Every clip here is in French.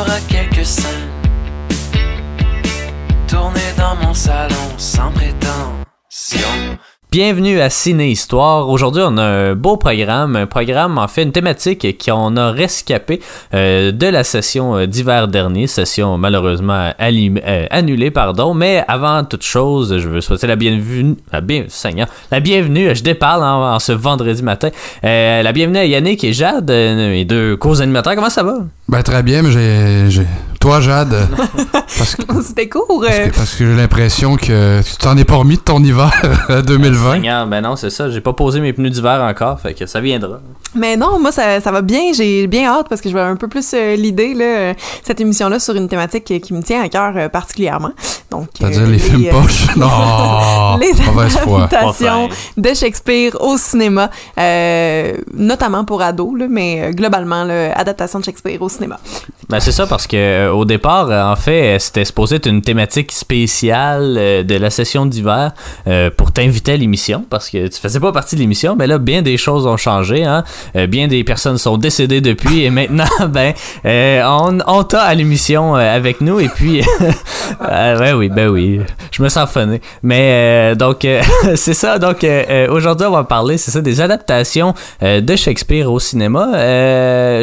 Aura quelques scènes tournées dans mon salon sans prétention. Bienvenue à Ciné Histoire. Aujourd'hui, on a un beau programme, un programme en fait une thématique qu'on a rescapé euh, de la session euh, d'hiver dernier, session malheureusement euh, annulée, pardon. Mais avant toute chose, je veux souhaiter la bienvenue, la bien, la bienvenue. Je déparle en, ce vendredi matin. La bienvenue à Yannick et Jade, mes deux co-animateurs. Comment ça va? Ben très bien, mais j'ai. Toi, Jade, euh, parce que, C'était court. parce euh, que, parce que j'ai l'impression que tu t'en es pas remis de ton hiver à 2020. Seigneur, ben non, c'est ça. J'ai pas posé mes pneus d'hiver encore, fait que ça viendra. Mais non, moi, ça, ça va bien. J'ai bien hâte parce que je vais un peu plus euh, l'idée, là, euh, cette émission-là, sur une thématique euh, qui me tient à cœur euh, particulièrement. Donc, C'est-à-dire euh, les films euh, poches? Non! les adaptations de Shakespeare au cinéma, euh, notamment pour ados, là, mais euh, globalement, là, adaptation de Shakespeare au cinéma. Ben c'est ça parce que euh, au départ, euh, en fait, c'était supposé être une thématique spéciale euh, de la session d'hiver euh, pour t'inviter à l'émission parce que tu faisais pas partie de l'émission, mais là bien des choses ont changé, hein. Bien des personnes sont décédées depuis et maintenant ben on, t'a à l'émission avec nous et puis ouais oui ben oui, je me sens funné. Mais donc c'est ça donc aujourd'hui on va parler c'est ça des adaptations de Shakespeare au cinéma.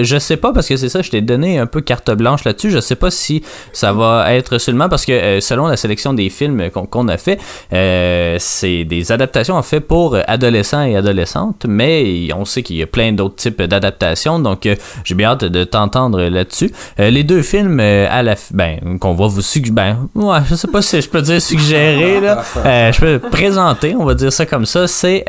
Je sais pas parce que c'est ça je t'ai donné un peu carte blanche là-dessus. Je sais pas si ça va être seulement parce que euh, selon la sélection des films qu'on a fait, euh, c'est des adaptations en fait pour adolescents et adolescentes, mais on sait qu'il y a plein d'autres types d'adaptations, donc euh, j'ai bien hâte de t'entendre là-dessus. Euh, les deux films à la f- ben qu'on va vous suggérer, ben ouais, je sais pas si je peux dire suggérer là, je peux présenter, on va dire ça comme ça, c'est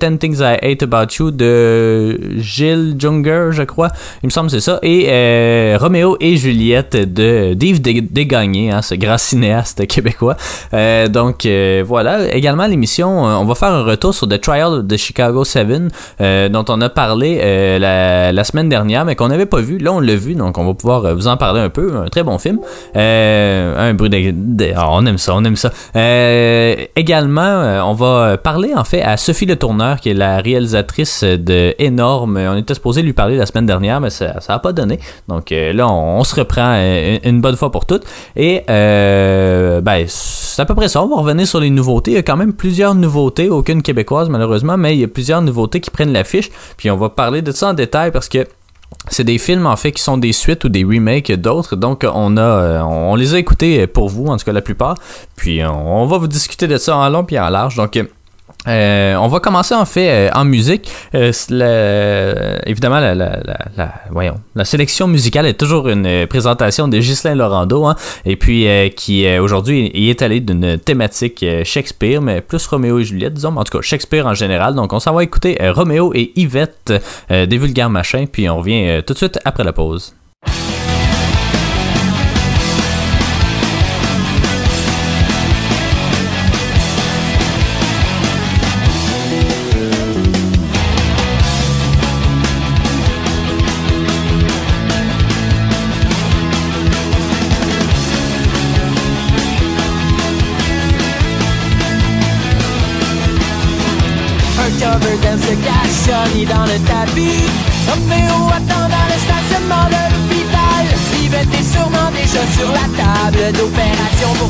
Ten Things I Hate About You de Gilles Junger, je crois, il me semble c'est ça, et Roméo et Juliette de d'Yves Des- Desgagnés, hein, ce grand cinéaste québécois. Euh, donc euh, voilà, également l'émission, euh, on va faire un retour sur The Trial de Chicago 7 euh, dont on a parlé la, semaine dernière, mais qu'on n'avait pas vu. Là, on l'a vu, donc on va pouvoir vous en parler un peu. Un très bon film. Un bruit de... ah, on aime ça, on aime ça. Également, on va parler en fait à Sophie Le Tourneur, qui est la réalisatrice de Énorme. On était supposé lui parler la semaine dernière, mais ça ça a pas donné. Donc là, on se reprend une bonne fois pour toutes. Et euh, ben, c'est à peu près ça. On va revenir sur les nouveautés. Il y a quand même plusieurs nouveautés, aucune québécoise malheureusement, mais il y a plusieurs nouveautés qui prennent l'affiche. Puis on va parler de ça en détail parce que c'est des films en fait qui sont des suites ou des remakes d'autres. Donc on a euh, on les a écoutés pour vous, en tout cas la plupart. Puis on, on va vous discuter de ça en long puis en large. Donc euh, on va commencer en fait euh, en musique. Euh, la- évidemment, la, sélection musicale est toujours une présentation de Ghislain Laurando, hein, et puis qui aujourd'hui est allé d'une thématique Shakespeare, mais plus Roméo et Juliette, disons, en tout cas Shakespeare en général. Donc on s'en va écouter Roméo et Yvette des vulgaires machins, puis on revient tout de suite après la pause.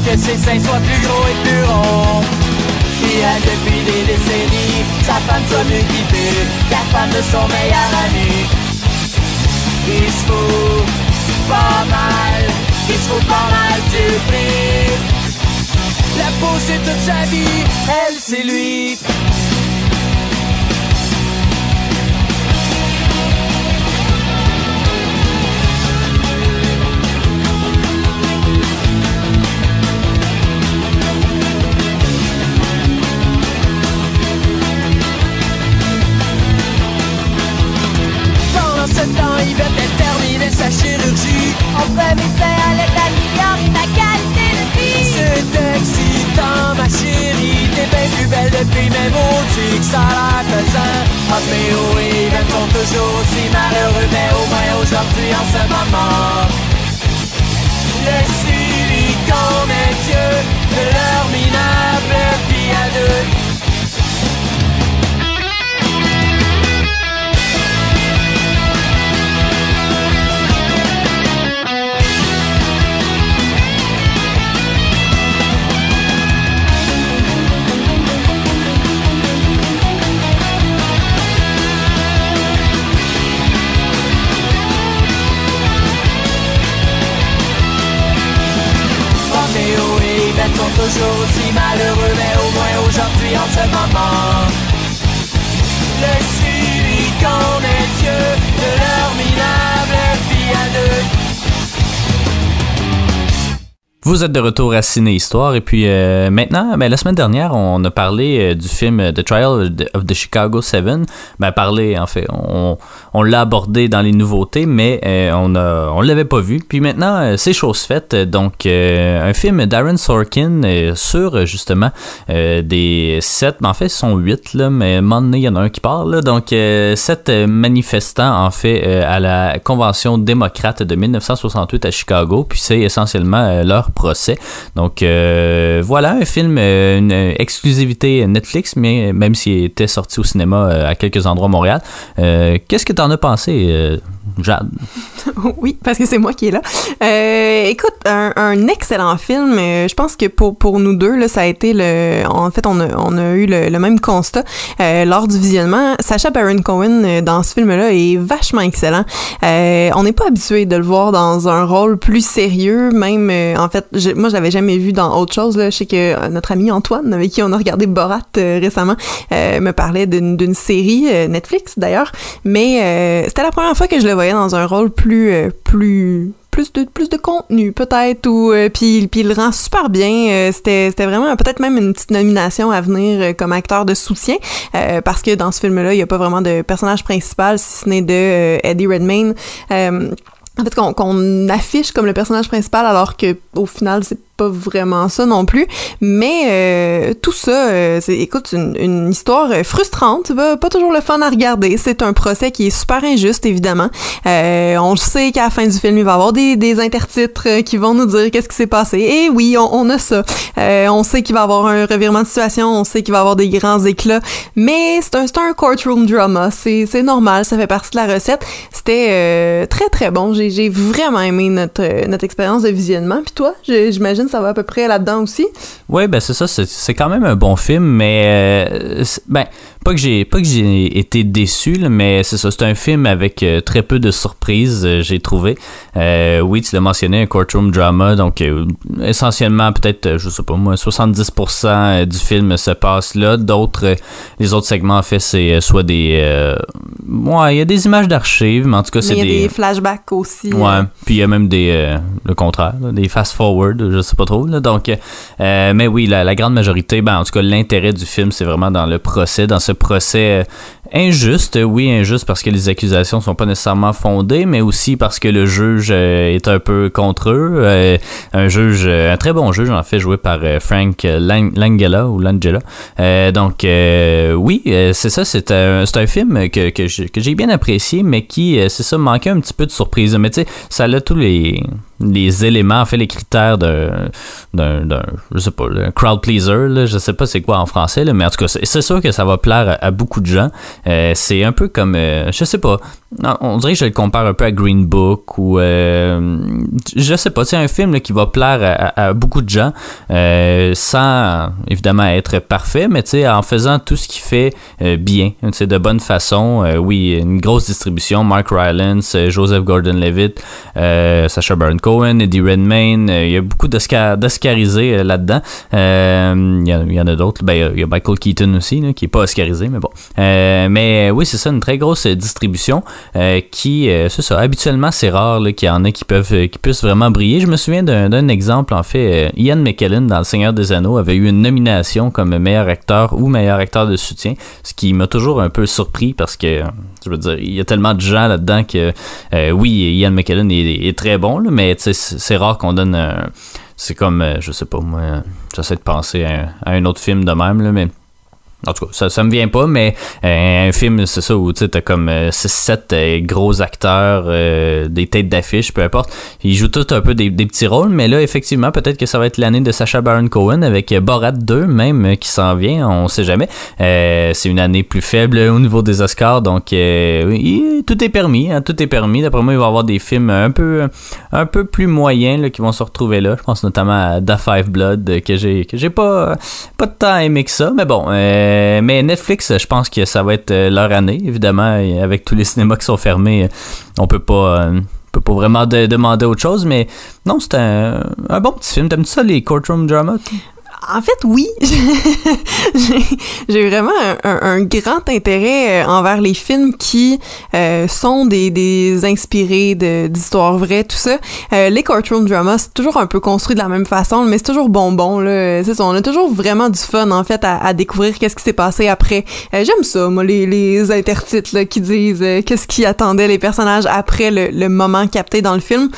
Que ses seins soient plus gros et plus ronds. Fidèle depuis des décennies Sa femme soit mieux guidée La femme de son meilleur ami. Il se fout pas mal Il se fout pas mal du prix. La peau c'est toute sa vie Elle c'est lui Yvette elle termine la chirurgie. On peut miser à l'état ta qualité de vie. C'est excitant, ma chérie. T'es bien plus belle depuis mes mots, que ça a l'air pesant. Ah, mais oui, ils sont toujours aussi malheureux, mais au moins aujourd'hui, en ce moment. Le silicone est Dieu de leur minable toujours aussi malheureux, mais au moins aujourd'hui en ce moment. Le est Dieu Vous êtes de retour à Ciné Histoire et puis euh, maintenant, ben, la semaine dernière, on a parlé euh, du film The Trial of the Chicago 7. Ben parlé en fait, on, l'a abordé dans les nouveautés, mais euh, on a, on l'avait pas vu. Puis maintenant, c'est chose faite. Donc un film d'Aaron Sorkin sur justement des sept, en fait, ce sont huit là, mais donné, il y en a un qui parle. donc sept manifestants en fait à la convention démocrate de 1968 à Chicago. Puis c'est essentiellement leur Donc euh, voilà, un film, euh, une exclusivité Netflix, mais même s'il était sorti au cinéma euh, à quelques endroits à Montréal. Qu'est-ce que tu en as pensé, Jade? oui, parce que c'est moi qui est là. écoute, un, excellent film. je pense que pour, pour nous deux, là, ça a été le. En fait, on a, on a eu le, même constat lors du visionnement. Sacha Baron Cohen dans ce film-là est vachement excellent. on n'est pas habitué de le voir dans un rôle plus sérieux, même en fait moi, je l'avais jamais vu dans autre chose. Là. Je sais que euh, notre ami Antoine, avec qui on a regardé Borat euh, récemment, euh, me parlait d'une série Netflix d'ailleurs. Mais c'était la première fois que je le voyais dans un rôle plus plus plus de plus de contenu peut-être ou puis puis il le rend super bien c'était c'était vraiment peut-être même une petite nomination à venir comme acteur de soutien parce que dans ce film là il y a pas vraiment de personnage principal si ce n'est de Eddie Redmayne. En fait qu'on affiche comme le personnage principal alors que au final c'est pas vraiment ça non plus. Mais euh, tout ça, euh, c'est, écoute, une, une histoire frustrante, pas, pas toujours le fun à regarder. C'est un procès qui est super injuste, évidemment. Euh, on sait qu'à la fin du film, il va y avoir des, des intertitres qui vont nous dire qu'est-ce qui s'est passé. Et oui, on, on a ça. on sait qu'il va y avoir un revirement de situation, on sait qu'il va y avoir des grands éclats, mais c'est un, c'est un courtroom drama. C'est, c'est normal, ça fait partie de la recette. C'était très, très bon. J'ai, j'ai vraiment aimé notre, notre expérience de visionnement. Puis toi, j'imagine ça va à peu près là-dedans aussi? Oui, ben c'est ça, c'est quand même un bon film, mais euh, ben pas que j'ai pas que j'ai été déçu, mais c'est ça, c'est un film avec euh, très peu de surprises, euh, j'ai trouvé. oui, tu l'as mentionné, un courtroom drama, donc essentiellement peut-être, je sais pas moi, 70% du film se passe là. D'autres, les autres segments en fait, c'est soit des, ouais, il y a des images d'archives, mais en tout cas c'est des, il y a des flashbacks aussi. Ouais, puis il y a même des, le contraire, des fast forward, je sais pas trop. Là, donc, euh, mais oui, la, grande majorité, ben, en tout cas, l'intérêt du film, c'est vraiment dans le procès, dans ce procès Injuste, oui, injuste parce que les accusations sont pas nécessairement fondées, mais aussi parce que le juge euh, est un peu contre eux. Euh, un juge, euh, un très bon juge en fait, joué par Frank Langella ou Langella. donc oui, c'est ça, c'est un, un film que, que, j'ai bien apprécié, mais qui, c'est ça, manquait un petit peu de surprise. Mais tu sais, ça a tous les les éléments, en fait, les critères d'un, je sais pas, un crowd pleaser, là, je sais pas c'est quoi en français, là, mais en tout cas, c'est, sûr que ça va plaire à beaucoup de gens. Euh, c'est un peu comme, euh, je sais pas, on dirait que je le compare un peu à Green Book ou, euh, je sais pas, c'est un film qui va plaire à, beaucoup de gens sans évidemment être parfait, mais tu en faisant tout ce qu'il fait bien, tu sais, de bonne façon. oui, une grosse distribution, Mark Rylance, Joseph Gordon-Levitt, Sacha Baron Cohen, Eddie Redmayne. euh, Il y a beaucoup d'Oscar- d'Oscarisés euh, là-dedans. Euh, Il y, en- a d'autres. Ben, il y a- Michael Keaton aussi, qui est pas Oscarisé, mais bon. Mais oui, c'est ça, une très grosse distribution qui, c'est ça, habituellement, c'est rare qu'il y en a qui peuvent qui puissent vraiment briller. Je me souviens d'un exemple, en fait, Ian McKellen dans Le Seigneur des Anneaux avait eu une nomination comme meilleur acteur ou meilleur acteur de soutien, ce qui m'a toujours un peu surpris parce que, je veux dire, il y a tellement de gens là-dedans que, oui, Ian McKellen est, très bon, mais c'est rare qu'on donne un- c'est comme, euh, je sais pas, moi, j'essaie de penser à, à un autre film de même, là, mais en tout cas, ça, ça me vient pas, mais euh, un film, c'est ça, où tu t'as comme 6-7 gros acteurs, euh, des têtes d'affiche, peu importe. Ils jouent tous un peu des, petits rôles, mais là, effectivement, peut-être que ça va être l'année de Sacha Baron Cohen avec euh, Borat 2 même euh, qui s'en vient, on sait jamais. Euh, c'est une année plus faible au niveau des Oscars, donc euh, tout est permis, hein, tout est permis. D'après moi, il va y avoir des films un peu un peu plus moyens là, qui vont se retrouver là. Je pense notamment à Da Five Blood euh, que j'ai que j'ai pas pas de temps aimé que ça, mais bon. euh, mais Netflix, je pense que ça va être euh, leur année, évidemment, avec tous les cinémas qui sont fermés, euh, on peut pas. euh, peut pas vraiment de- demander autre chose, mais non, c'est un, un bon petit film. T'aimes-tu ça, les courtroom dramas? En fait, oui. J'ai- vraiment un, grand intérêt euh, envers les films qui euh, sont des, des inspirés d'histoires vraies, tout ça. Euh, les courtroom dramas, c'est toujours un peu construit de la même façon, mais c'est toujours bonbon. Là. Ça, on a toujours vraiment du fun, en fait, à, découvrir qu'est-ce qui s'est passé après. J'aime ça, moi, les, intertitres là, qui disent qu'est-ce qui attendait les personnages après le, le moment capté dans le film.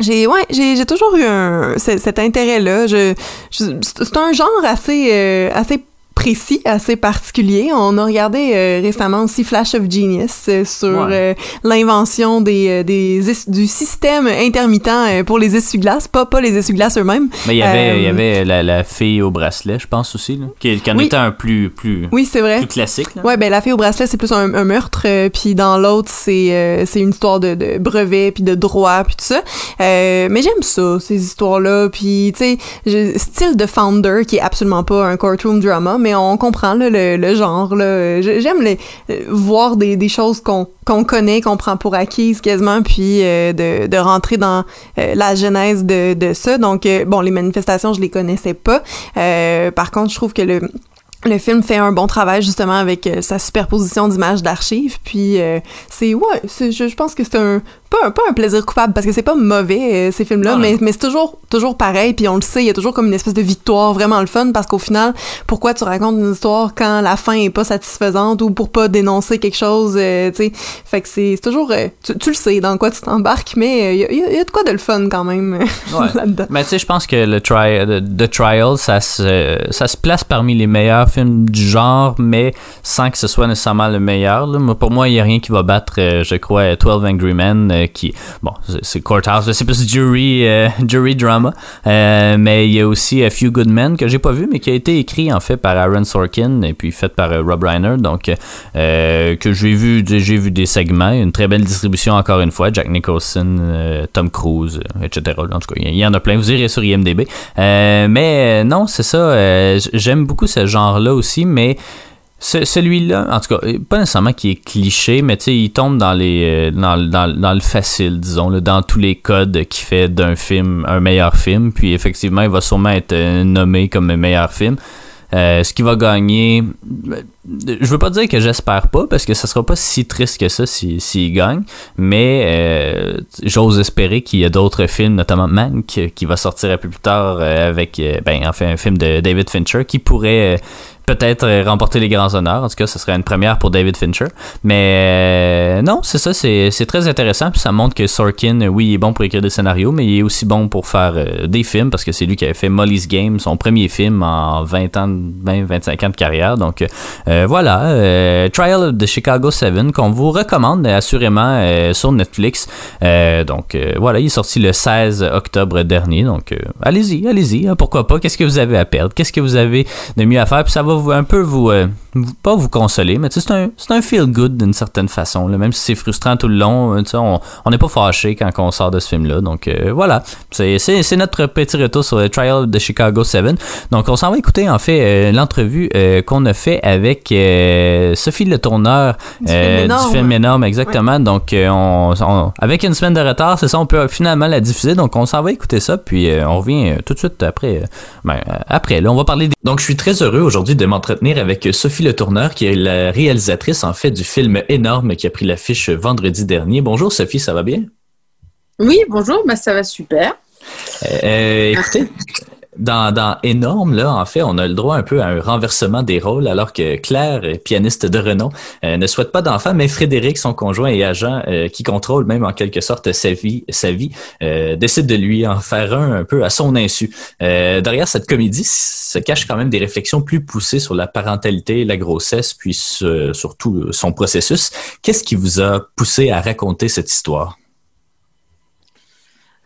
J'ai ouais, j'ai j'ai toujours eu un ce- cet intérêt là. Je, je- c'est un genre assez euh, assez précis, assez particulier. On a regardé euh, récemment aussi Flash of Genius euh, sur Ouais. euh, l'invention des, euh, des es- du système intermittent euh, pour les essuie-glaces, pas pas les essuie-glaces eux-mêmes. Mais il y avait, il y avait la, la fille au bracelet, je pense aussi, là, qui, qui en Oui. était un plus, plus, Oui, c'est vrai. plus classique. Là. Ouais, ben la fille au bracelet, c'est plus un, un meurtre, puis dans l'autre, c'est euh, c'est une histoire de, de brevet, puis de droit, puis tout ça. Euh, mais j'aime ça, ces histoires-là, puis tu sais, style de Founder, qui est absolument pas un courtroom drama, mais on comprend le, genre. J'aime euh, voir des, choses qu'on qu'on connaît, qu'on prend pour acquises quasiment, puis euh, de, de rentrer dans euh, la genèse de, de ça. Donc, bon, les manifestations, je les connaissais pas. Par contre, je trouve que le le film fait un bon travail justement avec sa superposition d'images d'archives puis c'est ouais je pense que c'est un pas, un pas un plaisir coupable parce que c'est pas mauvais euh, ces films là Non, non. mais, mais c'est toujours toujours pareil puis on le sait il y a toujours comme une espèce de victoire vraiment le fun parce qu'au final pourquoi tu racontes une histoire quand la fin est pas satisfaisante ou pour pas dénoncer quelque chose euh, tu sais? Fait que c'est c'est toujours euh, tu, tu le sais dans quoi tu t'embarques mais euh, il y, a- il y y a de quoi de le fun quand même euh, Ouais. là-dedans Mais tu sais, je pense que le tri the, The Trial, ça se, ça se place parmi les meilleurs films du genre, mais sans que ce soit nécessairement le meilleur. là. Pour moi, il n'y a rien qui va battre, euh, je crois, 12 Angry Men, euh, qui, bon, c'est- Courthouse, c'est plus jury, euh, jury drama, Euh, mais il y a aussi A Few Good Men, que j'ai pas vu, mais qui a été écrit, en fait, par Aaron Sorkin, et puis fait par Rob Reiner, donc, que j'ai vu, j'ai vu des segments, une très belle distribution, encore une fois, Jack Nicholson, Tom Cruise, etc. En tout cas, il y en a plein, vous irez sur IMDB. Mais non, c'est ça, j'aime beaucoup ce genre-là aussi, mais ce- celui-là, en tout cas, euh, pas nécessairement qui est cliché, mais tu sais, il tombe dans les euh, dans, dans, dans le facile, disons, là, dans tous les codes qui fait d'un film un meilleur film. Puis effectivement, il va sûrement être euh, nommé comme meilleur film. Euh, ce qui va gagner, je veux pas dire que j'espère pas, parce que ça sera pas si triste que ça s'il si, gagne, mais euh, j'ose espérer qu'il y a d'autres films, notamment Mank, qui va sortir un peu plus tard euh, avec, euh, ben, enfin, un film de David Fincher, qui pourrait peut-être remporter les grands honneurs. En tout cas, ce serait une première pour David Fincher. Mais non, c'est ça, c'est très intéressant. Puis ça montre que Sorkin, oui, il est bon pour écrire des scénarios, mais il est aussi bon pour faire des films, parce que c'est lui qui avait fait Molly's Game, son premier film en 20 ans, 20, 25 ans de carrière. Donc euh, voilà, euh, Trial of the Chicago 7, qu'on vous recommande euh, assurément euh, sur Netflix. Euh, donc euh, voilà, il est sorti le 16 octobre dernier. Donc euh, allez-y, allez-y, hein, pourquoi pas. Qu'est-ce que vous avez à perdre? Qu'est-ce que vous avez de mieux à faire? Puis ça va vous, un peu vous, euh, pas vous consoler, mais c'est un, un feel good d'une certaine façon. Même si c'est frustrant tout le long, euh, on n'est pas fâché quand on sort de ce film-là. Donc euh, voilà, c'est notre petit retour sur le Trial of the Chicago 7. Donc on s'en va écouter en fait euh, l'entrevue euh, qu'on a fait avec avec euh, Sophie Le Tourneur Du euh, film énorme. du film énorme, exactement. Donc, euh, on, on- avec une semaine de retard, c'est ça, on peut finalement la diffuser. Donc, on s'en va écouter ça, puis on revient tout de suite après. ben, après, là, on va parler. Des... Donc, je suis très heureux aujourd'hui de m'entretenir avec Sophie Le Tourneur, qui est la réalisatrice en fait du film énorme qui a pris l'affiche vendredi dernier. Bonjour Sophie, ça va bien? Oui, bonjour, bah, ça va super. Écoutez, dans, dans Énorme, là, en fait, on a le droit un peu à un renversement des rôles, alors que Claire, euh, pianiste de renom, euh, ne souhaite pas d'enfant, mais Frédéric, son conjoint et agent, euh, qui contrôle même en quelque sorte sa vie, sa vie décide de lui en faire un un peu à son insu. Derrière cette comédie se cachent quand même des réflexions plus poussées sur la parentalité, la grossesse, puis ce- surtout son processus. Qu'est-ce qui vous a poussé à raconter cette histoire?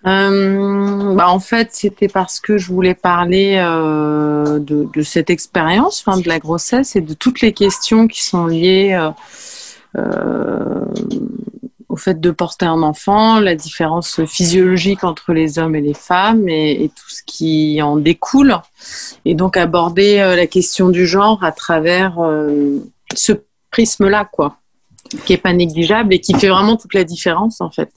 Euh, bah, en fait, c'était parce que je voulais parler euh, de, cette expérience, de la grossesse et de toutes les questions qui sont liées euh, euh, au fait de porter un enfant, la différence physiologique entre les hommes et les femmes et, et tout ce qui en découle. Et donc aborder la question du genre à travers ce prisme-là, quoi, qui est pas négligeable et qui fait vraiment toute la différence, en fait.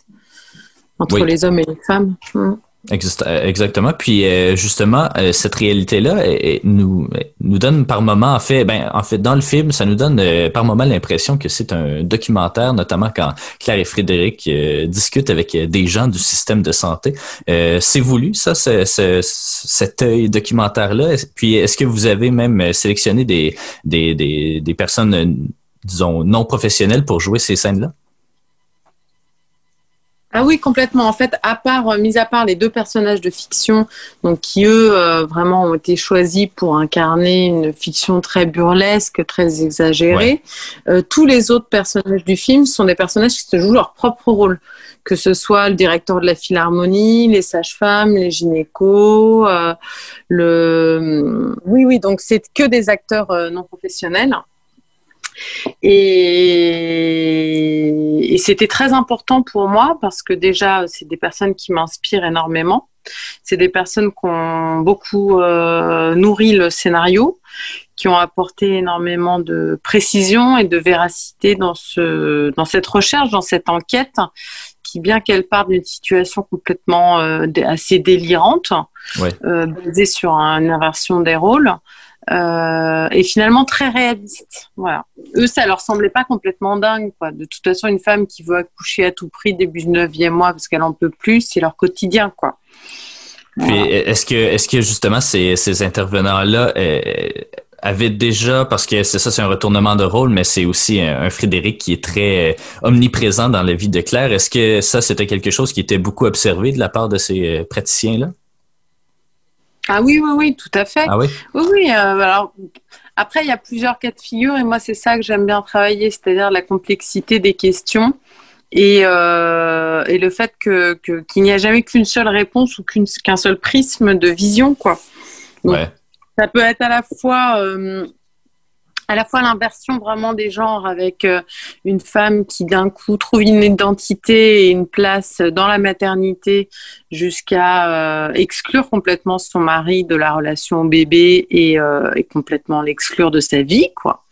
Entre Oui. les hommes et les femmes. Mm. Euh, Exactement. Puis euh, justement, euh, cette réalité-là nous nous donne par moment, en fait, ben en fait dans le film, ça nous donne par moment l'impression que c'est un documentaire, notamment quand Claire et Frédéric discutent avec des gens du système de santé. C'est voulu, ça, ce- ce- cet œil documentaire-là. Puis est-ce que vous avez même sélectionné des des des, des personnes, disons non professionnelles pour jouer ces scènes-là? Ah oui, complètement. En fait, à part, euh, mis à part les deux personnages de fiction, donc qui eux euh, vraiment ont été choisis pour incarner une fiction très burlesque, très exagérée, euh, tous les autres personnages du film sont des personnages qui se jouent leur propre rôle, que ce soit le directeur de la philharmonie, les sages-femmes, les gynécos, euh, le. Oui, oui. Donc c'est que des acteurs euh, non professionnels. Et, et c'était très important pour moi parce que déjà, c'est des personnes qui m'inspirent énormément. C'est des personnes qui ont beaucoup euh, nourri le scénario, qui ont apporté énormément de précision et de véracité dans, ce, dans cette recherche, dans cette enquête, qui, bien qu'elle parte d'une situation complètement euh, assez délirante, Ouais. euh, basée sur une inversion des rôles, euh, et finalement très réaliste. Voilà. Eux, ça leur semblait pas complètement dingue. Quoi. De toute façon, une femme qui veut accoucher à tout prix début du neuvième mois parce qu'elle en peut plus, c'est leur quotidien. Quoi. Est-ce que est-ce que justement ces, ces intervenants-là euh, avaient déjà parce que c'est ça c'est un retournement de rôle mais c'est aussi un, un Frédéric qui est très euh, omniprésent dans la vie de Claire. Est-ce que ça c'était quelque chose qui était beaucoup observé de la part de ces praticiens-là? Ah oui, oui, oui, tout à fait. Ah oui? Oui, oui. euh, alors, après, il y a plusieurs cas de figure et moi, c'est ça que j'aime bien travailler, c'est-à-dire la complexité des questions et, euh, et le fait que- qu'il n'y a jamais qu'une seule réponse ou qu'un seul prisme de vision, quoi. Donc, Ouais. ça peut être à la fois euh, à la fois l'inversion vraiment des genres avec euh, une femme qui d'un coup trouve une identité et une place dans la maternité jusqu'à euh, exclure complètement son mari de la relation au bébé et, euh, et complètement l'exclure de sa vie quoi.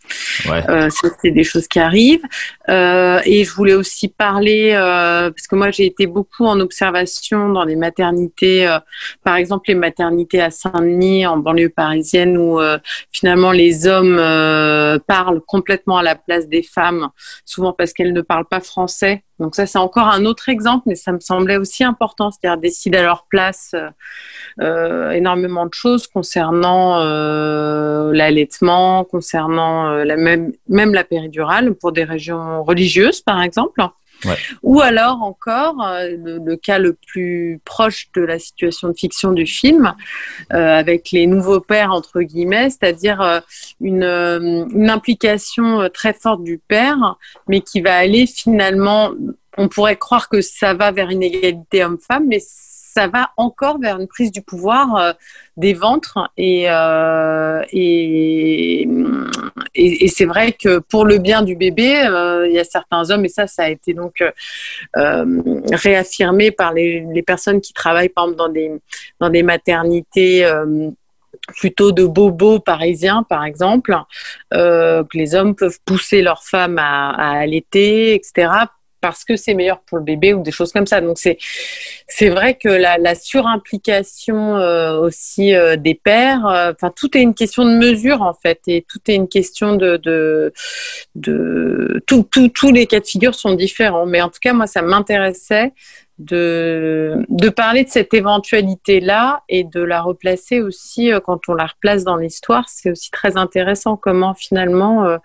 Euh, c'est des choses qui arrivent. Euh, et je voulais aussi parler, euh, parce que moi, j'ai été beaucoup en observation dans les maternités, euh, par exemple les maternités à Saint-Denis, en banlieue parisienne, où euh, finalement les hommes euh, parlent complètement à la place des femmes, souvent parce qu'elles ne parlent pas français. Donc ça, c'est encore un autre exemple, mais ça me semblait aussi important, c'est-à-dire décider à leur place euh, euh, énormément de choses concernant euh, l'allaitement, concernant euh, la même, même la péridurale pour des régions religieuses, par exemple. Ou alors encore, euh, le, cas le plus proche de la situation de fiction du film, euh, avec les nouveaux pères, entre guillemets, c'est-à-dire euh, une, une implication très forte du père, mais qui va aller finalement, on pourrait croire que ça va vers une égalité homme-femme, mais ça va encore vers une prise du pouvoir euh, des ventres et, euh, et, et, c'est vrai que pour le bien du bébé, euh, il y a certains hommes, et ça, ça a été donc réaffirmé par les, personnes qui travaillent par exemple dans des, dans des maternités. plutôt de bobos parisiens, par exemple, que les hommes peuvent pousser leurs femmes à, à allaiter, etc., parce que c'est meilleur pour le bébé ou des choses comme ça. Donc c'est c'est vrai que la, la surimplication euh, aussi euh, des pères, euh, enfin tout est une question de mesure en fait, et tout est une question de de, de tous les cas de figure sont différents. Mais en tout cas moi ça m'intéressait de, de parler de cette éventualité-là et de la replacer aussi euh, quand on la replace dans l'histoire. C'est aussi très intéressant comment finalement euh,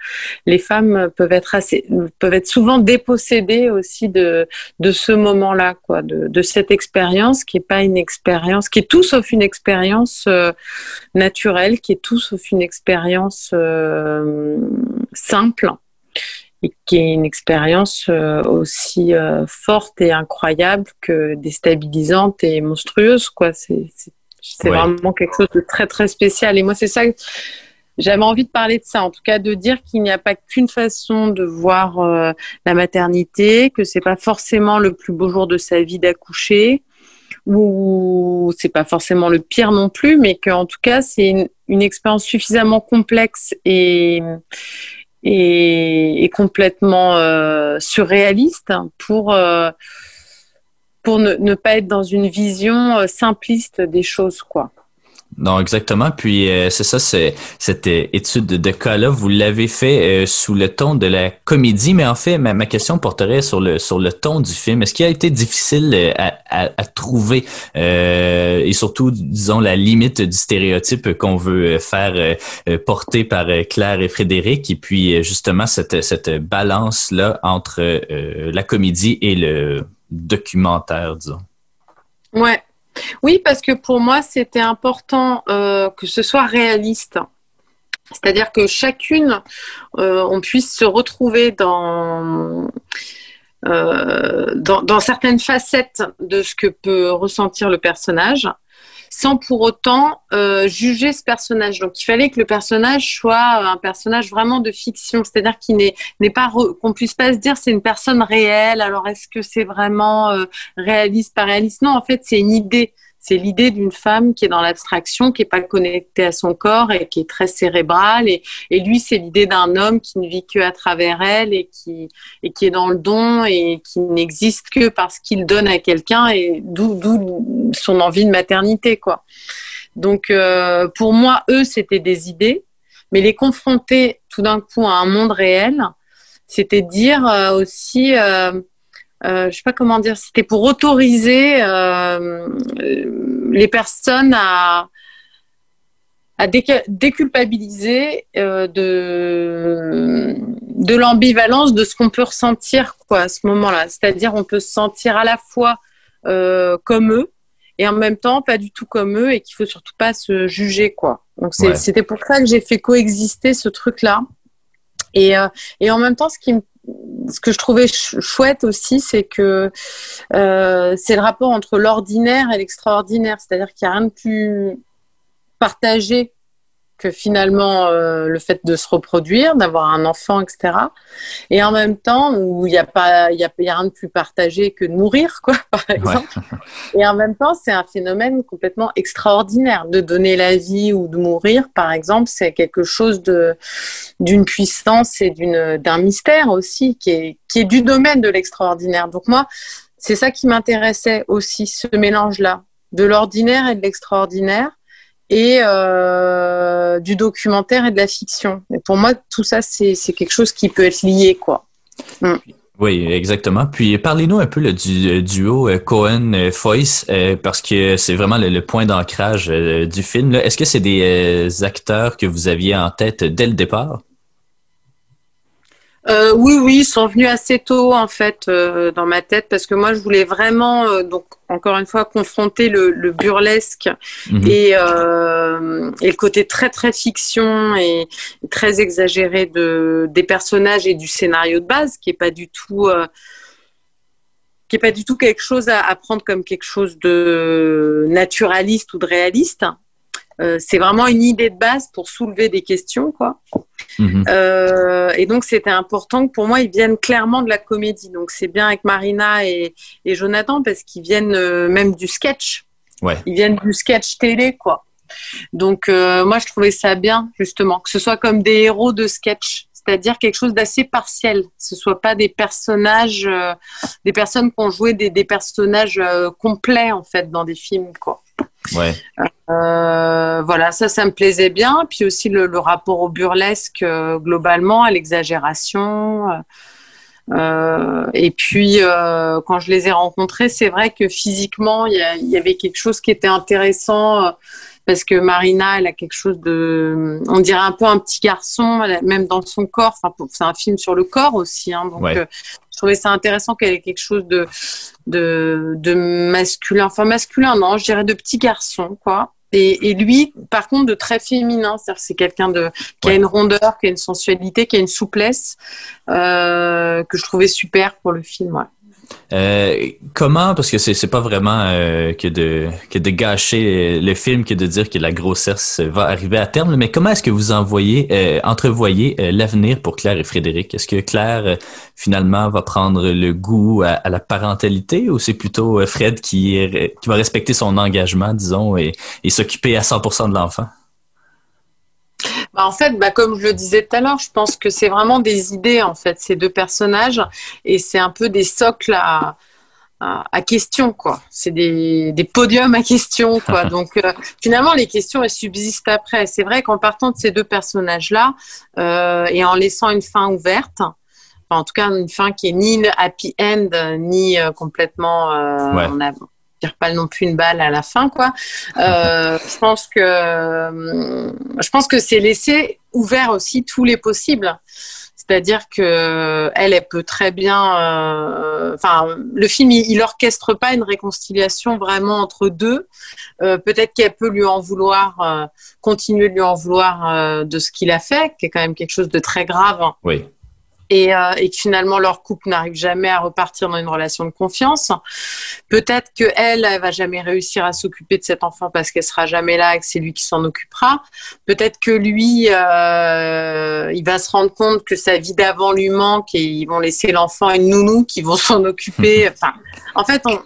les femmes peuvent être assez, peuvent être souvent dépossédées aussi de, de ce moment-là, quoi, de, de cette expérience qui est pas une expérience, qui est tout sauf une expérience euh, naturelle, qui est tout sauf une expérience simple et qui est une expérience euh, aussi euh, forte et incroyable que déstabilisante et monstrueuse quoi c'est c'est c'est Ouais. vraiment quelque chose de très très spécial et moi c'est ça que j'avais envie de parler de ça en tout cas de dire qu'il n'y a pas qu'une façon de voir euh, la maternité que c'est pas forcément le plus beau jour de sa vie d'accoucher ou c'est pas forcément le pire non plus mais qu'en tout cas c'est une, une expérience suffisamment complexe et et, et complètement euh, surréaliste pour euh, pour ne, ne pas être dans une vision euh, simpliste des choses quoi. Non, exactement. Puis euh, c'est ça, c'est cette euh, étude de, cas-là, vous l'avez fait euh, sous le ton de la comédie, mais en fait, ma, question porterait sur le sur le ton du film. Est-ce qu'il a été difficile euh, à, à, trouver et surtout, disons, la limite du stéréotype qu'on veut faire porter par Claire et Frédéric, et puis justement cette cette balance là entre la comédie et le documentaire, disons. Ouais. Oui, parce que pour moi, c'était important euh, que ce soit réaliste. C'est-à-dire que chacune, euh, on puisse se retrouver euh, dans certaines facettes de ce que peut ressentir le personnage, sans pour autant euh, juger ce personnage. Donc, il fallait que le personnage soit un personnage vraiment de fiction, c'est-à-dire qu'il n'est n'est pas re- qu'on puisse pas se dire c'est une personne réelle. Alors, est-ce que c'est vraiment euh, réaliste, pas réaliste? Non, en fait, c'est une idée. C'est l'idée d'une femme qui est dans l'abstraction, qui est pas connectée à son corps et qui est très cérébrale. Et, lui, c'est l'idée d'un homme qui ne vit que à travers elle et qui, est dans le don et qui n'existe que parce qu'il donne à quelqu'un et d'où, son envie de maternité, quoi. Donc, euh, pour moi, eux, c'était des idées, mais les confronter tout d'un coup à un monde réel, c'était dire euh, aussi, euh, je sais pas comment dire, c'était pour autoriser euh, euh, les personnes à à déculpabiliser euh, de de l'ambivalence de ce qu'on peut ressentir quoi à ce moment-là. C'est-à-dire on peut se sentir à la fois euh, comme eux et en même temps pas du tout comme eux et qu'il faut surtout pas se juger quoi. Donc Ouais. c'était pour ça que j'ai fait coexister ce truc-là. Et, euh, et en même temps, ce qui me ce que je trouvais ch- chouette aussi, c'est que euh, c'est le rapport entre l'ordinaire et l'extraordinaire. C'est-à-dire qu'il n'y a rien de plus partagé que finalement euh, le fait de se reproduire, d'avoir un enfant, etc. Et en même temps, où il n'y a pas, il y a, il y a rien de plus partagé que de mourir, quoi, par exemple. Et en même temps, c'est un phénomène complètement extraordinaire. De donner la vie ou de mourir, par exemple, c'est quelque chose de d'une puissance et d'une d'un mystère aussi qui est qui est du domaine de l'extraordinaire. Donc moi, c'est ça qui m'intéressait aussi, ce mélange-là de l'ordinaire et de l'extraordinaire et euh, du documentaire et de la fiction. Pour moi, tout ça, c'est quelque chose qui peut être lié, quoi. Oui, exactement. Puis parlez-nous un peu du euh, duo euh, Cohen-Foyce, parce que c'est vraiment le, point d'ancrage du film. Est-ce que c'est des acteurs que vous aviez en tête dès le départ? Euh, oui, oui, ils sont venus assez tôt en fait euh, dans ma tête parce que moi je voulais vraiment, euh, donc encore une fois, confronter le, le burlesque Mhm. et, et le côté très très fiction et très exagéré de des personnages et du scénario de base qui est pas du tout qui est pas du tout quelque chose à, à prendre comme quelque chose de naturaliste ou de réaliste. Euh, c'est vraiment une idée de base pour soulever des questions, quoi. Mhm. Euh, et donc, c'était important que pour moi, ils viennent clairement de la comédie. Donc, c'est bien avec Marina et, et Jonathan parce qu'ils viennent euh, même du sketch. Ouais. Ils viennent du sketch télé, quoi. Donc euh, moi je trouvais ça bien justement que ce soit comme des héros de sketch, c'est-à-dire quelque chose d'assez partiel, ce soit pas des personnages, euh, des personnes qui ont joué des, des personnages euh, complets en fait dans des films quoi. Ouais. Euh, voilà, ça, ça me plaisait bien. Puis aussi le, le rapport au burlesque globalement, à l'exagération. et puis, quand je les ai rencontrés, c'est vrai que physiquement, il y, a- il y avait quelque chose qui était intéressant. Parce que Marina, elle a quelque chose de, on dirait un peu un petit garçon, même dans son corps. Enfin, c'est un film sur le corps aussi, hein, donc Ouais. euh, je trouvais ça intéressant qu'elle ait quelque chose de, de, de masculin, enfin masculin, non, je dirais de petit garçon, quoi. Et, et lui, par contre, de très féminin, c'est-à-dire que c'est quelqu'un de qui a une rondeur, qui a une sensualité, qui a une souplesse euh, que je trouvais super pour le film. Ouais. Euh, comment, parce que c'est pas vraiment euh, que de que de gâcher le film que de dire que la grossesse va arriver à terme, mais comment est-ce que vous envoyez euh, entrevoyez euh, l'avenir pour Claire et Frédéric? Est-ce que Claire finalement va prendre le goût à, la parentalité ou c'est plutôt Fred qui qui va respecter son engagement, disons, et, et s'occuper à 100% de l'enfant? Bah, en fait, bah, comme je le disais tout à l'heure, je pense que c'est vraiment des idées, en fait, ces deux personnages, et c'est un peu des socles à, à, à questions, quoi. C'est des, des podiums à questions, quoi. Donc, euh, finalement, les questions, elles subsistent après. C'est vrai qu'en partant de ces deux personnages-là, euh, et en laissant une fin ouverte, enfin, en tout cas, une fin qui est ni une happy end, ni euh, complètement... euh, Ouais. on a- tire pas non plus une balle à la fin, quoi. Euh, je pense que je pense que c'est laisser ouvert aussi tous les possibles. C'est-à-dire que elle, elle peut très bien. euh, Enfin, le film, il, il orchestre pas une réconciliation vraiment entre deux. Euh, Peut-être qu'elle peut lui en vouloir, continuer de lui en vouloir de ce qu'il a fait, qui est quand même quelque chose de très grave Oui. Et, euh, et que finalement leur couple n'arrive jamais à repartir dans une relation de confiance. Peut-être que elle, elle va jamais réussir à s'occuper de cet enfant parce qu'elle sera jamais là et que c'est lui qui s'en occupera. Peut-être que lui, euh, il va se rendre compte que sa vie d'avant lui manque et ils vont laisser l'enfant à une nounou qui vont s'en occuper. Enfin, en fait, on,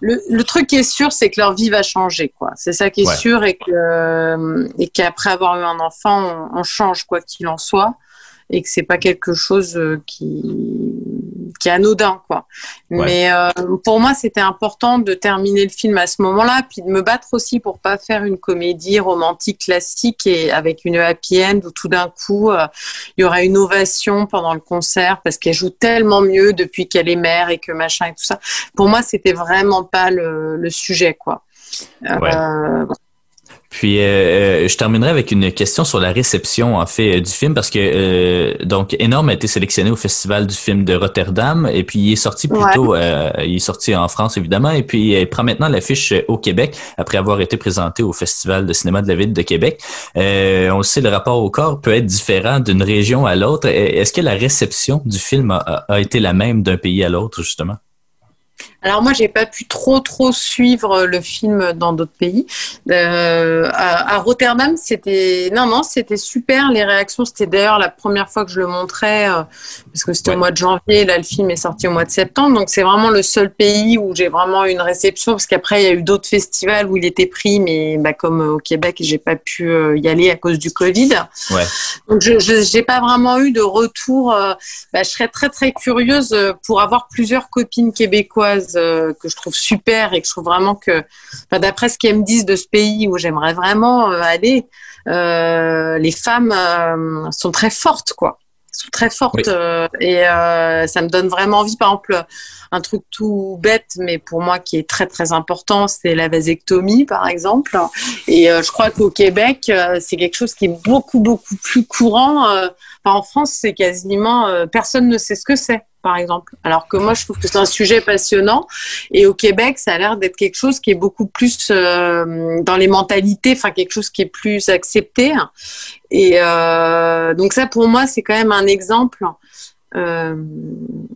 le, le truc qui est sûr, c'est que leur vie va changer, quoi. C'est ça qui est Ouais. sûr et que euh, et qu'après avoir eu un enfant, on, on change quoi qu'il en soit et que c'est pas quelque chose euh, qui qui est anodin quoi. Ouais. Mais euh, pour moi, c'était important de terminer le film à ce moment-là, puis de me battre aussi pour pas faire une comédie romantique classique et avec une happy end où tout d'un coup euh, il y aurait une ovation pendant le concert parce qu'elle joue tellement mieux depuis qu'elle est mère et que machin et tout ça. Pour moi, c'était vraiment pas le, le sujet quoi. Ouais. Euh, Puis euh, euh, je terminerai avec une question sur la réception en fait euh, du film parce que euh, donc Énorme a été sélectionné au Festival du film de Rotterdam et puis il est sorti plus Ouais. tôt, euh, il est sorti en France évidemment et puis il prend maintenant l'affiche euh, au Québec après avoir été présenté au Festival de cinéma de la ville de Québec. Euh, on le sait, le rapport au corps peut être différent d'une région à l'autre. Euh, Est-ce que la réception du film a été la même d'un pays à l'autre justement? Alors moi, j'ai pas pu trop trop suivre le film dans d'autres pays. Euh, à, à Rotterdam, c'était non non, c'était super. Les réactions, c'était d'ailleurs la première fois que je le montrais euh, parce que c'était Ouais. au mois de janvier. Là, le film est sorti au mois de septembre, donc c'est vraiment le seul pays où j'ai vraiment eu une réception parce qu'après il y a eu d'autres festivals où il était pris, mais bah, comme euh, au Québec, j'ai pas pu euh, y aller à cause du Covid. Ouais. Donc je j'ai pas vraiment eu de retour. euh, bah, je serais très très curieuse euh, pour avoir plusieurs copines québécoises euh, que je trouve super et que je trouve vraiment que, enfin, d'après ce qu'elles me disent de ce pays où j'aimerais vraiment euh, aller, euh, les femmes sont très fortes quoi. Sont très fortes Oui. et ça me donne vraiment envie. Par exemple, un truc tout bête, mais pour moi qui est très très important, c'est la vasectomie par exemple. Et je crois qu'au Québec, c'est quelque chose qui est beaucoup beaucoup plus courant. Enfin, en France, c'est quasiment personne ne sait ce que c'est, par exemple. Alors que moi, je trouve que c'est un sujet passionnant. Et au Québec, ça a l'air d'être quelque chose qui est beaucoup plus euh, dans les mentalités, enfin quelque chose qui est plus accepté. Et euh, donc ça, pour moi, c'est quand même un exemple. Euh,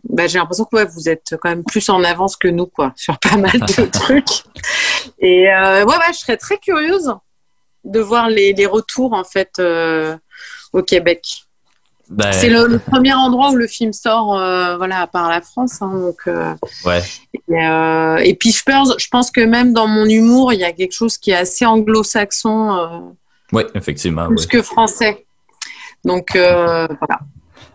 bah, j'ai l'impression que ouais, vous êtes quand même plus en avance que nous, quoi, sur pas mal de trucs. Et ouais, ouais, je serais très curieuse de voir les, les retours en fait au Québec. Ben, C'est le, le premier endroit où le film sort, euh, voilà, à part la France. hein, donc, euh, ouais. et, euh, et puis je pense, je pense que même dans mon humour, il y a quelque chose qui est assez anglo-saxon, Ouais, effectivement. plus ouais. que français. Donc voilà.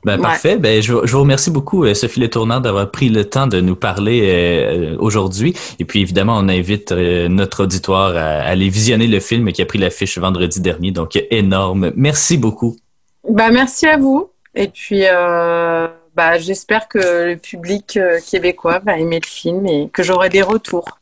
Ben, Ouais. Parfait. Ben, je, vous- je vous remercie beaucoup, euh, Sophie Le Tournant, d'avoir pris le temps de nous parler euh, aujourd'hui. Et puis, évidemment, on invite euh, notre auditoire à, à aller visionner le film qui a pris l'affiche vendredi dernier. Donc, énorme. Merci beaucoup. Bah, merci à vous. Et puis, euh, bah, j'espère que le public euh, québécois va aimer le film et que j'aurai des retours.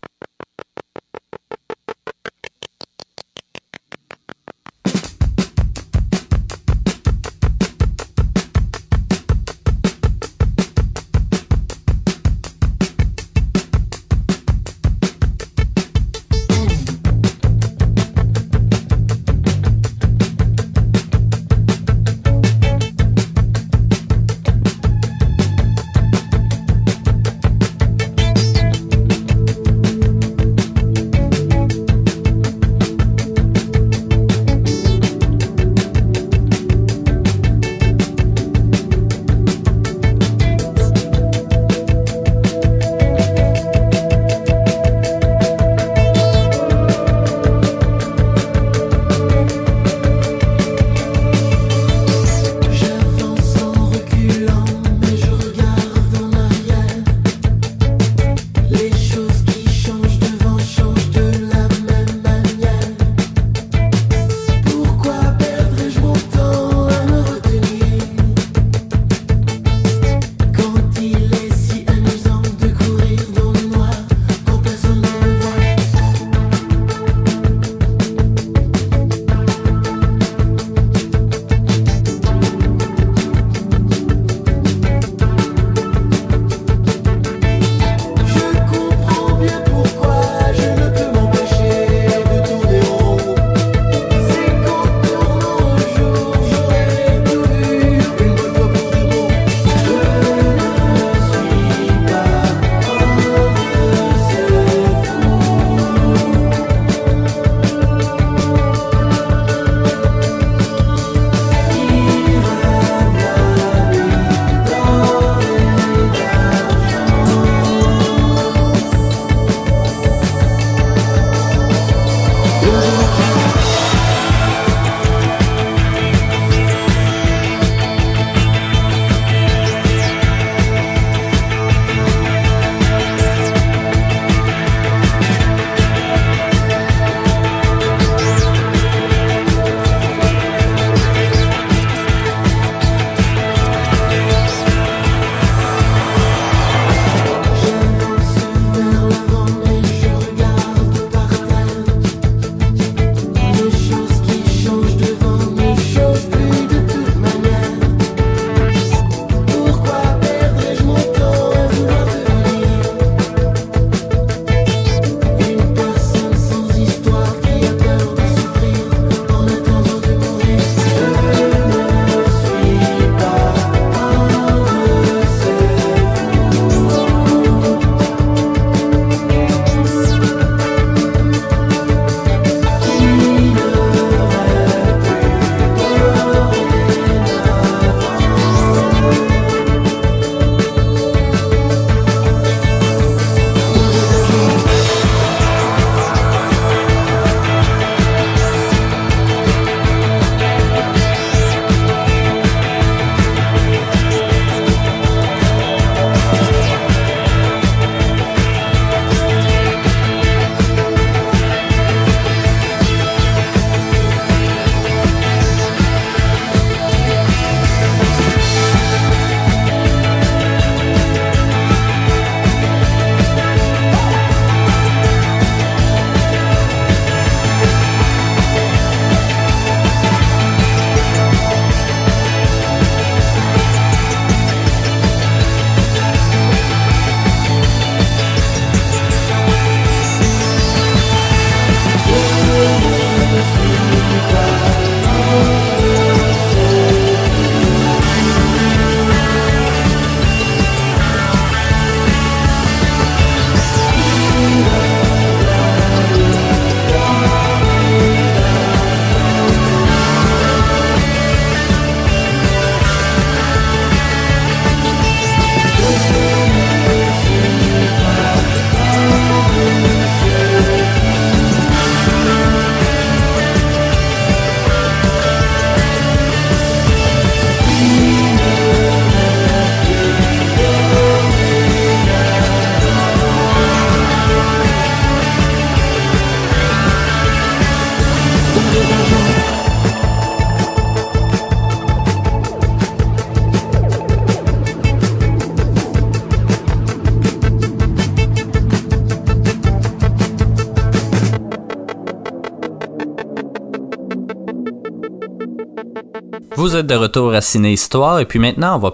Vous êtes de retour à Ciné Histoire et puis maintenant on va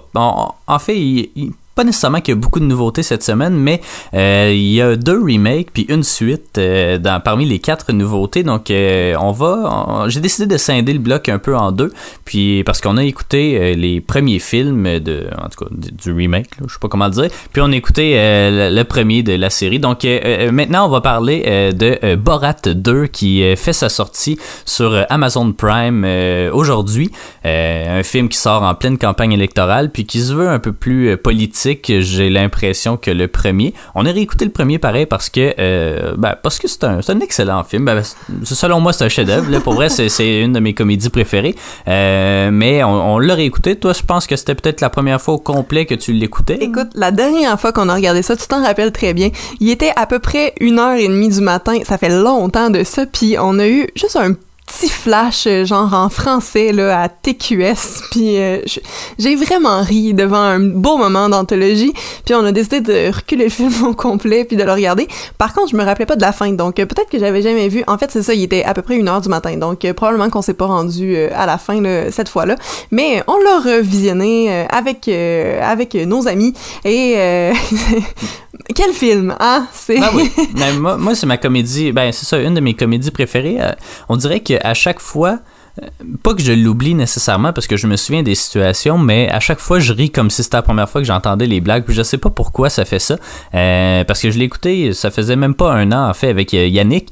en fait il- pas nécessairement qu'il y a beaucoup de nouveautés cette semaine, mais euh, il y a deux remakes puis une suite euh, dans, parmi les quatre nouveautés. Donc, euh, on va. J'ai décidé de scinder le bloc un peu en deux, puis parce qu'on a écouté les premiers films de, en tout cas, du, remake, je sais pas comment le dire. Puis on a écouté le, premier de la série. Donc, maintenant, on va parler de Borat 2 qui fait sa sortie sur Amazon Prime aujourd'hui. Un film qui sort en pleine campagne électorale, puis qui se veut un peu plus euh, politique, j'ai l'impression que le premier. On a réécouté le premier pareil parce que euh, ben, parce que c'est un, excellent film. Ben, selon moi, c'est un chef-d'œuvre. Pour vrai, c'est, c'est une de mes comédies préférées. Euh, mais on, on l'a réécouté. Toi, je pense que c'était peut-être la première fois au complet que tu l'écoutais. Écoute, la dernière fois qu'on a regardé ça, tu t'en rappelles très bien, il était à peu près une heure et demie du matin, ça fait longtemps de ça, puis on a eu juste un petit flash euh, genre en français là à TQS puis euh, j'ai vraiment ri devant un beau moment d'anthologie puis on a décidé de reculer le film au complet puis de le regarder par contre je me rappelais pas de la fin donc euh, peut-être que j'avais jamais vu en fait c'est ça il était à peu près une heure du matin donc probablement qu'on s'est pas rendu à la fin là, cette fois-là mais on l'a revisionné avec avec nos amis et quel film hein? C'est Ben oui. Ben, moi, moi, c'est ma comédie. Ben, c'est ça, une de mes comédies préférées. On dirait qu'à chaque fois, euh, pas que je l'oublie nécessairement parce que je me souviens des situations, mais à chaque fois, je ris comme si c'était la première fois que j'entendais les blagues. Puis je sais pas pourquoi ça fait ça. Euh, parce que je l'ai écouté, ça faisait même pas un an, en fait, avec euh, Yannick.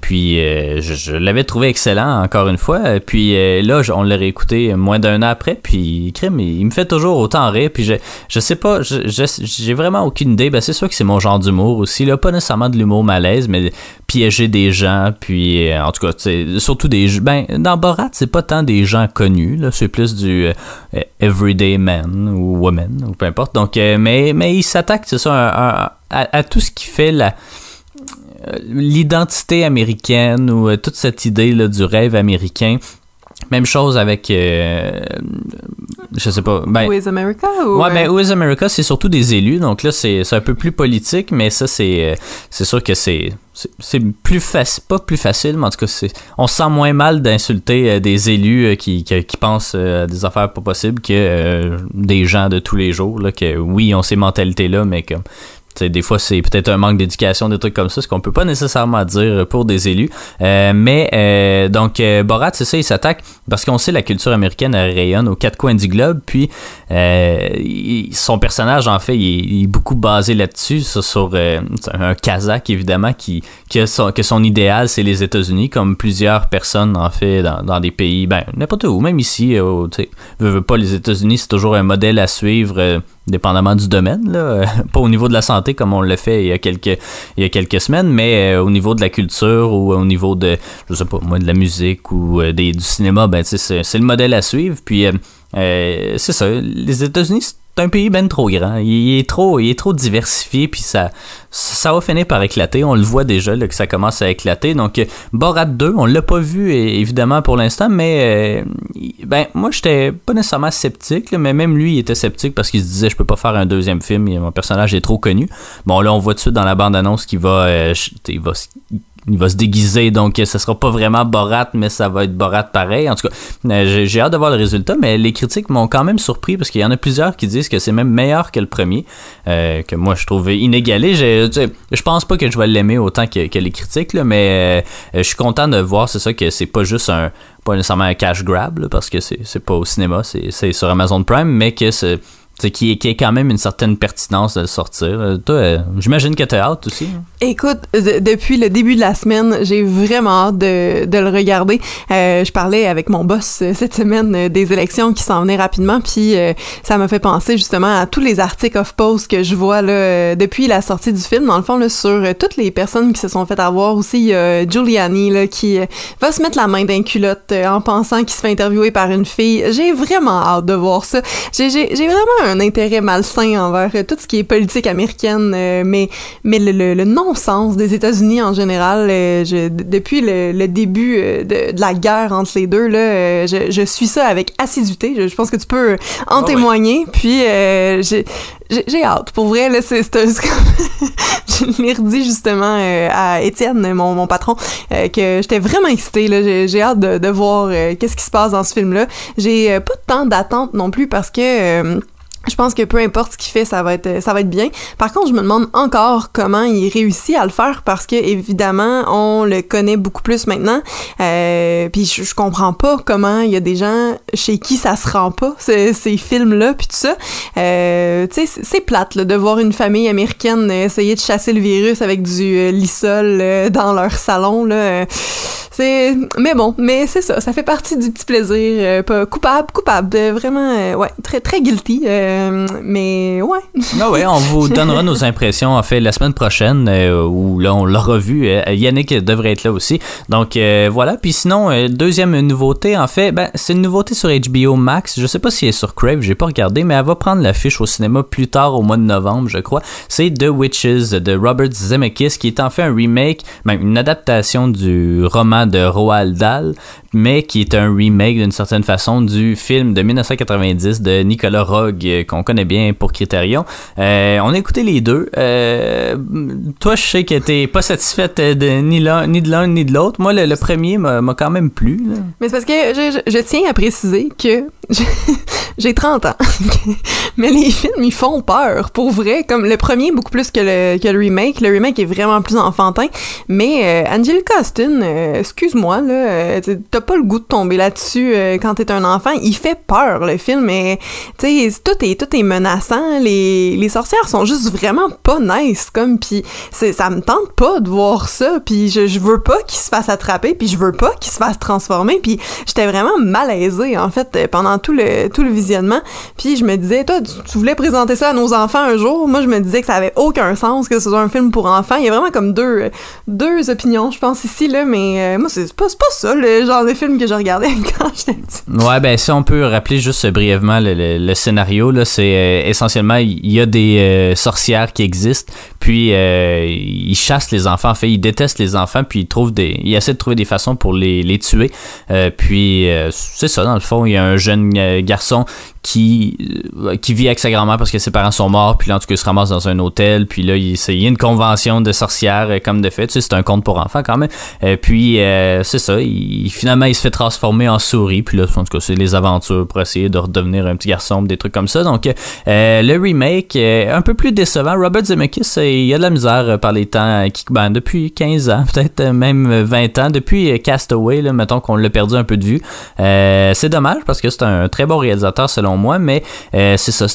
Puis euh, je, je l'avais trouvé excellent, encore une fois. Puis là, je- on l'a réécouté moins d'un an après. Puis, crime, il, me fait toujours autant rire. Puis je, je sais pas, je- je- j'ai vraiment aucune idée. Ben, c'est sûr que c'est mon genre d'humour aussi. Là, pas nécessairement de l'humour malaise, mais piéger des gens. Puis, euh, en tout cas, surtout des. Ben, dans Borat, c'est pas tant des gens connus. Là, c'est plus du euh, everyday man ou woman ou peu importe. Donc, euh, mais, mais il s'attaque, c'est ça, à, tout ce qui fait l'identité américaine ou toute cette idée du rêve américain. Même chose avec, euh, je sais pas, ben, Who is America ou Ouais, euh, ben, Who is America, c'est surtout des élus. Donc là, c'est c'est un peu plus politique, mais ça, c'est euh, c'est sûr que c'est c'est- plus facile, pas plus facile, mais en tout cas, c'est on se sent moins mal d'insulter euh, des élus euh, qui, qui, qui pensent euh, à des affaires pas possibles que euh, des gens de tous les jours. Là, que oui, ont ces mentalités-là, mais comme tu sais, des fois, c'est peut-être un manque d'éducation, des trucs comme ça, ce qu'on peut pas nécessairement dire pour des élus. Euh, mais donc, donc, euh, Borat, c'est ça, il s'attaque parce qu'on sait la culture américaine rayonne aux quatre coins du globe. Puis, euh, son personnage, en fait, il est, beaucoup basé là-dessus, sur, euh, un Kazakh, évidemment, qui, son, que son idéal, c'est les États-Unis, comme plusieurs personnes, en fait, dans, dans des pays, ben, n'importe où, même ici, euh, tu sais, veux, veux pas, les États-Unis, c'est toujours un modèle à suivre. Dépendamment du domaine, là. Pas au niveau de la santé comme on l'a fait il y a quelques, il y a quelques semaines, mais euh, au niveau de la culture ou au niveau de, je sais pas, moi, de la musique ou euh, des, du cinéma, ben, c'est, le modèle à suivre. Puis, euh, c'est ça, les États-Unis, c'est un pays ben trop grand. Il, est trop, il est trop diversifié, puis ça, ça va finir par éclater. On le voit déjà là, que ça commence à éclater. Donc, euh, Borat 2, on l'a pas vu évidemment pour l'instant, mais euh, ben moi j'étais pas nécessairement sceptique, mais même lui il était sceptique parce qu'il se disait je peux pas faire un deuxième film, il- mon personnage est trop connu. Bon là on voit tout de suite dans la bande annonce qu'il va, euh, il va, il va se déguiser, donc ça sera pas vraiment Borat, mais ça va être Borat pareil. En tout cas, euh, j'ai- hâte de voir le résultat, mais les critiques m'ont quand même surpris parce qu'il y en a plusieurs qui disent que c'est même meilleur que le premier, euh, que moi je trouve inégalé. J'ai- tu sais, Je pense pas que je vais l'aimer autant que, que les critiques, là, mais euh, je suis content de voir, c'est ça, que c'est pas juste un, pas nécessairement un cash grab, là, parce que c'est pas au cinéma, c'est sur Amazon Prime, mais que c'est c'est qui est, qui est quand même une certaine pertinence de le sortir. Euh, Toi, euh, j'imagine que t'as hâte aussi. hein? Écoute, de- depuis le début de la semaine, j'ai vraiment hâte de, le regarder. Euh, je parlais avec mon boss cette semaine des élections qui s'en venaient rapidement, puis ça m'a fait penser justement à tous les articles off post que je vois là depuis la sortie du film. Dans le fond, sur toutes les personnes qui se sont fait avoir aussi, il y a Giuliani là, qui va se mettre la main d'un culotte en pensant qu'il se fait interviewer par une fille. J'ai vraiment hâte de voir ça. J'ai vraiment un intérêt malsain envers euh, tout ce qui est politique américaine, euh, mais mais le, le, le non-sens des États-Unis en général, euh, je, depuis le, le début de, de la guerre entre les deux, là, je, je suis ça avec assiduité. Je, je pense que tu peux en Ah ouais. témoigner. Puis euh, j'ai hâte. Pour vrai, là, c'est je l'ai redit justement euh, à Étienne, mon, mon patron, euh, que j'étais vraiment excitée. là. J'ai j'ai hâte de, de voir euh, qu'est-ce qui se passe dans ce film-là. J'ai pas tant d'attente non plus parce que je pense que peu importe ce qu'il fait, ça va être ça va être bien. Par contre, je me demande encore comment il réussit à le faire parce que évidemment, on le connaît beaucoup plus maintenant. Euh, puis je, comprends pas comment il y a des gens chez qui ça se rend pas ce- ces films-là puis tout ça. Euh, tu sais, c'est- plate là, de voir une famille américaine essayer de chasser le virus avec du euh, lissol euh, dans leur salon là. C'est mais bon, mais c'est ça, ça fait partie du petit plaisir euh, pas coupable, coupable, vraiment euh, ouais, très très guilty mais ouais. Ah ouais, on vous donnera nos impressions en fait la semaine prochaine euh, où là on l'aura vu. Euh, Yannick devrait être là aussi. Donc euh, voilà. Puis sinon euh, deuxième nouveauté en fait, ben c'est une nouveauté sur HBO Max. Je sais pas si elle est sur Crave, j'ai pas regardé, mais elle va prendre l'affiche au cinéma plus tard au mois de novembre, je crois. C'est The Witches de Robert Zemeckis qui est en fait un remake, même une adaptation du roman de Roald Dahl, mais qui est un remake d'une certaine façon du film de 1990 de Nicolas Rogue euh, qu'on connaît bien pour Criterion. Euh, on a écouté les deux. Euh, toi, je sais que t'es pas satisfaite de ni de l'un ni de l'autre. Moi, le, le premier m'a quand même plu. Mais c'est parce que je, tiens à préciser que j'ai 30 ans. Mais les films, ils font peur, pour vrai. Comme le premier, beaucoup plus que le, remake. Le remake est vraiment plus enfantin. Mais euh, euh, excuse-moi, là, t'as pas le goût de tomber là-dessus euh, quand t'es un enfant. Il fait peur, le film. Mais, tout est, tout est menaçant. Les, les sorcières sont juste vraiment pas nice, comme. Puis ça me tente pas de voir ça. Puis je, je veux pas qu'il se fasse attraper. Puis je veux pas qu'il se fasse transformer. Puis j'étais vraiment malaisée, en fait, euh, pendant tout le, tout le visionnement. Puis je me disais, toi, tu, voulais présenter ça à nos enfants un jour? Moi, je me disais que ça avait aucun sens que ce soit un film pour enfants. Il y a vraiment comme deux, deux opinions, je pense, ici, là. Mais euh, moi, c'est pas, pas ça, le genre film que je regardais quand j'étais. Ouais, ben si on peut rappeler juste brièvement le, le- scénario, là, c'est euh, essentiellement il y a des euh, sorcières qui existent, puis euh, ils chassent les enfants. En fait, ils détestent les enfants, puis ils trouvent des, de trouver des façons pour les, les tuer. Puis c'est ça, dans le fond, il y a un jeune garçon qui qui vit avec sa grand-mère parce que ses parents sont morts, puis là en tout cas il se ramasse dans un hôtel, puis là il, il y a une convention de sorcières comme de fait, tu sais, c'est un conte pour enfants quand même. Puis c'est ça, il, finalement il se fait transformer en souris, puis là en tout cas c'est les aventures pour essayer de redevenir un petit garçon, des trucs comme ça. Donc euh, le remake euh, un peu plus décevant. Robert Zemeckis, euh, il a de la misère euh, par les temps qui ben, depuis 15 ans, peut-être même euh, 20 ans, depuis Castaway, là, mettons qu'on l'a perdu un peu de vue. C'est dommage parce que c'est un très bon réalisateur selon moi, mais c'est ça.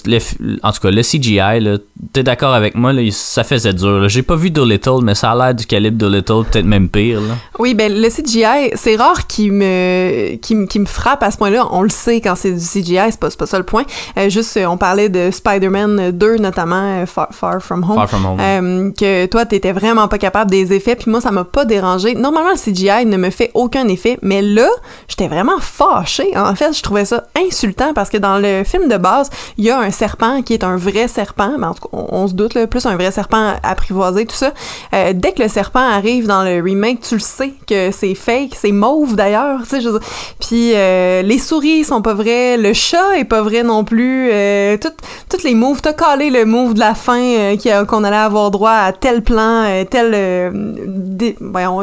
en tout cas, le CGI, t'es d'accord avec moi, là, ça faisait dur. J'ai pas vu Doolittle, mais ça a l'air du calibre Doolittle, peut-être même pire. Oui, ben le CGI, c'est rare qu'il me, qu'il me, frappe à ce point-là. On le sait quand c'est du CGI, c'est pas, pas ça le point. Euh, juste, euh, on parlait de Spider-Man 2, notamment euh, Far, Far From Home. Far From Home. Euh, que toi, t'étais vraiment pas capable des effets, puis moi, ça m'a pas dérangé. Normalement, le CGI ne me fait aucun effet, mais là, j'étais vraiment fâchée. En fait, je trouvais ça insultant parce que dans le film de base, il y a un serpent qui est un vrai serpent, mais en tout cas, on, on se doute, là, plus un vrai serpent apprivoisé, tout ça. Euh, dès que le serpent arrive dans le remake, tu le sais que c'est fake, c'est mauve d'ailleurs, dire. Puis euh, les souris sont pas vraies, le chat est pas vrai non plus, euh, tout- toutes les moves, t'as calé le move de la fin euh, qu'on allait avoir droit à tel plan, euh, tel euh,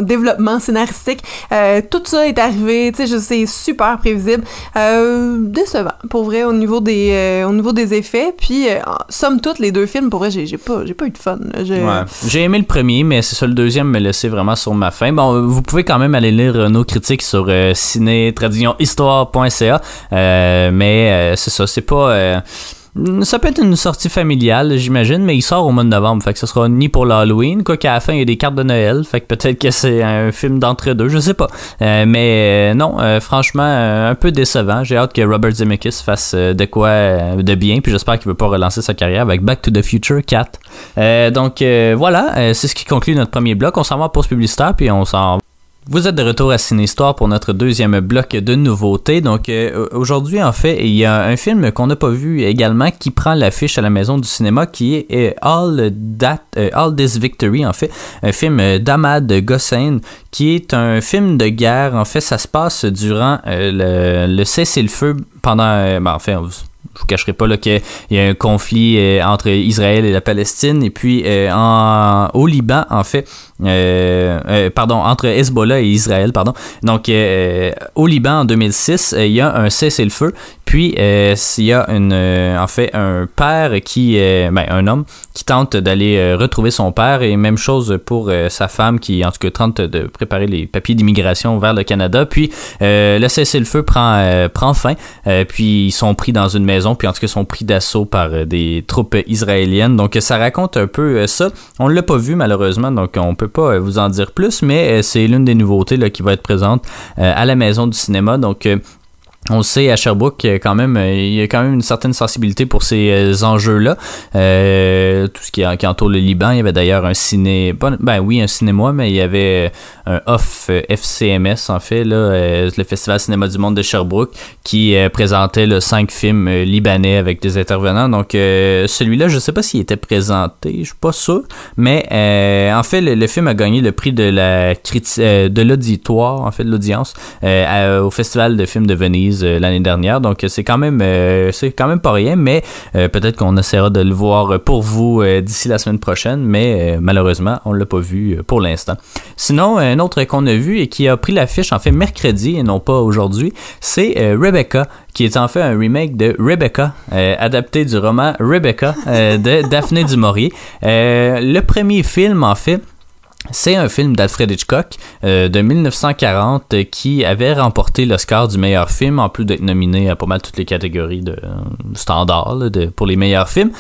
développement scénaristique, tout ça est arrivé, tu sais, sais, super prévisible, décevant pour vrai au niveau des au niveau des effets, puis somme toute les deux films pour vrai j'ai pas pas eu de fun. J'ai- Ouais. Aimé le premier, mais c'est ça, le deuxième me laissait vraiment sur ma faim. Bon, vous pouvez quand même aller lire nos critiques sur euh, ciné-histoire.ca, euh, mais euh, c'est ça, c'est pas... ça peut être une sortie familiale, j'imagine, mais il sort au mois de novembre, fait que ce sera ni pour l'Halloween, quoi qu'à la fin, il y a des cartes de Noël, fait que peut-être que c'est un film d'entre-deux, je sais pas. Mais non, franchement, un peu décevant. J'ai hâte que Robert Zemeckis fasse de quoi de bien, puis j'espère qu'il veut pas relancer sa carrière avec Back to the Future 4. Euh, donc voilà, c'est ce qui conclut notre premier bloc. On s'en va en pause publicitaire, puis on s'en Vous êtes de retour à Ciné Histoire pour notre deuxième bloc de nouveautés. Donc euh, aujourd'hui, en fait, il y a un film qu'on n'a pas vu également qui prend l'affiche à la maison du cinéma qui est euh, All, That, euh, All This Victory, en fait, un film d'Ahmad Gossein qui est un film de guerre. En fait, ça se passe durant le, le cessez-le-feu pendant... Ben, je vous cacherai pas qu'il y a un conflit entre Israël et la Palestine et puis en, au Liban en fait euh, euh, pardon, entre Hezbollah et Israël, pardon. Donc, euh, au Liban, en 2006, il y a un cessez-le-feu. Puis, il y a une, en fait un père qui, ben, un homme qui tente d'aller retrouver son père et même chose pour sa femme qui, en tout cas, tente de préparer les papiers d'immigration vers le Canada. Puis, le cessez-le-feu prend, prend fin. puis, ils sont pris dans une maison. Puis, en tout cas, sont pris d'assaut par des troupes israéliennes. Donc, ça raconte un peu ça. On l'a pas vu malheureusement, donc on peut pas euh, vous en dire plus, mais euh, c'est l'une des nouveautés qui va être présente euh, à la maison du cinéma. Donc on sait à Sherbrooke quand même il y a quand même une certaine sensibilité pour ces enjeux-là. tout ce qui, entoure le Liban, il y avait d'ailleurs un ciné, ben oui un cinéma, mais il y avait un off FCMS en fait là, le Festival Cinéma du Monde de Sherbrooke qui présentait le cinq films libanais avec des intervenants. Donc celui-là, je sais pas s'il était présenté, je suis pas sûr, mais en fait le, film a gagné le prix de la de l'auditoire, en fait de l'audience au Festival de films de Venise euh, l'année dernière. Donc c'est quand même euh, c'est quand même pas rien, mais euh, peut-être qu'on essaiera de le voir pour vous d'ici la semaine prochaine, mais malheureusement on l'a pas vu pour l'instant. Sinon un autre qu'on a vu et qui a pris l'affiche en fait mercredi et non pas aujourd'hui, c'est Rebecca qui est en fait un remake de Rebecca, adapté du roman Rebecca de Daphné du Maurier. le premier film en fait c'est un film d'Alfred Hitchcock euh, de 1940 euh, qui avait remporté l'Oscar du meilleur film, en plus d'être nominé à pas mal toutes les catégories de euh, standard pour les meilleurs films.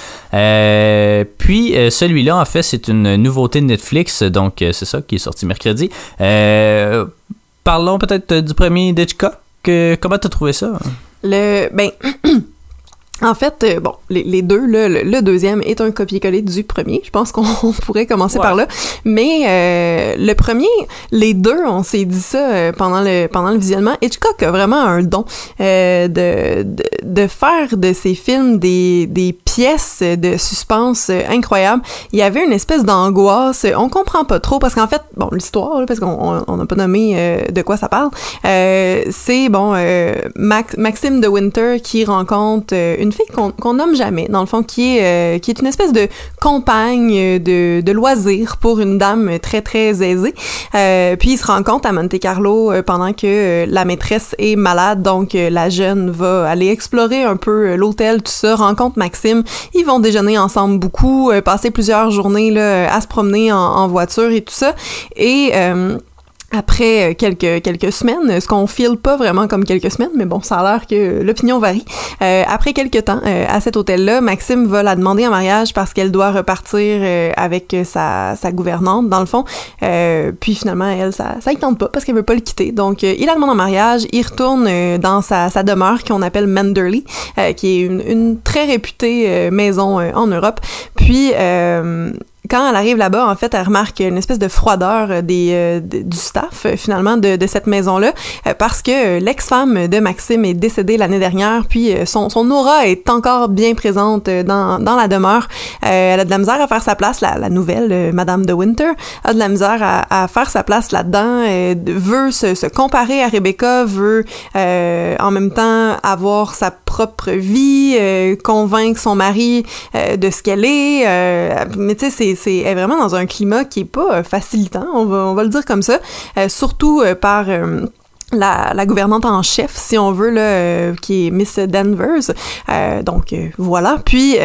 puis celui-là, en fait, c'est une nouveauté de Netflix, donc c'est ça qui est sorti mercredi. parlons peut-être du premier d'Hitchcock. comment t'as trouvé ça? Le ben En fait, euh, bon, les, les deux, le, le, deuxième est un copier-coller du premier. Je pense qu'on pourrait commencer par là. Mais euh, le premier, les deux, on s'est dit ça euh, pendant le pendant le visionnement. Hitchcock a vraiment un don de, de, de faire de ses films des, des pièces de suspense incroyables. Il y avait une espèce d'angoisse. On comprend pas trop parce qu'en fait, bon, l'histoire, parce qu'on on n'a pas nommé de quoi ça parle. c'est bon, Max, Maxime de Winter qui rencontre une une fille qu'on nomme jamais, dans le fond, qui est, euh, qui est une espèce de compagne de, de loisirs pour une dame très, très aisée. Euh, puis il se rend compte à Monte Carlo euh, pendant que la maîtresse est malade, donc la jeune va aller explorer un peu l'hôtel, tout ça, rencontre Maxime. Ils vont déjeuner ensemble beaucoup, passer plusieurs journées là, à se promener en, en voiture et tout ça. Et après euh, quelques quelques semaines, ce qu'on file pas vraiment comme quelques semaines, mais bon, ça a l'air que l'opinion varie. Euh, après quelques temps euh, à cet hôtel-là, Maxime va la demander en mariage parce qu'elle doit repartir avec sa, sa gouvernante dans le fond. puis finalement, elle, ça ça y tente pas parce qu'elle veut pas le quitter. Donc il la demande en mariage, il retourne dans sa, sa demeure qu'on appelle Manderley, qui est une, une très réputée maison en Europe. Puis quand elle arrive là-bas, en fait, elle remarque une espèce de froideur euh, des, euh, du staff, euh, finalement, de, de cette maison-là, parce que l'ex-femme de Maxime est décédée l'année dernière, puis son, aura est encore bien présente dans, dans la demeure. elle a de la misère à faire sa place, la, la nouvelle Madame de Winter a de la misère à, à faire sa place là-dedans, veut se, se, comparer à Rebecca, veut en même temps avoir sa propre vie, convaincre son mari de ce qu'elle est, mais tu sais, c'est c'est est vraiment dans un climat qui est pas euh, facilitant, on va, on va le dire comme ça, euh, surtout euh, par la, gouvernante en chef, si on veut, là, qui est Miss Danvers. donc voilà. Puis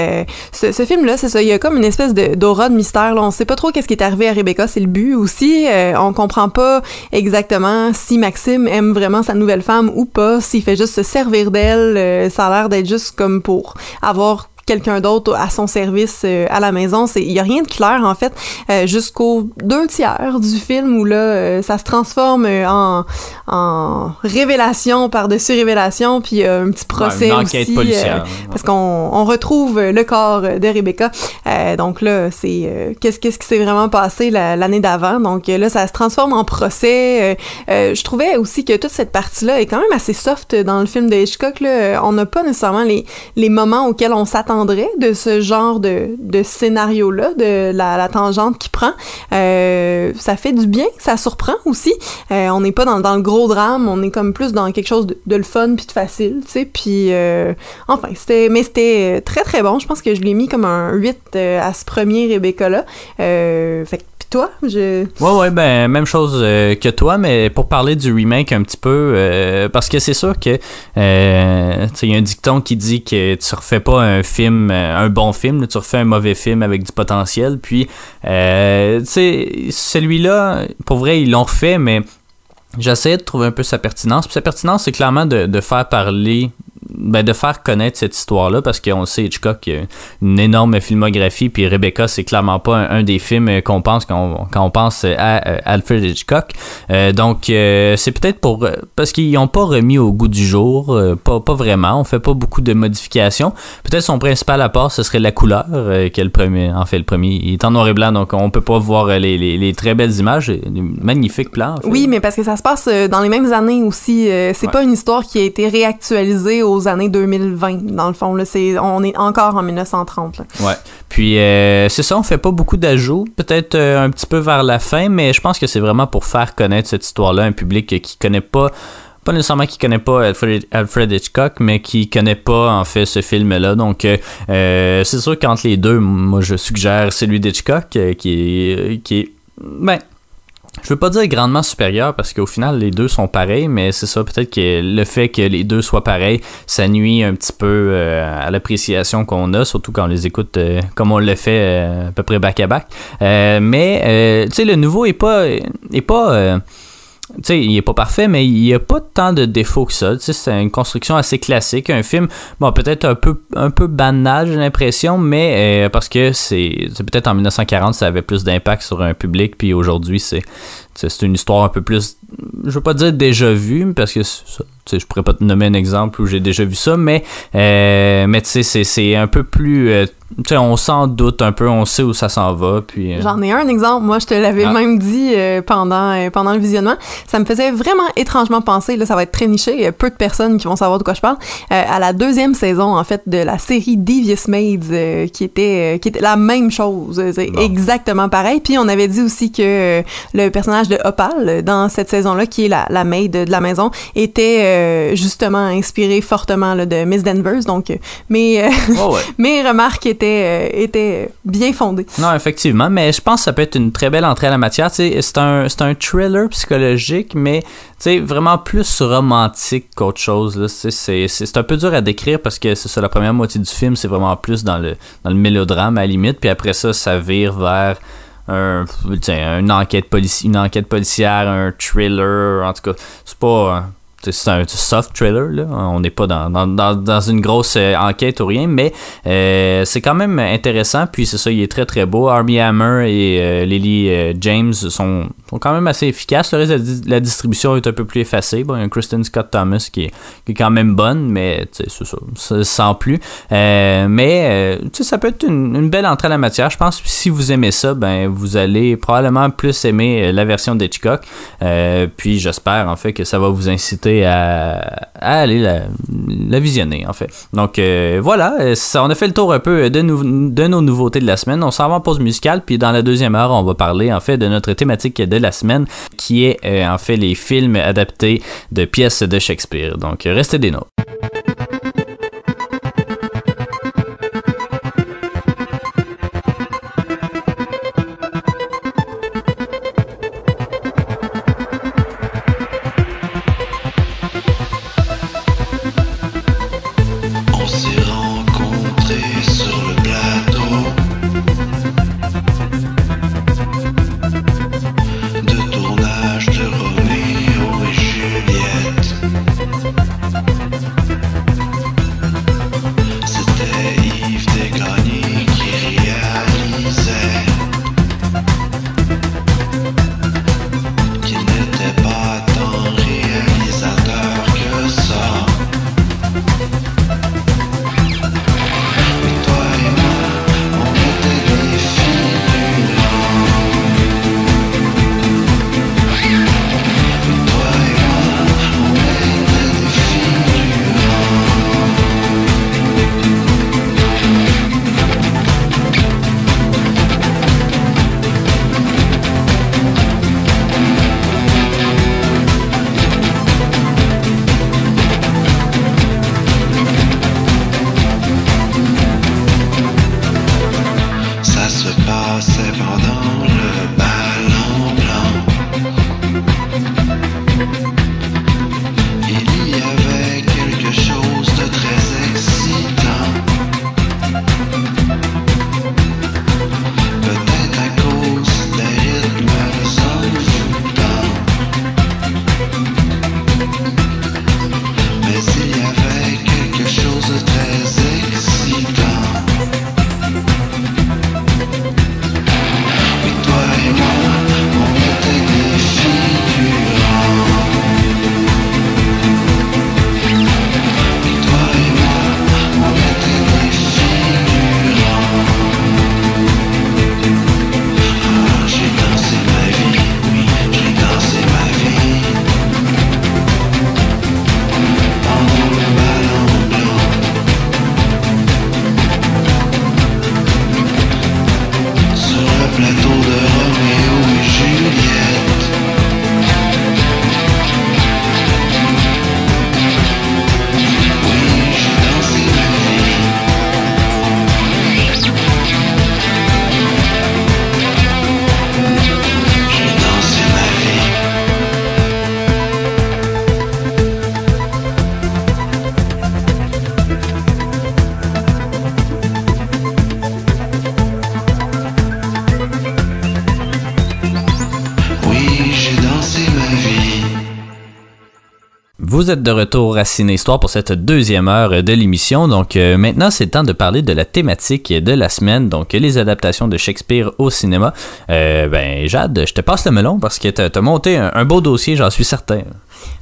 ce, film-là, c'est ça. Il y a comme une espèce de d'aura de mystère. Là. On sait pas trop qu'est-ce qui est arrivé à Rebecca. C'est le but aussi. on comprend pas exactement si Maxime aime vraiment sa nouvelle femme ou pas. S'il fait juste se servir d'elle. ça a l'air d'être juste comme pour avoir quelqu'un d'autre à son service euh, à la maison. C'est, il y a rien de clair en fait euh, jusqu'au deux tiers du film où là euh, ça se transforme en, en révélation par-dessus révélation, puis un petit procès une enquête aussi, policière. parce qu'on on retrouve le corps de Rebecca. Donc là, c'est qu'est-ce qu'est-ce qui s'est vraiment passé la- l'année d'avant? Donc là, ça se transforme en procès. Je trouvais aussi que toute cette partie-là est quand même assez soft dans le film de Hitchcock. Là. On n'a pas nécessairement les, les moments auxquels on de ce genre de, scénario-là, de la, tangente qui prend. Euh, ça fait du bien, ça surprend aussi. Euh, on n'est pas dans, dans le gros drame, on est comme plus dans quelque chose de, le fun puis de facile, tu sais. Puis euh, enfin, c'était mais c'était très très bon. Je pense que je l'ai mis comme un 8 euh, à ce premier Rebecca là. Euh, fait toi, je Ouais, ouais, ben, même chose euh, que toi, mais pour parler du remake un petit peu, euh, parce que c'est sûr que, euh, il y a un dicton qui dit que tu refais pas un film, euh, un bon film, tu refais un mauvais film avec du potentiel, puis, tu sais, celui-là, pour vrai, ils l'ont refait, mais j'essayais de trouver un peu sa pertinence, puis sa pertinence, c'est clairement de faire parler ben, de faire connaître cette histoire-là parce qu'on le sait, Hitchcock a une énorme filmographie, puis Rebecca, c'est clairement pas un, un des films qu'on pense quand on, quand on pense à euh, Alfred Hitchcock. Euh, donc, euh, c'est peut-être pour. Parce qu'ils n'ont pas remis au goût du jour, euh, pas, pas vraiment. On fait pas beaucoup de modifications. Peut-être son principal apport, ce serait la couleur, qui est le premier. En fait, le premier, il est en noir et blanc, donc on peut pas voir les, les, les très belles images, les magnifiques plans. en fait. Oui, mais parce que ça se passe dans les mêmes années aussi. C'est Ouais. pas une histoire qui a été réactualisée aux années 2020, dans le fond. Là, c'est, on est encore en 1930. Là. Ouais. Puis euh, c'est ça, on fait pas beaucoup d'ajouts, peut-être euh, un petit peu vers la fin, mais je pense que c'est vraiment pour faire connaître cette histoire-là à un public qui connaît pas pas nécessairement qui connaît pas Alfred, Hitchcock, mais qui connaît pas en fait ce film-là. Donc euh, c'est sûr qu'entre les deux, moi je suggère celui d'Hitchcock qui est qui est ben je veux pas dire grandement supérieur parce qu'au final les deux sont pareils, mais c'est ça peut-être que le fait que les deux soient pareils, ça nuit un petit peu euh, à l'appréciation qu'on a, surtout quand on les écoute euh, comme on le fait euh, à peu près back à back. Mais tu sais le nouveau est pas est pas sais, il est pas parfait, mais il y a pas tant de défauts que ça. C'est une construction assez classique. Un film, bon, peut-être un peu, un peu banal, j'ai l'impression, mais euh, parce que c'est, peut-être en 1940, ça avait plus d'impact sur un public, puis aujourd'hui, c'est, c'est une histoire un peu plus, je veux pas dire déjà vue, parce que je pourrais pas te nommer un exemple où j'ai déjà vu ça, mais, euh, mais tu sais, c'est, c'est un peu plus, euh, tu sais, on s'en doute un peu, on sait où ça s'en va, puis. euh, J'en ai un exemple. Moi, je te l'avais Ah. même dit pendant, pendant le visionnement. Ça me faisait vraiment étrangement penser, là, ça va être très niché, il y a peu de personnes qui vont savoir de quoi je parle, à la deuxième saison, en fait, de la série Devious Maids, qui, était, qui était la même chose. Bon. exactement pareil. Puis, on avait dit aussi que le personnage de Opal, euh, dans cette saison-là, qui est la, la maid de la maison, était euh, justement inspiré fortement là, de Miss Danvers. Donc, euh, mes, ouais, ouais. mes remarques étaient, étaient bien fondées. Non, effectivement, mais je pense que ça peut être une très belle entrée à la matière. C'est un, c'est un thriller psychologique, mais vraiment plus romantique qu'autre chose. C'est, c'est, c'est un peu dur à décrire parce que c'est ça, la première moitié du film, c'est vraiment plus dans le, dans le mélodrame à la limite, puis après ça, ça vire vers un, une, enquête polici- une enquête policière, un thriller, en tout cas, c'est pas... c'est un soft thriller, là. On n'est pas dans, dans, dans, une grosse euh, enquête ou rien, mais euh, c'est quand même intéressant. Puis c'est ça, il est très très beau. Armie Hammer et euh, Lily James sont, sont quand même assez efficaces. Le reste de la, di- la distribution est un peu plus effacée. Bon, il y a Kristen Scott Thomas qui est, qui est quand même bonne, mais c'est ça, sans plus. Mais ça peut être une, belle entrée à la matière. Je pense que si vous aimez ça, ben vous allez probablement plus aimer la version d'Hitchcock. Puis j'espère en fait que ça va vous inciter à, aller la, visionner en fait. Donc euh, voilà, euh, ça, on a fait le tour un peu de, nou- de nos nouveautés de la semaine. On s'en va en pause musicale, puis dans la deuxième heure, on va parler en fait de notre thématique de la semaine, qui est euh, en fait les films adaptés de pièces de Shakespeare. Donc euh, restez des nôtres. Vous êtes de retour à Ciné Histoire pour cette deuxième heure de l'émission. Donc euh, maintenant, c'est le temps de parler de la thématique de la semaine, donc les adaptations de Shakespeare au cinéma. Euh, ben Jade, je te passe le melon parce que t'as as monté un beau dossier, j'en suis certain.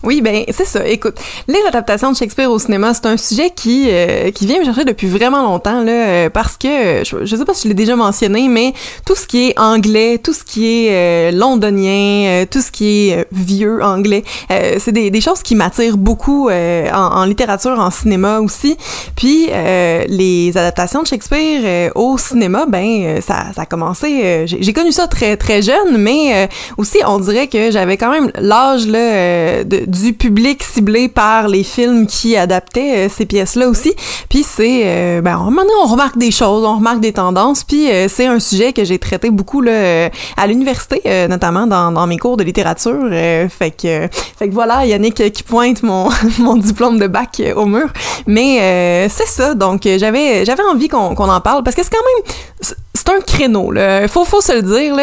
Oui, ben c'est ça. Écoute, les adaptations de Shakespeare au cinéma, c'est un sujet qui euh, qui vient me chercher depuis vraiment longtemps là, euh, parce que je, je sais pas si je l'ai déjà mentionné, mais tout ce qui est anglais, tout ce qui est euh, londonien, euh, tout ce qui est euh, vieux anglais, euh, c'est des, des choses qui m'attirent beaucoup en, en littérature, en cinéma aussi. Puis les adaptations de Shakespeare au cinéma, ben ça, ça a commencé. j'ai connu ça très très jeune, mais aussi on dirait que j'avais quand même l'âge là du public ciblé par les films qui adaptaient euh, ces pièces-là aussi. Puis c'est, euh, ben, donné, on remarque des choses, on remarque des tendances. Puis euh, c'est un sujet que j'ai traité beaucoup là, euh, à l'université, notamment dans, mes cours de littérature. Fait que, fait que voilà, Yannick qui pointe mon, mon diplôme de bac au mur. Mais c'est ça. Donc j'avais, j'avais envie qu'on qu'on en parle parce que c'est quand même, c'est- un créneau. Là. Faut, faut se le dire.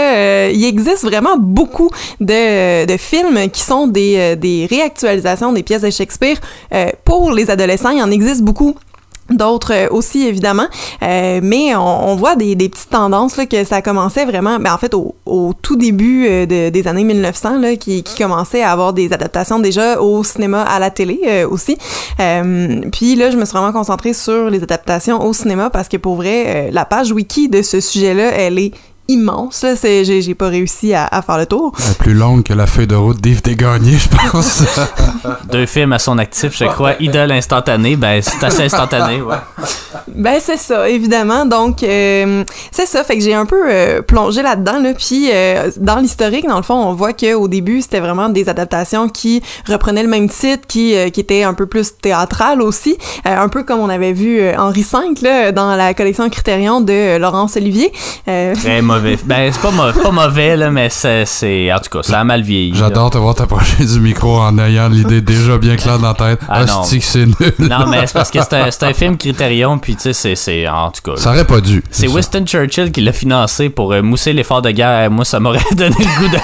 Il existe vraiment beaucoup de, de films qui sont des, des réactualisations des pièces de Shakespeare. Euh, pour les adolescents, il en existe beaucoup d'autres euh, aussi évidemment Euh, mais on, voit des, petites tendances là, que ça commençait vraiment ben, en fait au, tout début de- des années 1900 là, qui, commençait à avoir des adaptations déjà au cinéma à la télé aussi puis là je me suis vraiment concentrée sur les adaptations au cinéma parce que pour vrai la page wiki de ce sujet là elle est immense là c'est j'ai j'ai pas réussi à, à faire le tour plus longue que la feuille de route d'Yves Desgagnés, je pense. Deux films à son actif, je crois. Idole instantanée, ben c'est assez instantané, ouais. Ben c'est ça, évidemment. Donc euh, c'est ça, fait que j'ai un peu euh, plongé là-dedans là, puis euh, dans l'historique, dans le fond, on voit que au début c'était vraiment des adaptations qui reprenaient le même titre, qui euh, qui étaient un peu plus théâtrales aussi, Euh, un peu comme on avait vu Henri V là dans la collection Critérion de Laurence Olivier. Euh, Très mauvais. Ben c'est pas, mau- pas mauvais, là, mais c'est, En tout cas, ça a mal vieilli. J'adore te voir t'approcher du micro en ayant l'idée déjà bien claire dans la tête. Ah, non. Hostie que c'est nul. Non, mais c'est parce que c'est un, film Criterion, puis tu sais, c'est. En tout cas. Ça aurait pas dû. C'est. Winston Churchill qui l'a financé pour euh, mousser l'effort de guerre. Moi, ça m'aurait donné le goût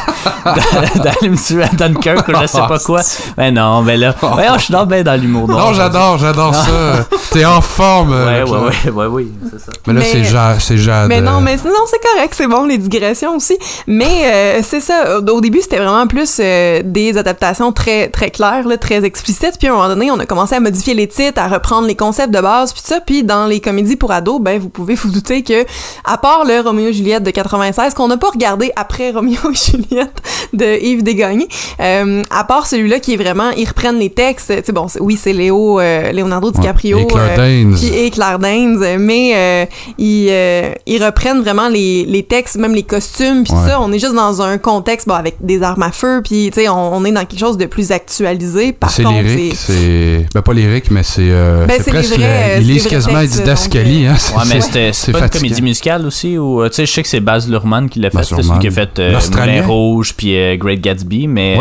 d'aller me tuer à Dunkirk ou je sais pas quoi. Mais non, mais là. Ouais, je suis dans, ben dans l'humour. Non, j'adore, j'adore ça. T'es en forme. Ouais, euh, ouais, ouais, ouais, oui, c'est ça. Mais là, Mais- c'est Jade. C'est Jade. Mais non, euh, mais non, c'est correct, c'est bon, les digressions aussi. Mais euh, c'est ça, au, début, c'était vraiment plus euh, des adaptations très très claires, là, très explicites. Puis à un moment donné, on a commencé à modifier les titres, à reprendre les concepts de base, puis ça. Puis dans les comédies pour ados, ben vous pouvez vous douter que, à part le Roméo et Juliette de 96, qu'on n'a pas regardé après Roméo et Juliette de Yves Desgagnés, euh, à part celui-là qui est vraiment, ils reprennent les textes. Tu sais, bon, oui, c'est Léo, euh, Leonardo DiCaprio. et Claire euh, Danes. qui et Claire Danes, mais euh, ils, euh, ils reprennent vraiment les, les textes, même les costumes, puis Ouais. ça. On est juste dans un contexte bon, avec des armes à feu, puis tu sais, on, on est dans quelque chose de plus actualisé. Par C'est contre, lyrique, c'est c'est. Ben, pas lyrique, mais c'est. euh, Ben, c'est c'est presque. vrais, la- euh, Ils c'est lisent quasiment textes, Didascalie, donc, hein. Ouais, mais c'est- c'était c'est pas une comédie musicale aussi ou euh, tu sais je sais que c'est Baz Luhrmann qui l'a fait, là, celui qui a fait euh. Moulin Rouge puis euh, Great Gatsby, mais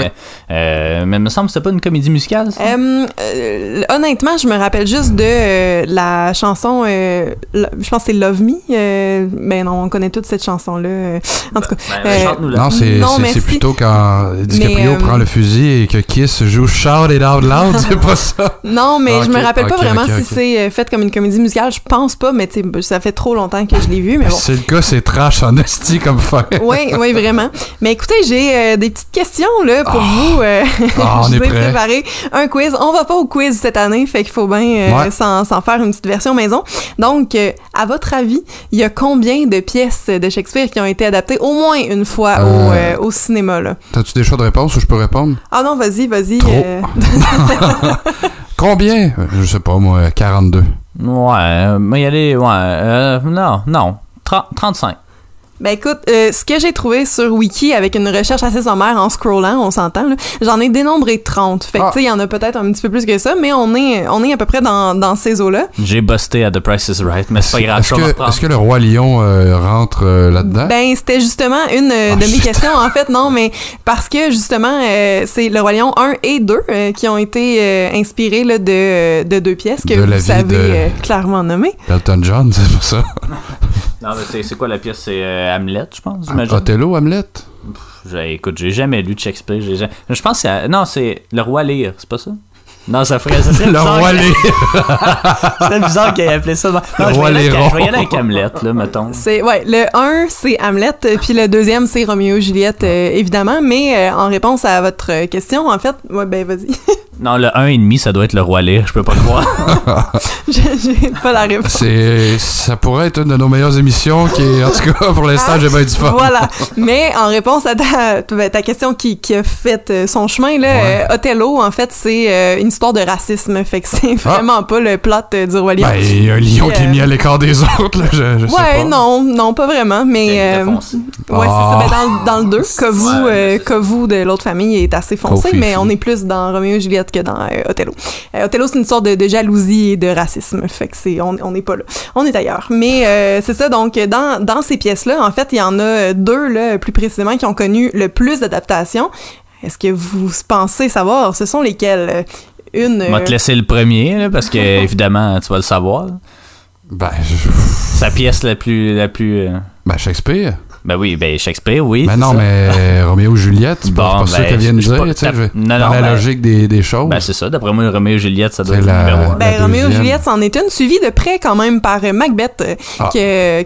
euh, mais il me semble que c'était pas une comédie musicale. ça? Euh, euh, honnêtement, je me rappelle juste de euh, la chanson, euh, je pense que c'est Love Me. Euh, ben non, on connaît toute cette chanson-là. euh, en tout cas, Ben, euh, chante-nous-la. Non, c'est plutôt quand DiCaprio euh, prend le fusil et que Kiss joue Shout It Out Loud, c'est pas ça? Non, mais Ah, je me rappelle pas vraiment si c'est euh, fait comme une comédie musicale. Je pense pas, mais ça fait trop longtemps que je l'ai vu. Mais bon. C'est le cas, c'est trash en esti comme fin. Oui, oui, vraiment. Mais écoutez, j'ai euh, des petites questions là pour vous. euh, Ah, on je est vous ai préparé un quiz. On va pas au quiz cette année, fait qu'il faut bien euh, s'en faire une petite version maison. Donc, euh, à votre avis, il y a combien de pièces de Shakespeare qui ont été adaptées au moins une fois au, Euh. euh, au cinéma là? T'as-tu des choix de réponse ou je peux répondre? Ah non, vas-y, vas-y. Euh, Combien? Je sais pas, moi, 42. Ouais, mais y aller ouais, euh, non, non, 30 35. Ben écoute, euh, ce que j'ai trouvé sur Wiki avec une recherche assez sommaire en scrollant, on s'entend, là, j'en ai dénombré 30. Fait que Ah. tu sais, il y en a peut-être un petit peu plus que ça, mais on est, on est à peu près dans, dans ces eaux-là. J'ai busté à The Price is Right, mais c'est pas grave, Est-ce que, le Roi Lion euh, rentre euh, là-dedans? Ben, c'était justement une euh, Ah, de mes questions, en fait, non, mais parce que justement, euh, c'est Le Roi Lion 1 et 2 euh, qui ont été euh, inspirés là, de, de deux pièces que De vous savez de- euh, clairement nommées. Elton John, c'est pour ça. Non, mais c'est, quoi la pièce? C'est euh, Hamlet, je pense, j'imagine. Othello, Hamlet? J'ai- écoute, j'ai jamais lu Shakespeare. jamais- Je pense que c'est. Non, c'est Le Roi Lear, c'est pas ça? Non, ça ferait, ça serait Le roi que- Lé. C'est bizarre qu'il ait appelé ça. Non, Le je roi Léron. je vais y aller avec Hamlet, là, mettons. C'est ouais, le 1 c'est Hamlet, euh, puis le deuxième c'est Roméo et Juliette euh, évidemment, mais euh, en réponse à votre question, en fait, ouais ben vas-y. Non, le 1,5, ça doit être le roi Lear, je peux pas croire. J'ai j'ai pas la réponse. C'est, ça pourrait être une de nos meilleures émissions qui, est- en tout cas, pour l'instant, j'ai bien du fun. Voilà. Mais en réponse à ta, question qui, qui a fait son chemin, là, Ouais. euh, Othello, en fait, c'est euh, une histoire de racisme. Fait que c'est vraiment pas le plot euh, du Roi Lion. Ben, il y a un lion qui est mis à l'écart des autres, là, je, je sais Ouais, pas. non, non, pas vraiment, mais... Euh, foncé. Ouais, Ah. c'est ça. Ben, dans, dans le 2, que vous, Ouais, euh, que vous de l'autre famille est assez foncé, mais on est plus dans Roméo et Juliette que dans euh, Othello. Euh, Othello, c'est une sorte de, de jalousie et de racisme. Fait que c'est, on on n'est pas là. On est ailleurs. Mais euh, c'est ça, donc dans, dans ces pièces-là, en fait, il y en a deux, là, plus précisément, qui ont connu le plus d'adaptations. Est-ce que vous pensez savoir, ce sont lesquelles? Euh, Une... On va euh, te laisser le premier, là, parce que, évidemment, tu vas le savoir. Ben, je- Sa pièce la plus. La plus euh, ben, Shakespeare. Ben oui, ben Shakespeare, oui. Ben c'est non, ça. mais Roméo et Juliette, c'est pas, Bon, pas ça ben, qu'elle vient de dire, pas- tu sais, non, dans non, la ben- logique des, des choses. Ben c'est ça, d'après moi, Roméo et Juliette, ça doit être le la- numéro. Ben, la Roméo et. Juliette, c'en est une, suivie de près quand même par euh, Macbeth, euh, Ah.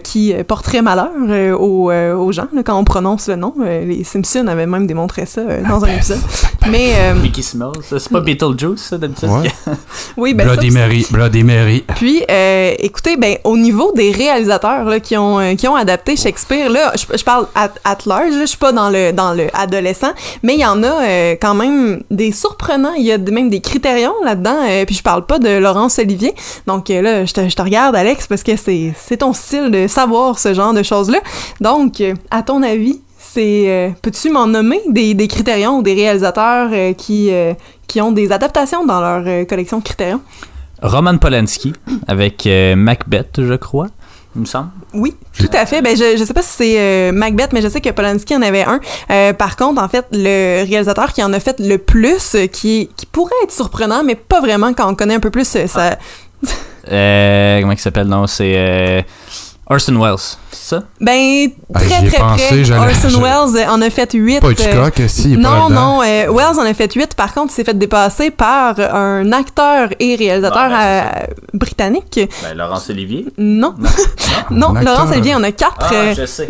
qui euh, porterait malheur euh, aux, euh, aux gens là, quand on prononce le nom. Euh, les Simpsons avaient même démontré ça euh, dans un épisode. Mais euh, Mickey Smalls, ça, c'est pas Beetlejuice, ça, d'habitude? Ouais. oui, ben ça, Bloody Mary, Bloody Mary. Puis, euh, écoutez, ben, au niveau des réalisateurs là, qui, ont, euh, qui ont adapté Shakespeare, là, je, je parle at, at large, je suis pas dans le, dans le adolescent, mais il y en a euh, quand même des surprenants. Il y a même des critérions là-dedans. euh, puis je parle pas de Laurence Olivier. Donc euh, là, je te, je te regarde, Alex, parce que c'est c'est ton style de savoir ce genre de choses-là. Donc, euh, à ton avis, c'est peux-tu m'en nommer des, des critérions ou des réalisateurs qui, qui ont des adaptations dans leur collection de critérions? Roman Polanski, avec Macbeth, je crois, il me semble. Oui, tout à fait. Ben, je, je sais pas si c'est euh, Macbeth, mais je sais que Polanski en avait un. Euh, par contre, en fait, le réalisateur qui en a fait le plus, euh, qui, qui pourrait être surprenant, mais pas vraiment quand on connaît un peu plus ça. Comment il s'appelle? Non, c'est euh, Orson Welles, c'est ça? Ben, Ah, très très pensé, près. j'allais- Orson je- Welles euh, en a fait huit. Pas euh, Hitchcock, si, il est pas non, non, euh, Wells en a fait huit. Par contre, il s'est fait dépasser par un acteur et réalisateur Ah, ben, euh, britannique. Ben, Laurence Olivier? Non, non, Laurence Olivier euh, en a quatre. Ah, euh, je sais.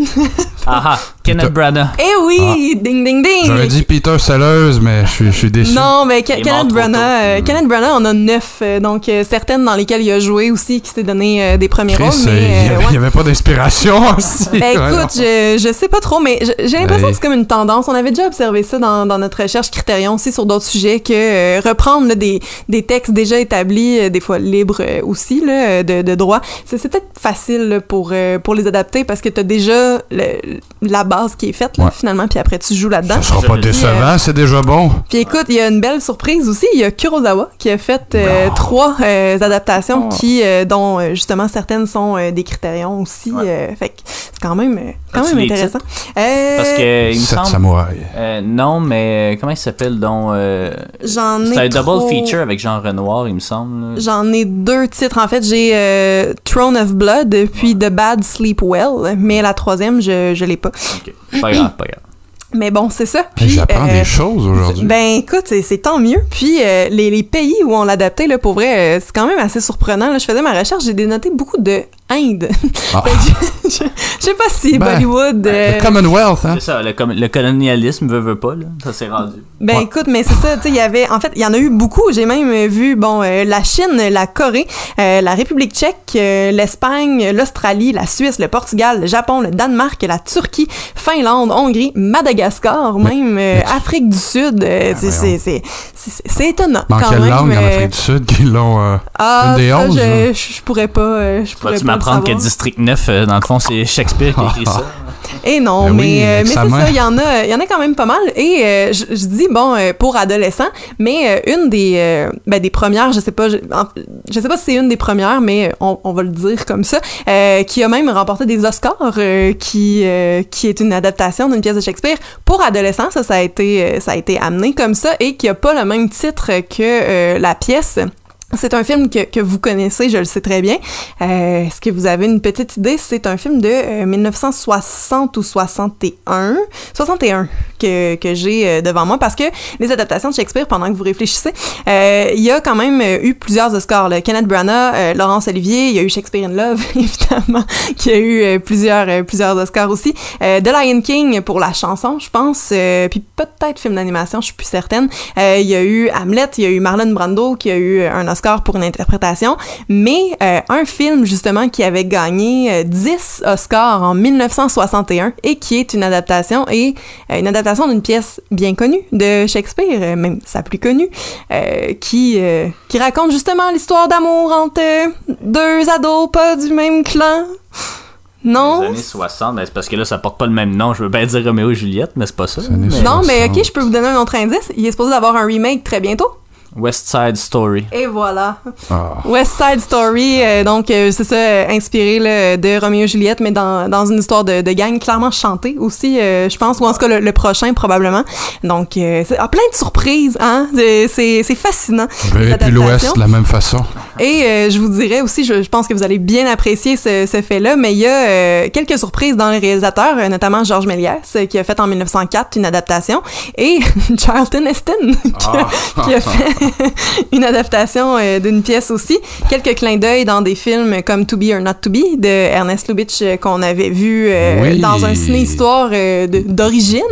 ah ah, Kenneth Branagh. Eh oui, ding ding ding. J'aurais dit Peter Sellers, mais je suis, je suis déçu. Non, mais Ke- Kenneth Branagh, euh, Kenneth Branagh en a neuf, euh, donc euh, certaines dans lesquelles il a joué aussi, qui s'est donné euh, des premiers Chris, rôles. euh, Mais, il y euh, avait, ouais. pas d'inspiration aussi. Ben, écoute, je, je sais pas trop, mais j'ai l'impression Hey. que c'est comme une tendance. On avait déjà observé ça dans, dans notre recherche Critérion aussi sur d'autres sujets, que euh, reprendre là, des, des textes déjà établis, euh, des fois libres euh, aussi, là, de, de droit, c'est c'est peut-être facile là, pour, euh, pour les adapter parce que t'as déjà le- la base qui est faite, là, Ouais. finalement, puis après tu joues là-dedans. Ça sera pas décevant, c'est déjà bon. Puis écoute, il y a une belle surprise aussi. Il y a Kurosawa qui a fait euh, trois euh, adaptations Oh. qui, euh, dont justement certaines sont euh, des critérions aussi. euh, fait que c'est quand même, euh, quand As-tu même intéressant. Euh, Parce que, il me Sept semble. samouraïs. Euh, non, mais euh, comment il s'appelle donc euh, J'en ai C'est un double trop- feature avec Jean Renoir, il me semble. J'en ai deux titres. En fait, j'ai euh, Throne of Blood puis The Bad Sleep Well, mais la troisième, je, je l'ai pas. Ok. Pas grave, pas grave. Mais bon, c'est ça. Puis, J'apprends euh, des choses aujourd'hui. Ben écoute, c'est- c'est tant mieux. Puis euh, les, les pays où on l'a adapté, là, pour vrai, euh, c'est quand même assez surprenant. Là, je faisais ma recherche, j'ai dénoté beaucoup de Inde. Ah. Je, je- je sais pas si Ben, Bollywood. euh, Le Commonwealth, hein? C'est ça, le, com- le colonialisme veut, veut pas, là. Ça s'est rendu. ben Ouais. écoute, mais c'est ça, tu sais, il y avait, en fait, il y en a eu beaucoup. J'ai même euh, vu, bon, euh, la Chine, la Corée, euh, la République tchèque, euh, l'Espagne, l'Australie, la Suisse, le Portugal, le Japon, le Danemark, la Turquie, Finlande, Hongrie, Madagascar, même euh, Afrique du Sud. euh, c'est- étonnant. Mais en quand quelle même, langue en Afrique du Sud qu'ils l'ont. euh, Ah, Une des ça, je, je, pourrais pas. je pourrais pas le m'apprendre que. District 9, euh, dans le fond, c'est Shakespeare qui a écrit ça? Et non, Ben mais, oui, euh, mais c'est ça, il y en a, il y en a quand même pas mal. Et euh, je, je dis bon euh, pour adolescents, mais euh, une des, euh, ben, des premières, je sais pas, je, en- je sais pas si c'est une des premières, mais on, on va le dire comme ça, euh, qui a même remporté des Oscars, euh, qui euh, qui est une adaptation d'une pièce de Shakespeare pour adolescents. Ça, ça a été, ça a été amené comme ça et qui a pas le même titre que euh, la pièce. C'est un film que, que vous connaissez, je le sais très bien. Euh, Est-ce que vous avez une petite idée? C'est un film de euh, 1960 ou 61. 61. Que, j'ai euh, devant moi parce que les adaptations de Shakespeare, pendant que vous réfléchissez, euh, il y a quand même euh, eu plusieurs Oscars. là. Kenneth Branagh, Laurence Olivier, il y a eu Shakespeare in Love, évidemment, qui a eu plusieurs, plusieurs Oscars aussi. The Lion King pour la chanson, je pense, puis peut-être film d'animation, je suis plus certaine. Il y a eu Hamlet, il y a eu Marlon Brando qui a eu un Oscar pour une interprétation, mais un film justement qui avait gagné euh, 10 Oscars en 1961 et qui est une adaptation et une adaptation d'une pièce bien connue de Shakespeare, euh, même sa plus connue, euh, qui euh, qui raconte justement l'histoire d'amour entre euh, deux ados pas du même clan. Non? Les années 60, ben, c'est parce que là, ça porte pas le même nom. Je veux bien dire Roméo et Juliette, mais c'est pas ça. Mais- Non, mais ok, 60. je peux vous donner un autre indice. Il est supposé d'avoir un remake très bientôt. West Side Story. Et voilà. Ah. West Side Story, euh, donc euh, c'est ça, inspiré là, de Roméo et Juliette, mais dans, dans une histoire de, de gang clairement chantée aussi, euh, je pense, ou en tout cas le, le prochain probablement. Donc, euh, c'est ah, plein de surprises, hein? C'est- fascinant. Verrai plus l'Ouest de la même façon. Et euh, je vous dirais aussi, je, je pense que vous allez bien apprécier ce, ce fait-là, mais il y a euh, quelques surprises dans les réalisateurs, notamment Georges Méliès, qui a fait en 1904 une adaptation, et Charlton Heston, qui, a, qui a fait une adaptation euh, d'une pièce aussi. Quelques clins d'œil dans des films comme To Be or Not To Be de Ernest Lubitsch euh, qu'on avait vu euh, Oui. dans un ciné-histoire d'origine,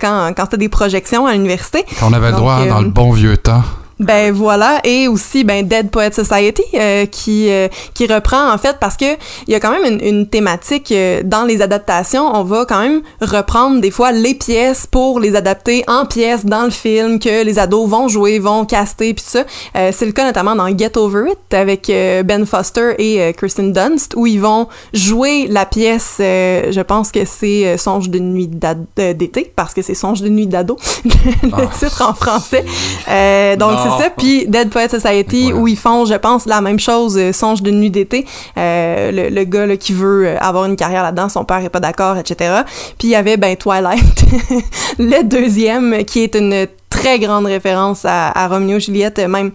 quand, quand c'était des projections à l'université. On avait le droit dans le bon vieux temps. Ben voilà, et aussi ben Dead Poet Society euh, qui euh, qui reprend en fait parce que il y a quand même une, une thématique euh, dans les adaptations, on va quand même reprendre des fois les pièces pour les adapter en pièces dans le film que les ados vont jouer, vont caster puis ça. Euh, c'est le cas notamment dans Get Over It avec euh, Ben Foster et euh, Kristen Dunst où ils vont jouer la pièce euh, je pense que c'est Songe de nuit d'été parce que c'est Songe de nuit d'ado le titre en français. Euh, donc. Ça. Puis Dead Poet Society Incroyable. où ils font, je pense, la même chose, euh, Songe de nuit d'été. Euh, le, le gars là, qui veut euh, avoir une carrière là-dedans, son père est pas d'accord, etc. Puis il y avait ben Twilight, le deuxième, qui est une très grande référence à, à Romeo et Juliette, même.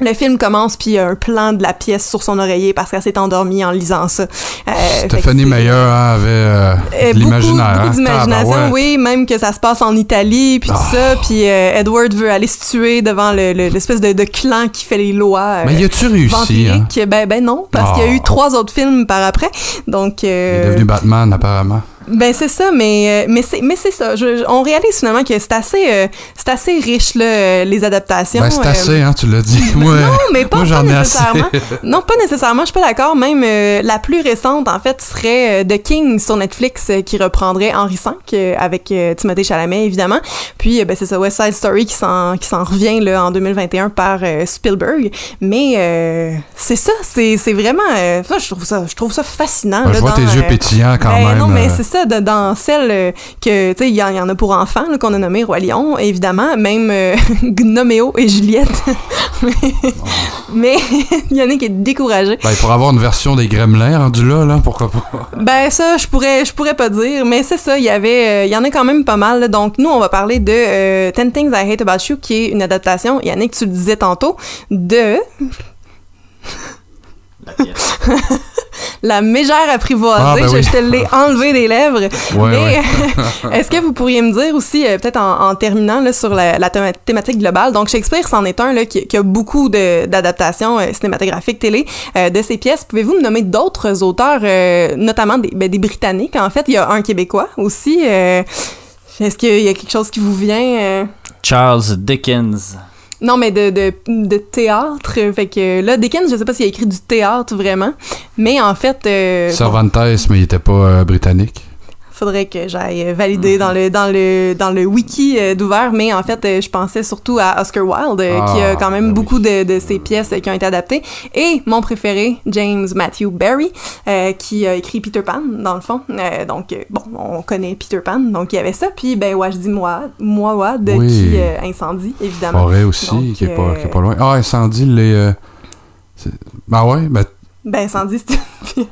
Le film commence puis il y a un plan de la pièce sur son oreiller parce qu'elle s'est endormie en lisant ça. Euh, Stéphanie Meyer hein, avait euh, euh, de l'imaginaire. Beaucoup, hein. d'imagination, oui, même que ça se passe en Italie, puis tout Ah. ça, puis euh, Edward veut aller se tuer devant le- le- l'espèce de, de clan qui fait les lois. euh, Mais y a-tu réussi? Hein? Ben, ben non, parce qu'il y a eu Ah. trois autres films par après. Donc, Il est euh, devenu Batman, apparemment. Ben c'est ça, mais euh, mais c'est mais c'est ça. Je- on réalise finalement que c'est assez euh, c'est assez riche là, les adaptations. Ben, c'est euh, assez, hein, tu l'as dit. Moi, non, mais pas, moi, nécessairement. non, pas nécessairement. Je suis pas d'accord. Même euh, la plus récente, en fait, serait euh, The King sur Netflix, qui reprendrait Henri V euh, avec Timothée Chalamet, évidemment. Puis, ben, c'est ça, West Side Story qui s'en qui s'en revient là en 2021 par Spielberg. Mais euh, c'est ça, c'est c'est vraiment. euh, ça, je trouve ça, je trouve ça fascinant. Ben, là, je vois dans, tes yeux pétillants quand ben même. non, mais c'est ça, de- dans celle euh, que, tu sais, il y, en- il y en a pour enfants, là, qu'on a nommé Roi Lion, évidemment, même euh, Gnoméo et Juliette. mais il y en a qui est découragé. Ben, pour avoir une version des Gremlins rendu là, là, pourquoi pas? Ben ça, je pourrais, je pourrais pas dire, mais c'est ça, il y avait, euh, il y en a quand même pas mal. là. Donc nous, on va parler de euh, Ten Things I Hate About You, qui est une adaptation, Yannick, tu le disais tantôt, de La pièce. La mégère apprivoisée. Ah, ben je, oui. je te l'ai enlevé des lèvres. Ouais, mais est-ce que vous pourriez me dire aussi, euh, peut-être en, en terminant là, sur la, la théma- thématique globale, donc Shakespeare, c'en est un là, qui, qui a beaucoup de- d'adaptations euh, cinématographiques télé euh, de ses pièces. Pouvez-vous me nommer d'autres auteurs, euh, notamment des, ben, des Britanniques? En fait, il y a un Québécois aussi. euh, est-ce qu'il y a quelque chose qui vous vient? euh? Charles Dickens. Non, mais de, de, de théâtre. Fait que là, Dickens, je sais pas s'il a écrit du théâtre vraiment, mais en fait... euh, Cervantes, mais il était pas euh, britannique. Faudrait que j'aille valider dans le dans le dans le wiki euh, d'ouvert mais en fait euh, je pensais surtout à Oscar Wilde euh, qui a Ah, quand même ben oui. beaucoup de, de ses pièces qui ont été adaptées et mon préféré James Matthew Barry euh, qui a écrit Peter Pan dans le fond Euh, donc bon on connaît Peter Pan donc il y avait ça puis ben Wajdi Mouawad Mouawad Oui. qui euh, incendie évidemment Forêt aussi, Donc, qui, est pas, qui est pas loin. Ah, incendie, les. Ben ouais, ben. ben incendie c'est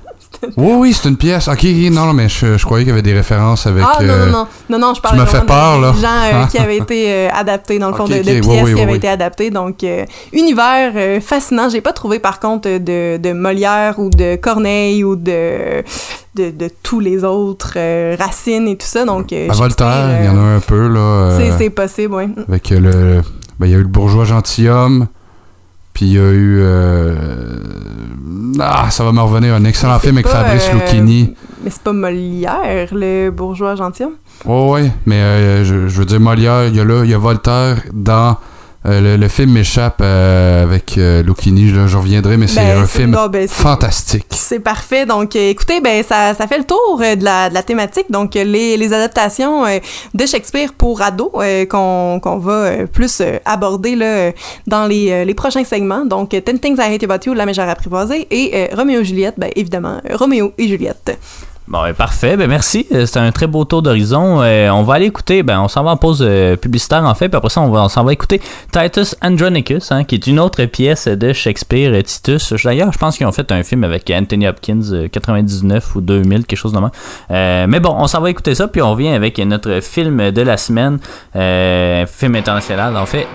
Oui, oui, c'est une pièce. Ok, non, non, mais je, je croyais qu'il y avait des références avec. ah non, euh, non, non, non, non, je parlais m'as fait vraiment peur, de- là. gens euh, Hein? qui avaient été euh, adaptés, dans le fond, de, de ok, pièces oui, oui, qui avaient oui. été adaptées. Donc, euh, univers euh, fascinant. J'ai pas trouvé, par contre, de, de Molière ou de Corneille ou de, de, de tous les autres, euh, Racine et tout ça. Donc, euh, à Voltaire, il y en a un peu, là. c'est- possible, oui. Avec le. Ben, il y a eu le bourgeois gentilhomme. Puis il y a eu. euh, Ah, ça va me revenir. Un excellent film avec Fabrice euh, Lucchini. Mais c'est pas Molière, le bourgeois gentilhomme? Oui, oui, mais euh, je, je veux dire, Molière, il y a là, il y a Voltaire dans. Euh, le, le film m'échappe euh, avec euh, Lucchini, je, reviendrai, mais c'est Ben, un film non, ben, fantastique. C'est parfait. Donc, écoutez, ben ça, ça fait le tour de, la, de la thématique. Donc, les, les adaptations de Shakespeare pour ados qu'on va plus aborder là, dans les, les prochains segments. Donc, Ten Things I Hate About You, La Mégère Apprivoisée et Roméo et Juliette, ben évidemment, Roméo et Juliette. Bon, ben, parfait. Ben, merci. Euh, C'était un très beau tour d'horizon. Euh, on va aller écouter, ben, on s'en va en pause euh, publicitaire, en fait, puis après ça, on, s'en va écouter Titus Andronicus, hein, qui est une autre pièce de Shakespeare, euh, Titus. D'ailleurs, je pense qu'ils ont fait un film avec Anthony Hopkins, euh, 99 ou 2000, quelque chose de même. Mais bon, on s'en va écouter ça, puis on revient avec notre film de la semaine, film international, en fait,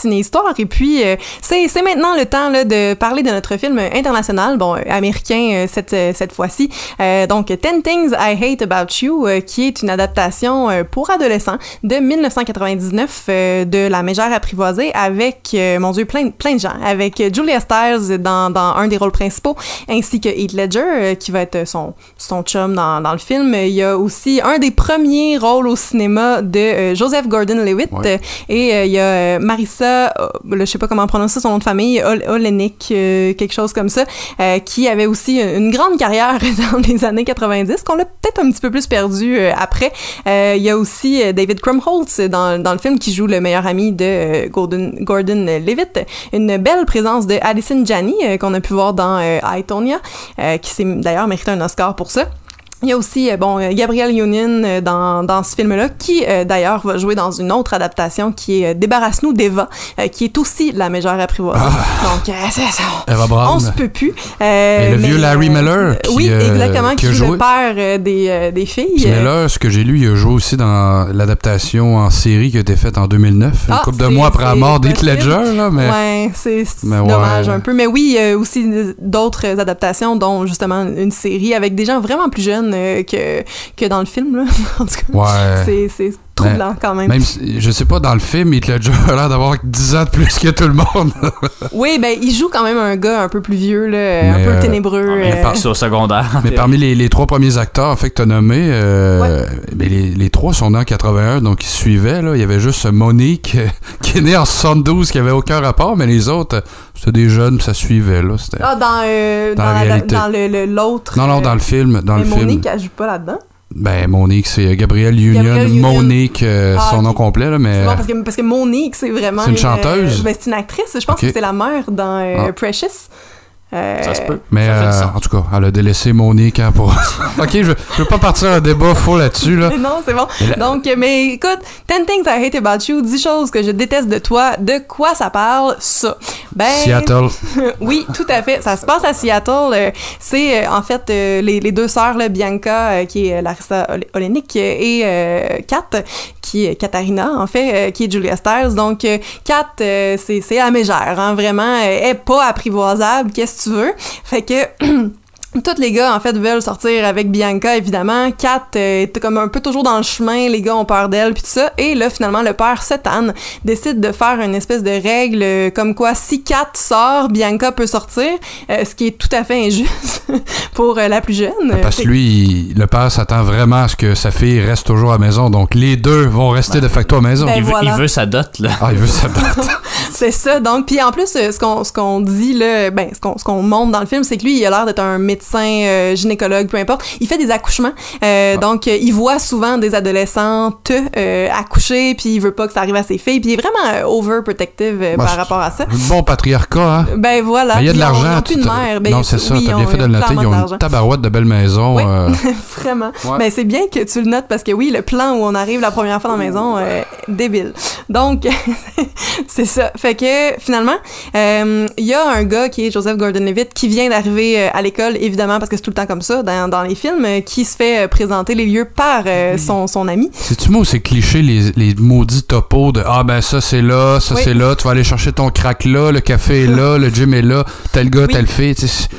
retour euh, à Ciné Histoire et puis euh, c'est c'est maintenant le temps là, de parler de notre film international, bon américain euh, cette euh, cette fois-ci. Euh, donc Ten Things I Hate About You, euh, qui est une adaptation pour adolescents de 1999 euh, de La Mégère apprivoisée avec mon Dieu plein plein de gens, avec Julia Stiles dans, dans un des rôles principaux, ainsi que Heath Ledger qui va être son son chum dans, dans le film. Il y a aussi un des premiers rôles au cinéma de Joseph Ouais. euh, et il y a Marissa, euh, là, je sais pas comment prononcer son nom de famille, Ol- euh, quelque chose comme ça, euh, qui avait aussi une grande carrière dans les années 90, qu'on l'a peut-être un petit peu plus perdu euh, après. Euh, Il y a aussi euh, David Krumholtz dans, le film qui joue le meilleur ami de euh, Gordon, Gordon Levitt. Une belle présence de Alison Janney euh, qu'on a pu voir dans euh, I, euh, qui s'est d'ailleurs mérité un Oscar pour ça. Il y a aussi euh, bon euh, Gabriel Union euh, dans, dans ce film-là qui euh, d'ailleurs va jouer dans une autre adaptation qui est Débarrasse-nous d'Eva euh, qui est aussi la mégère apprivoisée. Donc euh, c'est ça. Eva On se peut plus. Euh, le mais, vieux Larry Miller qui, oui, exactement, qui qui, joué. le père des, des filles. Là, ce que j'ai lu, il a joué aussi dans l'adaptation en série qui a été faite en 2009, une Ah, couple de mois après la mort d'Heath. Ledger, là, mais... Ouais, c'est dommage ouais. un peu. Mais oui, aussi d'autres adaptations, dont justement une série avec des gens vraiment plus jeunes euh, que, que dans le film. Là. en tout cas, Ouais. c'est troublant quand même. Même si, je sais pas, dans le film, Ledger a l'air d'avoir 10 ans de plus que tout le monde. Oui, ben il joue quand même un gars un peu plus vieux, là, Mais, un peu euh, ténébreux. Mais euh, par au secondaire. Mais parmi les, les trois premiers acteurs en fait, que tu as nommés, euh, ben, les, les trois sont nés en 81, donc ils se suivaient. Là. Il y avait juste Monique, euh, qui est née en 72, qui avait aucun rapport, mais les autres, euh, c'était des jeunes, ça suivait. Là. C'était- Ah, dans, euh, Dans dans, la la- réalité. dans le- le- l'autre. Non, non, euh, dans le film. Dans mais le film. Monique, elle joue pas là-dedans? Ben, Monique, c'est Gabrielle Union. Gabrielle Union. Monique, euh, Ah, son nom complet, là, mais. Non, parce que, parce que Monique, c'est vraiment. C'est une chanteuse? euh, ben, c'est une actrice. Je pense que c'est la mère dans euh, Ah. Precious. Euh, Ça se peut. Mais euh, en tout cas, elle a délaissé Monique hein, pour. ok, je, je veux pas partir un débat faux là-dessus. Là. non, c'est bon. Donc, mais écoute, 10 Things I Hate About You, 10 choses que je déteste de toi, de quoi ça parle, ça? Ben, Seattle. oui, tout à fait. Ça se passe à Seattle. Euh, c'est euh, en fait euh, les, les deux sœurs, là, Bianca, euh, qui est Larissa Ole- Olenek, euh, et euh, Kat, qui est Katharina, en fait, euh, qui est Julia Stiles. Donc, euh, Kat, euh, c'est c'est la mégère, hein, vraiment. Elle est pas apprivoisable, qu'est-ce que tu veux. Fait que... Tous les gars, en fait, veulent sortir avec Bianca, évidemment. Kat euh, est comme un peu toujours dans le chemin, les gars ont peur d'elle, puis tout ça. Et là, finalement, le père Setan décide de faire une espèce de règle euh, comme quoi si Kat sort, Bianca peut sortir, euh, ce qui est tout à fait injuste pour euh, la plus jeune. Parce que lui, le père s'attend vraiment à ce que sa fille reste toujours à la maison. Donc les deux vont rester de facto à la maison. Ben, il, veut, voilà. il veut sa dot, là. Ah, il veut sa date. C'est ça. Donc, puis en plus, ce qu'on ce qu'on dit là, ben ce qu'on ce qu'on montre dans le film, c'est que lui, il a l'air d'être un médecin, euh, gynécologue, peu importe. Il fait des accouchements. Euh, Donc, euh, il voit souvent des adolescentes accoucher, puis il veut pas que ça arrive à ses filles. Puis il est vraiment overprotective Bah, par rapport à ça. Un bon patriarcat, hein? Ben voilà. Il y a de ils ils l'argent. ont plus de mère. Ben, non, c'est ça, oui, t'as bien fait de le noter. Ils ont une tabarouette de belles maisons. Oui. Vraiment. Ouais. Ben, c'est bien que tu le notes parce que oui, le plan où on arrive la première fois dans la maison, débile. Donc, c'est ça. Fait que finalement, il y a un gars qui est Joseph Gordon-Levitt qui vient d'arriver à l'école, évidemment, parce que c'est tout le temps comme ça dans, dans les films, euh, qui se fait euh, présenter les lieux par euh, son, son ami. C'est-tu moi ou c'est cliché les, les maudits topos de Ah ben ça c'est là, ça Oui. c'est là, tu vas aller chercher ton crack là, le café est là, le gym est là, tel gars, Oui. telle fille.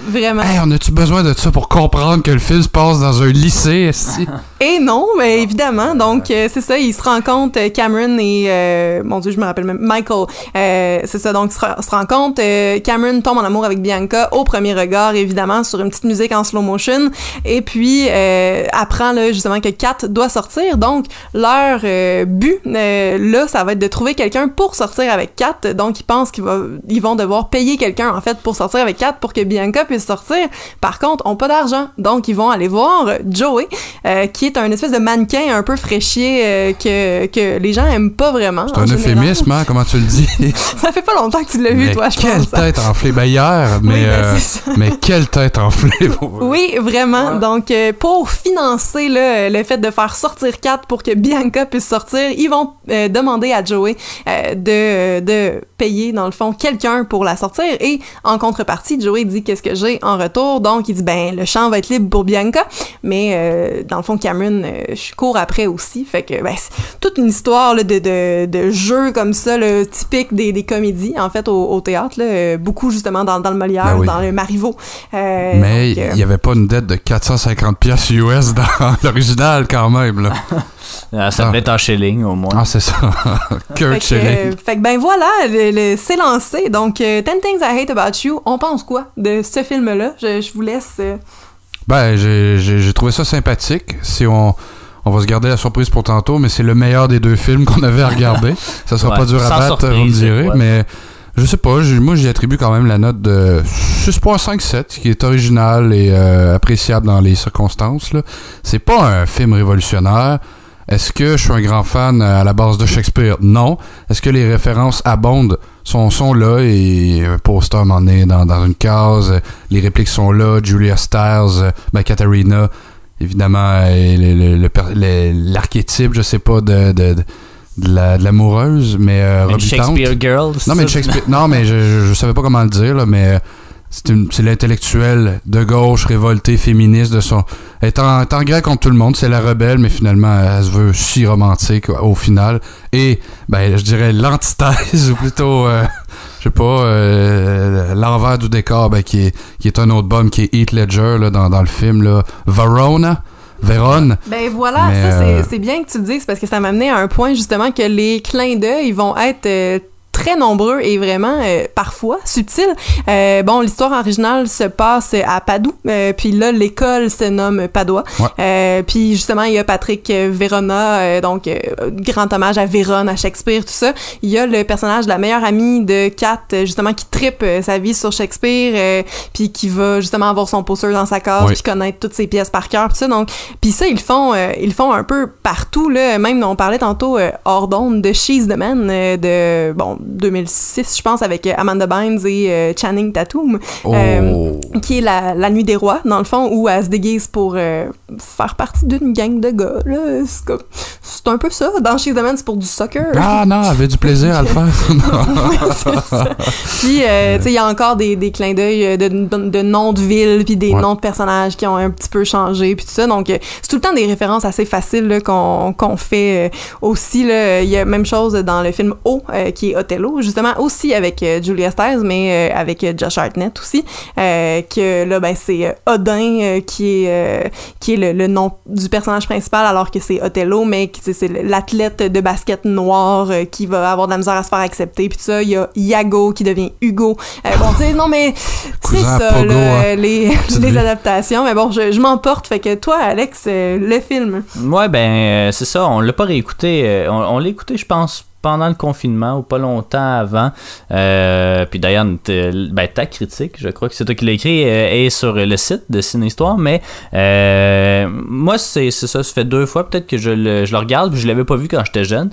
Vraiment. Hey, on a-tu besoin de ça pour comprendre que le film se passe dans un lycée, esti? Et non, mais évidemment. Donc, euh, c'est ça, ils se rencontrent, Cameron et... euh, mon Dieu, je me rappelle même. Michael. Euh, c'est ça, donc, ils se, re- se rencontrent. euh, Cameron tombe en amour avec Bianca au premier regard, évidemment, sur une petite musique en slow motion. Et puis, euh, apprend, là, justement, que Kat doit sortir. Donc, leur euh, but, euh, là, ça va être de trouver quelqu'un pour sortir avec Kat. Donc, ils pensent qu'ils ils vont devoir payer quelqu'un, en fait, pour sortir avec Kat pour que Bianca puisse sortir. Par contre, ont pas d'argent. Donc, ils vont aller voir Joey, qui est un espèce de mannequin un peu fraîchier que, que les gens aiment pas vraiment. C'est un général. euphémisme, hein? Comment tu le dis? Ça fait pas longtemps que tu l'as vu, toi, je quelle pense. hein. tête enflée. Ben hier, mais, ben, mais quelle tête enflée. Oui, vraiment. Donc, euh, pour financer là, le fait de faire sortir Kat pour que Bianca puisse sortir, ils vont euh, demander à Joey euh, de, de payer, dans le fond, quelqu'un pour la sortir. Et en contrepartie, Joey dit qu'est-ce que j'ai en retour? Donc, il dit, ben, le champ va être libre pour Bianca. Mais, euh, dans le fond, Cameron, je cours après aussi. Fait que, ben, c'est toute une histoire là, de, de, de jeu comme ça, le typique des, des comédies, en fait, au, au théâtre. Là, beaucoup, justement, dans, dans le Molière, Ben oui. dans le Marivaux. Euh, Mais il n'y avait pas une dette de 450 pièces US dans l'original quand même. Là. Ah, ça Ah. devait être en shilling au moins. Ah, c'est ça. Fait Kurt que, Schilling. euh, fait que ben voilà, le, le- c'est lancé. Donc, euh, 10 Things I Hate About You, on pense quoi de ce film-là? Je, je vous laisse... euh, Ben, j'ai- trouvé ça sympathique. Si on, on va se garder la surprise pour tantôt, mais c'est le meilleur des deux films qu'on avait à regarder. ça sera Ouais, pas dur à battre, vous me direz, mais je sais pas. Moi, j'y attribue quand même la note de 6.57, qui est original et euh, appréciable dans les circonstances. C'est pas un film révolutionnaire. Est-ce que je suis un grand fan euh, à la base de Shakespeare? Non. Est-ce que les références abondent? Sont, sont là et un poster moment donné dans, une case. euh, Les répliques sont là. Julia Stiles, euh, ben, Katharina, évidemment, euh, l'archétype, je sais pas, de, de, de, de la- de l'amoureuse, mais euh, Une. Shakespeare Girl. Non, mais? Shakespeare. non, mais je, je, savais pas comment le dire, là, mais euh, c'est une- c'est l'intellectuel de gauche, révolté, féministe de son. Est en, est en guerre contre tout le monde, c'est la rebelle, mais finalement, elle se veut si romantique au final. Et, ben, je dirais l'antithèse, ou plutôt, euh, je sais pas, euh, l'envers du décor, ben, qui est, qui est un autre bum, qui est Heath Ledger, là, dans, dans le film, là. Verona. Vérone. Ben voilà, Mais, ça c'est- euh, c'est bien que tu le dises parce que ça m'a amené à un point justement que les clins d'œil vont être euh, très nombreux et vraiment euh, parfois subtils. Euh, bon, l'histoire originale se passe à Padoue, euh, puis là l'école se nomme Padoua. Ouais. Euh, puis justement il y a Patrick euh, Verona, euh, donc euh, grand hommage à Vérone, à Shakespeare, tout ça. Il y a le personnage de la meilleure amie de Kat, justement qui tripe sa vie sur Shakespeare, euh, puis qui va justement avoir son poster dans sa case, puis connaître toutes ses pièces par cœur, tout ça. Donc puis ça, ils font, euh, ils font un peu partout, là. Même, on parlait tantôt euh, hors d'onde de She's the Man euh, de, bon, 2006, je pense, avec euh, Amanda Bynes et euh, Channing Tatum, Oh. Euh, qui est la, la Nuit des Rois, dans le fond, où elle se déguise pour euh, faire partie d'une gang de gars, là. C'est comme- C'est un peu ça. Dans She's the Man, c'est pour du soccer. Ah non, elle avait du plaisir à le faire. Ouais, c'est ça. Puis, tu sais, il y a encore des, des clins d'œil de, de, de noms de villes, puis des Ouais. noms de personnages qui ont un petit peu changé, puis tout ça. Donc, c'est tout le temps des références assez faciles qu'on fait aussi. là. Il y a même chose dans le film O, qui est Othello, justement, aussi avec euh, Julia Stiles, mais euh, avec euh, Josh Hartnett aussi. euh, que là, ben, c'est Odin euh, qui est, euh, qui est le, le nom du personnage principal, alors que c'est Othello, mais c'est l'athlète de basket noir euh, qui va avoir de la misère à se faire accepter. Puis ça, il y a Iago qui devient Hugo. Euh, bon, tu sais, non, mais c'est ça, Pogo, là, hein. les, adaptations. Mais bon, je, je m'emporte. Fait que toi, Alex, euh, le film. Ouais, ben, euh, c'est ça. On l'a pas réécouté. euh, on on l'a écouté, je pense, pendant le confinement ou pas longtemps avant. Euh, puis d'ailleurs, ben, ta critique, je crois que c'est toi qui l'as écrit, euh, est sur le site de Ciné-Histoire. Mais euh, moi, c'est ça. Ça fait deux fois peut-être que je le, je le regarde. puis Je l'avais pas vu quand j'étais jeune.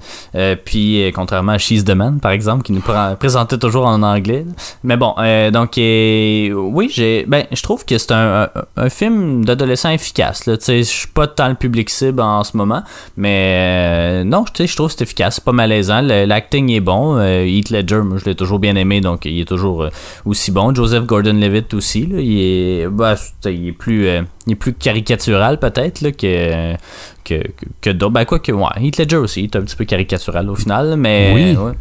Puis, contrairement à She's the Man, par exemple, qui nous pré- présentait toujours en anglais. Mais bon, donc, oui, j'ai, ben, je trouve que c'est un, un, film d'adolescent efficace. Je suis pas tant le public cible en ce moment, mais non, je trouve que c'est efficace, pas malaisant. Le- L'acting est bon. Euh, Heath Ledger, moi, je l'ai toujours bien aimé, donc il est toujours euh, aussi bon. Joseph Gordon-Levitt aussi, là, il est, bah, il est plus, euh, il est plus caricatural peut-être là, que que que, d'autres. Ben quoi que, ouais, Heath Ledger aussi, il est un petit peu caricatural au final, mais Oui. ouais.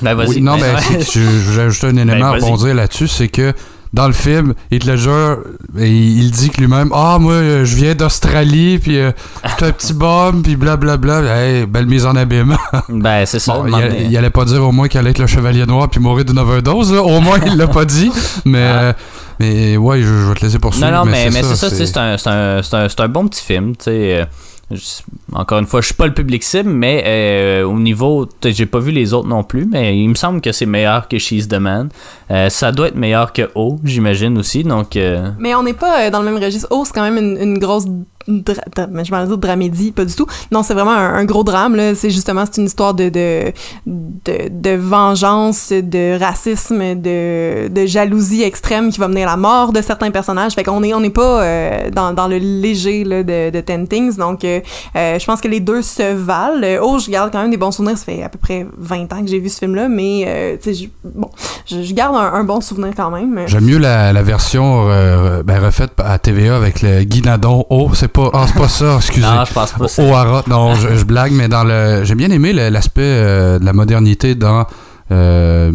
Ben vas-y. Oui, non, Ben, mais je, je vais ajouter un élément à rebondir là-dessus, c'est que dans le film, Ledger, il, il dit que lui-même, ah, moi, euh, je viens d'Australie, puis euh, j'étais un petit bum, puis blablabla. Hey, belle mise en abîme. Ben c'est ça. Bon, il, a- il allait pas dire au moins qu'il allait être le chevalier noir puis mourir d'une overdose, là. Au moins, il l'a pas dit. Mais, euh, mais ouais, je, je vais te laisser poursuivre. Non, non, mais, mais c'est ça, c'est- un, un, un, c'est un bon petit film, tu sais. Encore une fois, je suis pas le public cible, mais euh, au niveau, j'ai pas vu les autres non plus, mais il me semble que c'est meilleur que She's the Man. Euh, ça doit être meilleur que O, j'imagine aussi, donc. euh, Mais on n'est pas euh, dans le même registre. Oh, c'est quand même une, grosse je vais dire dramédie, pas du tout. Non, c'est vraiment un, gros drame. Là. C'est justement c'est une histoire de de, de vengeance, de racisme, de, de jalousie extrême qui va mener à la mort de certains personnages. Fait qu'on est on n'est pas euh, dans, dans le léger là, de, de Ten Things. Donc, euh, euh, je pense que les deux se valent. Oh, je garde quand même des bons souvenirs. Ça fait à peu près 20 ans que j'ai vu ce film-là, mais euh, tu sais, bon, je, garde un, bon souvenir quand même. J'aime mieux la, version ben, refaite à TVA avec le Guy Nadon. Oh, c'est pas, ah, c'est pas ça, excusez. Non, je pense pas. O'Hara, non, je, je blague, mais dans le, j'ai bien aimé l'aspect euh, de la modernité dans euh,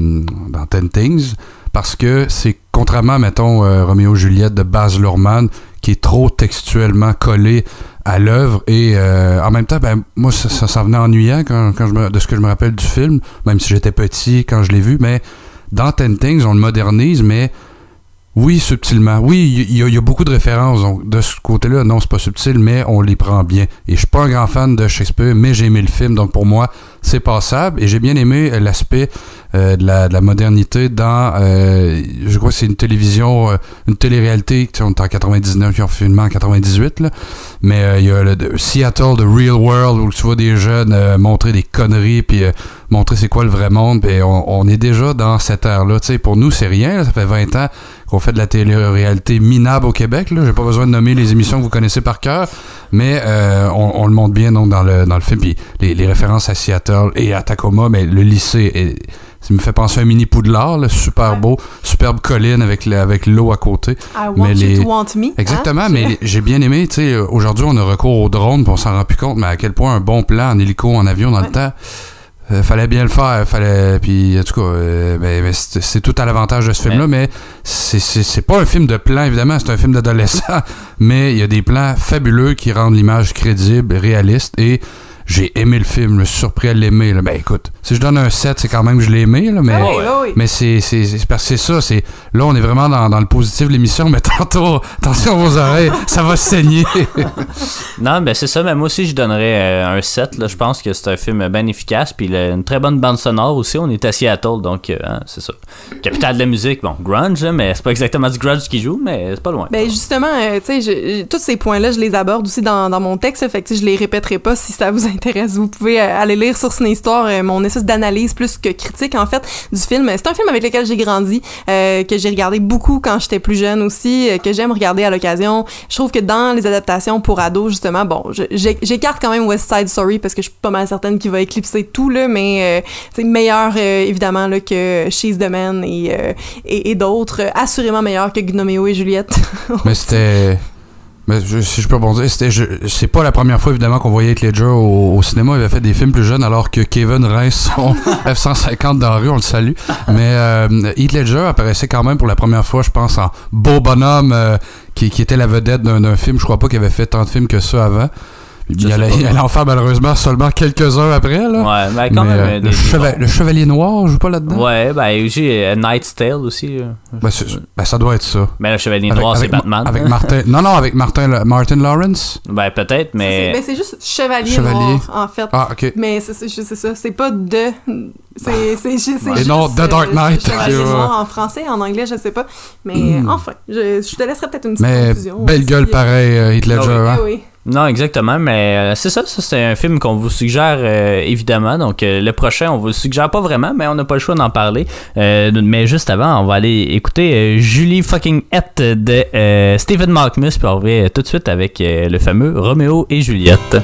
dans Ten Things parce que c'est contrairement, mettons, euh, Roméo et Juliette de Baz Luhrmann qui est trop textuellement collé à l'œuvre et euh, en même temps, ben moi ça, ça, ça venait ennuyant quand, quand je me, de ce que je me rappelle du film, même si j'étais petit quand je l'ai vu, mais dans Ten Things on le modernise, mais oui, subtilement. Oui, il y, a- beaucoup de références. Donc, de ce côté-là, non, c'est pas subtil, mais on les prend bien. Et je suis pas un grand fan de Shakespeare, mais j'ai aimé le film. Donc, pour moi, c'est passable. Et j'ai bien aimé euh, l'aspect euh, de, la, de la modernité dans, euh, je crois que c'est une télévision, une télé-réalité, on est en 99, qui ont filmé en 98, là. Mais il y a le Seattle, The Real World, où tu vois des jeunes montrer des conneries, puis montrer c'est quoi le vrai monde. Puis on, est déjà dans cette ère-là. Pour nous, c'est rien. Ça fait 20 ans qu'on fait de la télé-réalité minable au Québec. Là. J'ai pas besoin de nommer les émissions que vous connaissez par cœur, mais on, on le montre bien donc, dans, le, dans le film. Puis les, les références à Seattle et à Tacoma, mais le lycée, est- ça me fait penser à un mini Poudlard, là, super beau, superbe colline avec, le- avec l'eau à côté. I want mais you les- to want me. hein? Exactement, mais j'ai bien aimé, tu sais, aujourd'hui on a recours au drone, puis on s'en rend plus compte, mais à quel point un bon plan en hélico, en avion dans le temps, euh, fallait bien le faire, fallait, puis en tout cas, euh, ben, ben, c'est tout à l'avantage de ce film-là, mais c'est pas un film de plan, évidemment, c'est un film d'adolescent, mais il y a des plans fabuleux qui rendent l'image crédible, réaliste, et j'ai aimé le film, je me suis surpris à l'aimer, là. ben écoute, si je donne un 7, c'est quand même que je l'ai aimé, là, mais... Ah oui, ah oui. Mais c'est c'est- c'est parce que c'est ça, c'est là on est vraiment dans, dans le positif de l'émission, mais tantôt, attention vos oreilles, ça va saigner. Non, ben c'est ça, mais moi aussi je donnerais euh, un 7. Là. Je pense que c'est un film bien efficace. Puis il a une très bonne bande sonore aussi. On est à Seattle, donc euh, hein, c'est ça. Capitale de la musique, bon, grunge, là, mais c'est pas exactement du grunge qui joue, mais c'est pas loin. Ben justement, euh, tu sais, tous ces points-là, je les aborde aussi dans, dans mon texte. Fait que je les répéterai pas si ça vous intéresse. Vous pouvez euh, aller lire sur Ciné Histoire euh, mon espèce d'analyse plus que critique en fait du film. C'est un film avec lequel j'ai grandi, euh, que j'ai regardé beaucoup quand j'étais plus jeune aussi, que j'aime regarder à l'occasion. Je trouve que dans les adaptations pour ados justement, bon, j'écarte quand même West Side Story parce que je suis pas mal certaine qu'il va éclipser tout là, mais c'est meilleur évidemment là que She's the Man et et, et d'autres, assurément meilleur que Gnoméo et Juliette. mais c'était mais je- si je peux rebondir, c'était je- c'est pas la première fois évidemment qu'on voyait Heath Ledger au, au cinéma, il avait fait des films plus jeunes alors que Kevin rince son F150 dans la rue, on le salue. Mais euh, Heath Ledger apparaissait quand même pour la première fois, je pense en beau bonhomme euh, qui, qui était la vedette d'un d'un film, je crois pas qu'il avait fait tant de films que ça avant. Il allait, il allait en faire malheureusement seulement quelques heures après là. Ouais, mais quand Mais, même. euh, le, cheva- le Chevalier Noir joue pas là-dedans? Ouais, ben j'ai euh, Night's Tale aussi. Ben, ben, ça doit être ça. Mais le Chevalier Avec- Noir, c'est Batman. Avec Martin. Non, non, avec Martin, Martin Lawrence. Ben peut-être, C'est- mais. ben, c'est juste Chevalier, Chevalier. Noir, en fait. Ah, ok. Mais c'est c'est- c'est ça, c'est pas de. C'est c'est ju- c'est Et juste. non, The Dark euh, Knight. Chevalier Ouais. Noir en français, en anglais, je sais pas. Mais euh, enfin, je, je te laisserai peut-être une petite Mais conclusion. belle aussi. gueule pareil, euh, Heath Ledger. Ah Oui, hein. oui. Non, exactement, mais euh, c'est ça, ça c'est un film qu'on vous suggère euh, évidemment. Donc euh, le prochain, on vous le suggère pas vraiment, mais on n'a pas le choix d'en parler. Mais juste avant, on va aller écouter Julie fucking Het de Stephen Malkmus, puis on revient tout de suite avec le fameux Roméo et Juliette.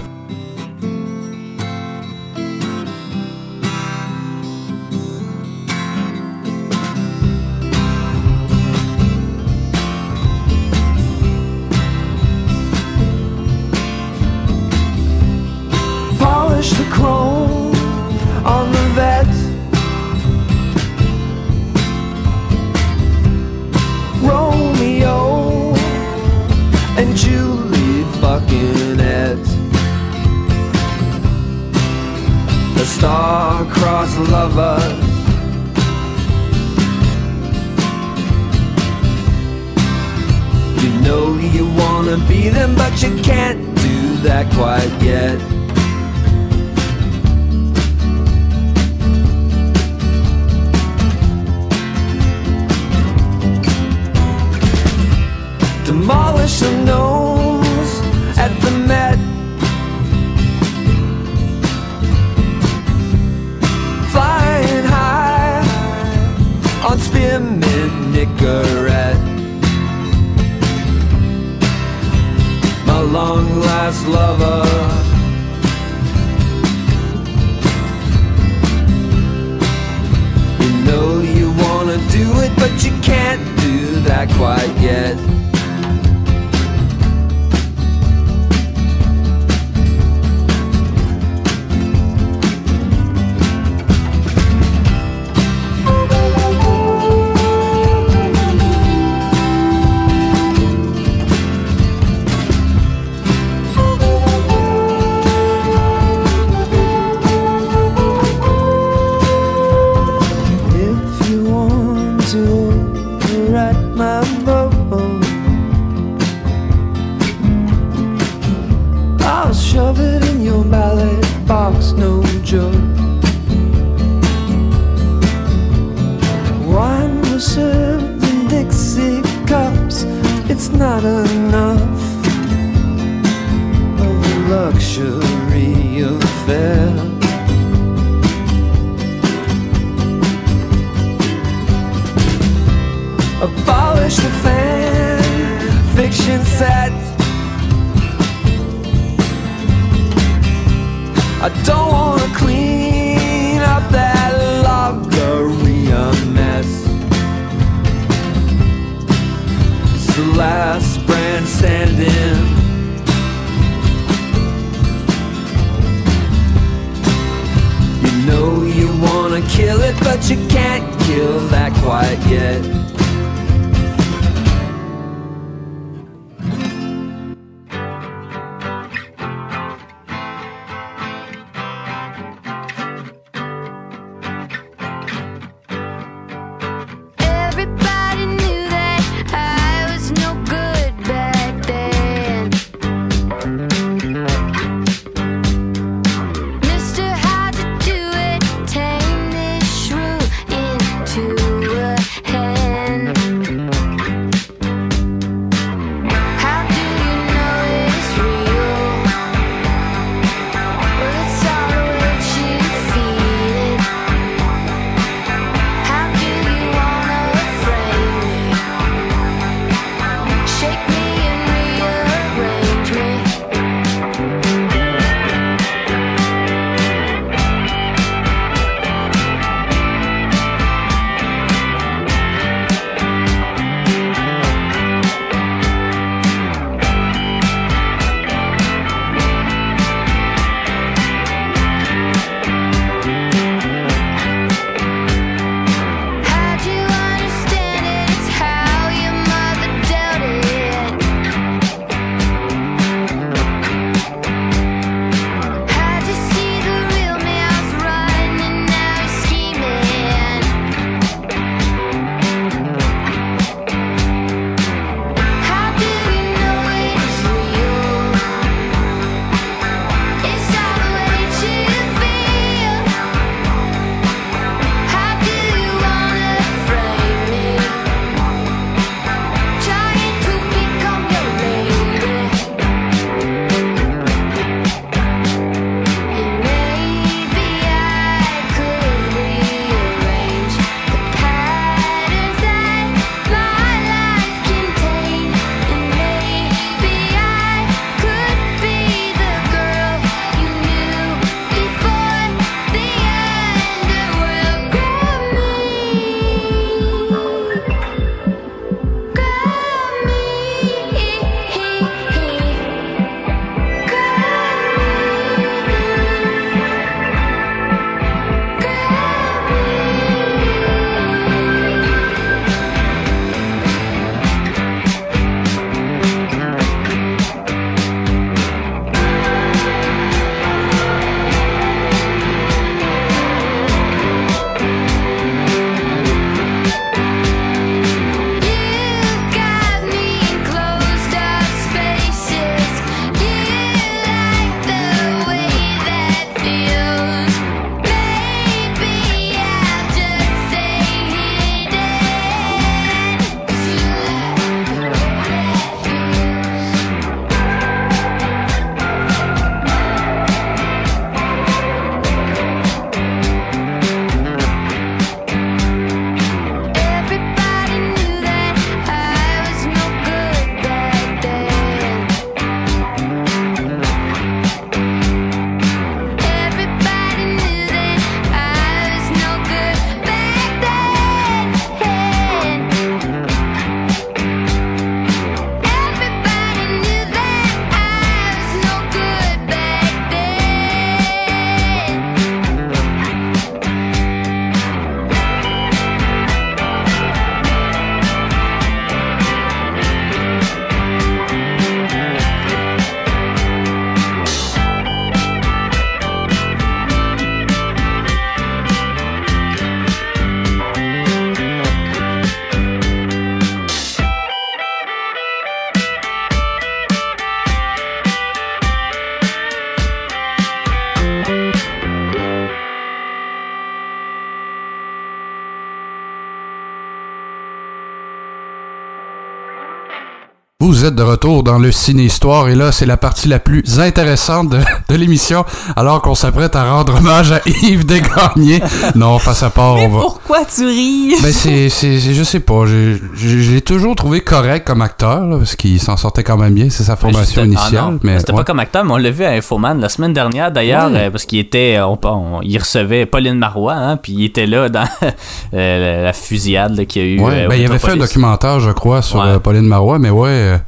Retour dans le Ciné-Histoire et là, c'est la partie la plus intéressante de, de l'émission alors qu'on s'apprête à rendre hommage à Yves Desgagnés. Non, face à part, Mais on va... pourquoi tu ris? Ben c'est, c'est, c'est- je sais pas, j'ai, j'ai, je l'ai toujours trouvé correct comme acteur, là, parce qu'il s'en sortait quand même bien, c'est sa formation Juste- ah initiale. non, mais c'était ouais. pas comme acteur, mais on l'a vu à Infoman la semaine dernière d'ailleurs, euh, parce qu'il était, on, on- il recevait Pauline Marois, hein, puis il était là dans euh, la, la fusillade là, qu'il y a eu. Ouais, euh, ben, il avait fait un documentaire, je crois, sur Ouais. euh, Pauline Marois, mais ouais,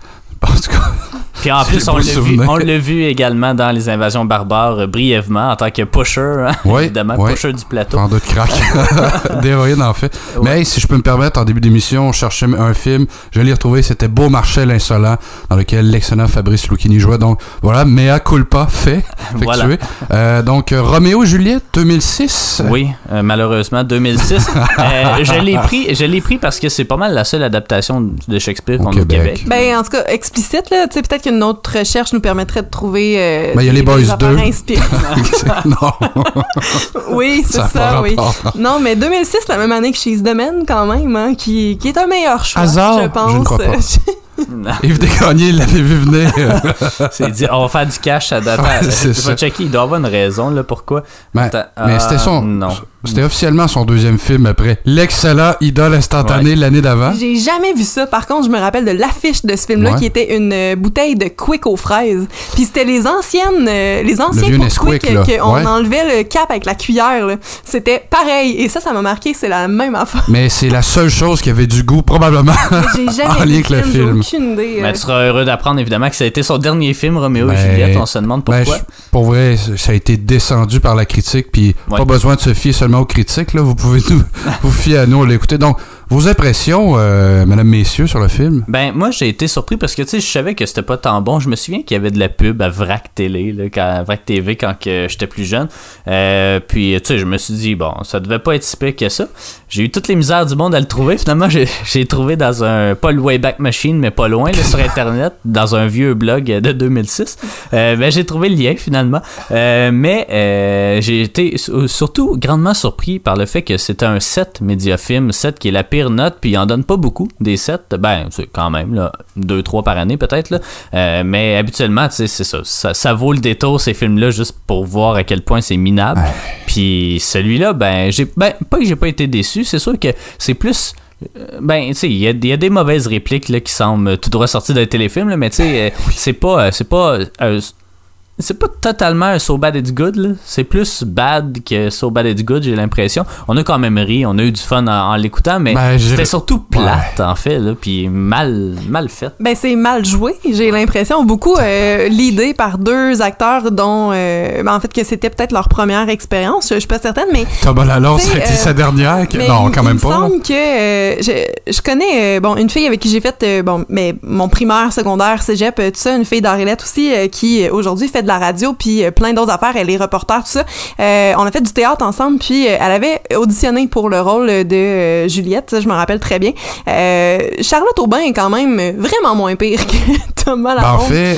euh, en tout cas, Puis en plus, on l'a vu, souvenir. on l'a vu également dans les invasions barbares euh, brièvement en tant que pusher, hein, évidemment, pusher du plateau. Sans doute crack. D'héroïne, en fait. Mais hey, si je peux me permettre, en début d'émission, je cherchais un film. Je l'ai retrouvé. C'était Beau Marchel Insolent, dans lequel l'excellent Fabrice Lucchini jouait. Donc, voilà, mea culpa fait. Effectué. Voilà. Euh, donc, euh, Roméo et Juliette, 2006. Oui, euh, malheureusement, 2006. Euh, je l'ai pris, je l'ai pris parce que c'est pas mal la seule adaptation de Shakespeare Au qu'on a au Québec. Québec. Ben, en tout cas, explicite, là. Tu sais, peut-être qu'une autre recherche nous permettrait de trouver. euh, Ben, il y a les des Boys affaires 2. inspirantes. non, oui, c'est ça oui. Non, mais 2006, la même année que She's the Man, quand même, hein, qui, qui est un meilleur choix. Je pense. Je ne crois pas. Yves l'avait vu venir. C'est dit, on va faire du cash à date. Ouais, c'est je vais checker, il doit avoir une raison là, pourquoi. Mais, Attends, mais ah, c'était son. Non. C'était officiellement son deuxième film après l'excellent Idole instantané l'année d'avant. J'ai jamais vu ça. Par contre, je me rappelle de l'affiche de ce film-là Ouais. qui était une euh, bouteille de Quick aux fraises. Puis c'était les anciennes, euh, les anciens Nesquik, Quick euh, qu'on Ouais. enlevait le cap avec la cuillère. C'était pareil. Et ça, ça m'a marqué. C'est la même affaire. Mais c'est la seule chose qui avait du goût, probablement. J'ai En jamais lien vu avec le film. aucune idée. Mais euh. tu seras heureux d'apprendre évidemment que ça a été son dernier film, Roméo et Ben, Juliette. On se demande Ben, pourquoi. je- pour vrai, ça a été descendu par la critique, puis Ouais. pas besoin de se fier seulement aux critiques. Là. Vous pouvez nous, vous fier à nous, l'écouter. Donc, vos impressions, euh, mesdames, messieurs, sur le film? Ben, moi, j'ai été surpris parce que, tu sais, je savais que c'était pas tant bon. Je me souviens qu'il y avait de la pub à Vrac Télé, là, quand, à Vrac TV, quand j'étais plus jeune. Euh, puis, tu sais, je me suis dit, bon, ça devait pas être si pire que ça. J'ai eu toutes les misères du monde à le trouver. Finalement, j'ai trouvé dans un, pas le Wayback Machine, mais pas loin, là, sur Internet, dans un vieux blog de 2006. Euh, ben, j'ai trouvé le lien, finalement. Euh, mais, j'ai été su- surtout grandement surpris par le fait que c'était un 7 médiafilm, 7 qui est la pire note, puis il en donne pas beaucoup des 7. Ben, c'est quand même, là, 2-3 par année peut-être. Euh, mais habituellement, c'est ça, ça. Ça vaut le détour, ces films-là, juste pour voir à quel point c'est minable. Puis celui-là, ben, j'ai, ben, pas que j'ai pas été déçu, c'est sûr que c'est plus. euh, Ben, tu sais, il y, a- il y a des mauvaises répliques là, qui semblent tout droit sorties d'un téléfilm, là, mais tu sais, euh, c'est pas, c'est pas, euh, c'est pas totalement un So Bad It's Good, là. C'est plus bad que So Bad It's Good, j'ai l'impression. On a quand même ri, on a eu du fun en, en l'écoutant, mais Ben, c'était surtout plate, en fait, là, puis mal, mal fait. Ben c'est mal joué, j'ai l'impression beaucoup euh, l'idée par deux acteurs dont euh, ben, en fait que c'était peut-être leur première expérience, je, je suis pas certaine mais Thomas Lalonde, été euh, sa dernière? que- non, il- quand il même me pas. là. semble que euh, je, je connais euh, bon une fille avec qui j'ai fait euh, bon mais mon primaire, secondaire, cégep, euh, tout ça, une fille d'Arlette aussi euh, qui aujourd'hui fait de la radio puis euh, plein d'autres affaires, elle est reporter tout ça. Euh, on a fait du théâtre ensemble puis euh, elle avait auditionné pour le rôle de Juliette, je me rappelle très bien. Charlotte Aubin est quand même vraiment moins pire que Thomas Lalonde.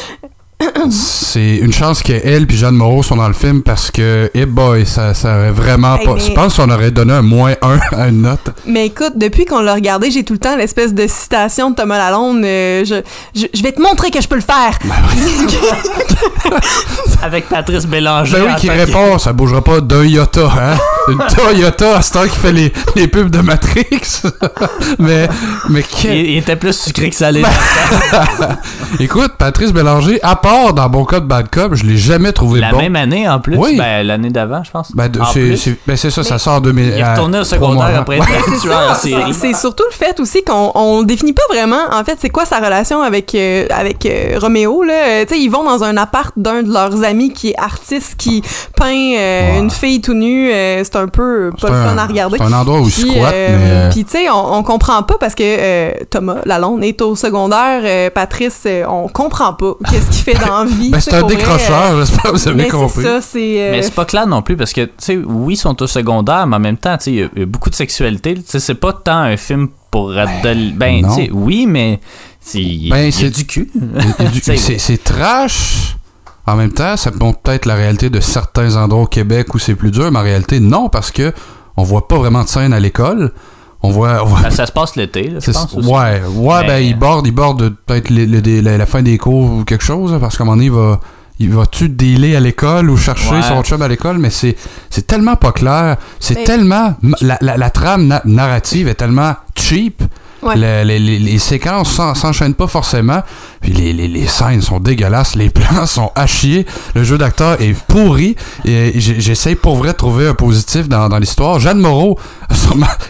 C'est une chance qu'elle puis Jeanne Moreau sont dans le film parce que, eh boy, ça, ça aurait vraiment Hey, pas. mais- Je pense qu'on aurait donné un moins 1 à une note. Mais écoute, depuis qu'on l'a regardé, j'ai tout le temps l'espèce de citation de Thomas Lalonde. euh, je, je, je vais te montrer que je peux le faire. Avec Patrice Bélanger. Ben oui, qui tant que- répond, ça bougera pas d'un iota, hein? Une Toyota, c'est toi qui fait les, les pubs de Matrix. mais, mais il était plus sucré que salé. Ben, Écoute, Patrice Bélanger, à part dans Bon Cop, Bad Cop, je l'ai jamais trouvé La bon. même année en plus, Oui. ben, l'année d'avant, je pense. Ben, c'est, ben, c'est ça, ça sort en 2000. Il est à- retourné au secondaire après C'est tueur en ça, série. c'est surtout le fait aussi qu'on on définit pas vraiment, en fait, c'est quoi sa relation avec, euh, avec euh, Roméo, là. Euh, tu sais, ils vont dans un appart d'un de leurs amis qui est artiste, qui peint euh, Ouais. une fille tout nue. euh, c'est un peu pas le un- fun à regarder. C'est un endroit où il Puis, euh, mais. euh, puis tu sais, on, on comprend pas parce que euh, Thomas Lalonde est au secondaire, euh, Patrice, euh, on comprend pas qu'est-ce qu'il fait dans la vie. ben, c'est un décrocheur, euh, j'espère que vous avez mais compris. c'est ça, c'est... euh, Mais c'est pas clair non plus parce que, tu sais, oui, ils sont au secondaire, mais en même temps, tu sais, il y a- il y, a beaucoup de sexualité. Tu sais, c'est pas tant un film pour adol... Ben, non. tu sais, oui, mais c'est- il Ben, il y a c'est- du cul. Il y a du- Tu sais, c'est, c'est trash. En même temps, ça montre peut-être la réalité de certains endroits au Québec où c'est plus dur, mais en réalité, non, parce que on voit pas vraiment de scène à l'école. On voit. on voit- Ben, ça se passe l'été, là, je c'est- pense. aussi. ouais, ouais, Mais- ben il borde, il borde peut-être le- le- la, la fin des cours ou quelque chose, parce qu'à un moment donné, il va. Il va-tu dealer à l'école ou chercher Ouais. son chum à l'école, mais c'est c'est tellement pas clair. C'est Mais- tellement. La, la, la trame na- narrative est tellement cheap. Les, les- les séquences s'en- s'enchaînent pas forcément. Puis les, les, scènes sont dégueulasses. Les plans sont à chier. Le jeu d'acteur est pourri. Et j'essaye pour vrai de trouver un positif dans, dans l'histoire. Jeanne Moreau,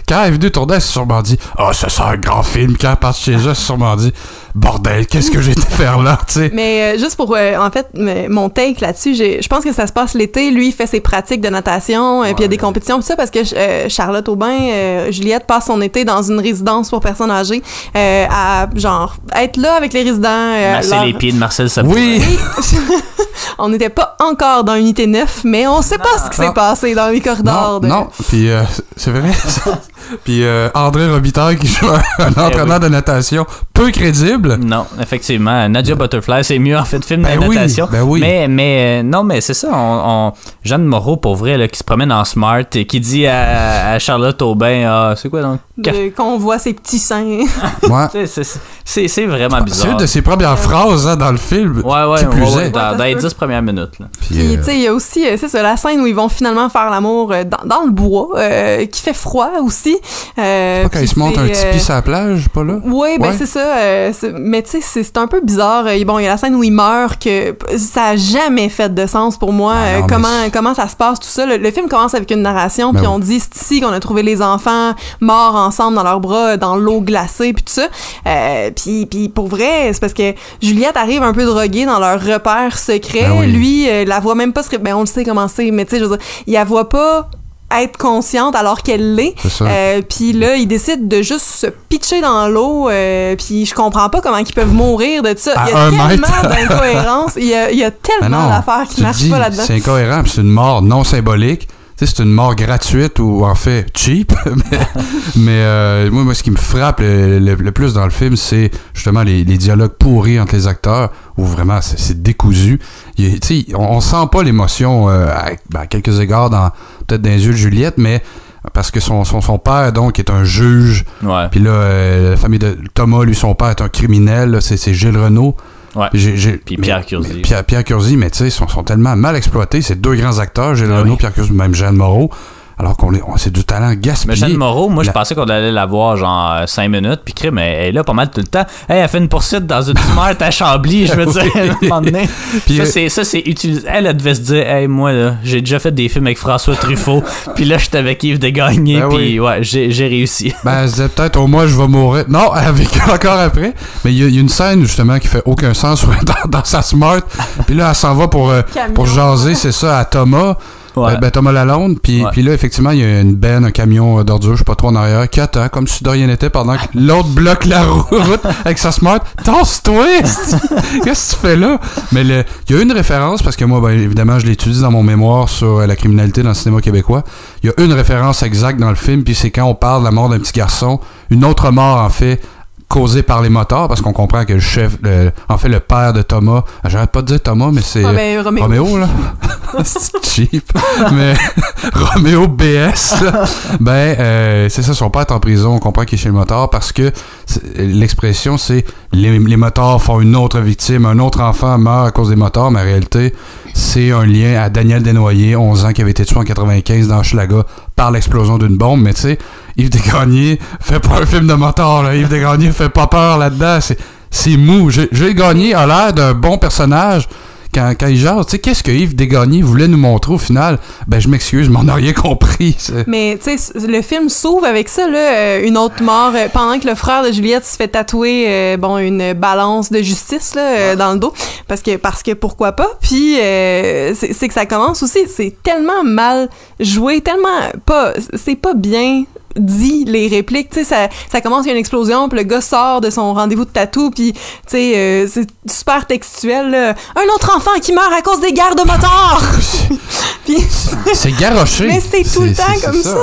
quand elle est venue tourner, elle s'est sûrement dit Ah, ça sent un grand film. Quand elle passe chez eux, elle s'est sûrement dit Bordel, qu'est-ce que j'étais faire là, tu sais? Mais euh, juste pour, euh, en fait, mon take là-dessus, j'ai- je pense que ça se passe l'été. Lui, il fait ses pratiques de natation, et puis il y a des compétitions, tout ça, parce que euh, Charlotte Aubin, euh, Juliette passe son été dans une résidence pour personnes âgées, euh, à, genre, être là avec les résidents. euh, Masser leur- les pieds de Marcel Sabourin. Oui, on n'était pas encore dans Unité 9, mais on sait pas ce qui s'est passé dans les corridors. non, de- non. Puis euh, c'est vrai. Puis euh, André Robitaille qui joue un, un entraîneur de natation peu crédible. Non, effectivement. Nadia Butterfly, c'est mieux en fait film Ben de oui, natation. ben oui. Mais, mais euh, non, mais c'est ça. On, on- Jeanne Moreau, pour vrai, là, qui se promène en smart et qui dit à, à Charlotte Aubin, ah, c'est quoi donc? qu'on voit ses petits seins. Ouais. C'est- c'est- C'est c'est vraiment C'est bizarre. une de ses premières phrases hein, dans le film. Ouais, ouais, qui ouais, plus ouais, est. dans, Ouais, dans les ça se 10 premières minutes. Là. Puis, Puis, euh, tu sais, il y a aussi, c'est ça, la scène où ils vont finalement faire l'amour dans, dans le bois, euh, qui fait froid aussi. Euh, pas quand il se monte un tipi euh, sur la plage, pas là? Oui, ben Ouais. c'est ça. euh, mais tu sais, c'est un peu bizarre. Euh, bon, il y a la scène où il meurt, que ça a jamais fait de sens pour moi. Ben non, comment comment ça se passe, tout ça. Le, le film commence avec une narration, Ben puis oui. on dit c'est ici qu'on a trouvé les enfants morts ensemble dans leurs bras, dans l'eau glacée, puis tout ça. Euh, puis, puis pour vrai, c'est parce que Juliette arrive un peu droguée dans leur repère secret. Ben oui. Lui, euh, la voit même pas. se Ben on le sait comment c'est, mais tu sais, je veux dire, il la voit pas être consciente alors qu'elle l'est. Euh, puis là, ils décident de juste se pitcher dans l'eau. Euh, puis je comprends pas comment ils peuvent mourir de ça. Il y a tellement d'incohérences. Il y a, il y a tellement d'affaires qui marchent pas là-dedans. C'est incohérent, c'est une mort non symbolique. C'est une mort gratuite ou en fait cheap. mais mais, euh, moi, moi, ce qui me frappe le, le- le plus dans le film, c'est justement les, les dialogues pourris entre les acteurs, où vraiment c'est décousu. Il on, on sent pas l'émotion euh, à, ben, à quelques égards dans peut-être dans les yeux de Juliette, mais parce que son, son, son père, donc, est un juge. Puis là, euh, la famille de Thomas, lui, son père est un criminel. c'est Gilles Renault. Ouais. Puis Pierre Curzi. mais Pierre, Pierre Curzi, mais tu sais, ils sont, sont tellement mal exploités. C'est deux grands acteurs, Gilles Ah Renault, oui. Pierre Curzi, même Jeanne Moreau. Alors qu'on est, on- c'est du talent Mais gaspillé. Jeanne Moreau, moi, je pensais qu'on allait la voir genre 5 minutes, puis crime, elle elle est là pas mal tout le temps. Hey, elle fait une poursuite dans une smart à Chambly, je veux dire, à un moment donné. Puis, ça, euh, c'est, ça, c'est utilisé. Elle, elle devait se dire, hey, moi, là, j'ai déjà fait des films avec François Truffaut, puis là, j'étais avec Yves Desgagnés, Ben puis oui. ouais, j'ai, j'ai réussi. Ben, elle se disait peut-être au moins je vais mourir. Non, elle a vécu encore après. Mais il y, a- il y a une scène justement qui fait aucun sens dans, dans sa smart. Puis là, elle s'en va pour, euh, pour jaser, c'est ça, à Thomas. Ouais. Euh, ben, Thomas Lalonde. Puis, Ouais. là, effectivement, il y a une benne, un camion euh, d'ordures, je sais pas trop en arrière, qui attend comme si de rien n'était pendant que l'autre bloque la route avec sa smart. Tasse-toi! Qu'est-ce que tu fais là? Mais le- il y a une référence, parce que moi, ben, évidemment, je l'étudie dans mon mémoire sur euh, la criminalité dans le cinéma québécois. Il y a une référence exacte dans le film, puis c'est quand on parle de la mort d'un petit garçon. Une autre mort, en fait, causée par les motards, parce qu'on comprend que le chef, le- en fait, le père de Thomas, j'arrête pas de dire Thomas, mais c'est... Ah, ben, Roméo. Roméo, là. c'est cheap. Mais Roméo BS, là, ben, euh, c'est ça, son père est en prison, on comprend qu'il est chez le motard parce que l'expression, c'est les, les motards font une autre victime, un autre enfant meurt à cause des motards, mais en réalité, c'est un lien à Daniel Desnoyers, 11 ans, qui avait été tué en 95 dans Schlaga par l'explosion d'une bombe. Mais tu sais, Yves Desgagnés fait pas un film de là. Yves Desgagnés fait pas peur là-dedans. C'est, mou. Gilles Gagné a l'air d'un bon personnage quand, quand. Tu sais, qu'est-ce que Yves Desgagnés voulait nous montrer au final? Ben, je m'excuse, mais on n'a rien compris. Mais tu sais, le film s'ouvre avec ça, là, euh, une autre mort, euh, pendant que le frère de Juliette se fait tatouer, euh, bon, une balance de justice là, dans le dos, parce que parce que pourquoi pas? Puis euh, c'est c'est que ça commence aussi, c'est tellement mal joué, tellement pas, c'est pas bien dit les répliques, tu sais, ça, ça commence, il y a une explosion, puis le gars sort de son rendez-vous de tatou, puis tu sais, euh, c'est super textuel, là. Un autre enfant qui meurt à cause des guerres de motards! puis, C'est garoché. mais c'est tout le temps comme ça!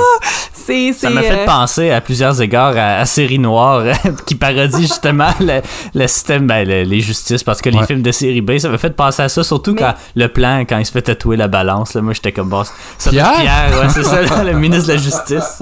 Ça c'est, m'a fait euh, penser à plusieurs égards à, à Série Noire, qui parodie justement le, le système, ben, le- les justices, parce que les films de série B, ça m'a fait penser à ça, surtout Mais- quand le plan, quand il se fait tatouer la balance, là, moi j'étais comme boss. Ça Pierre? Pierre, ouais, c'est ça, le ministre de la Justice.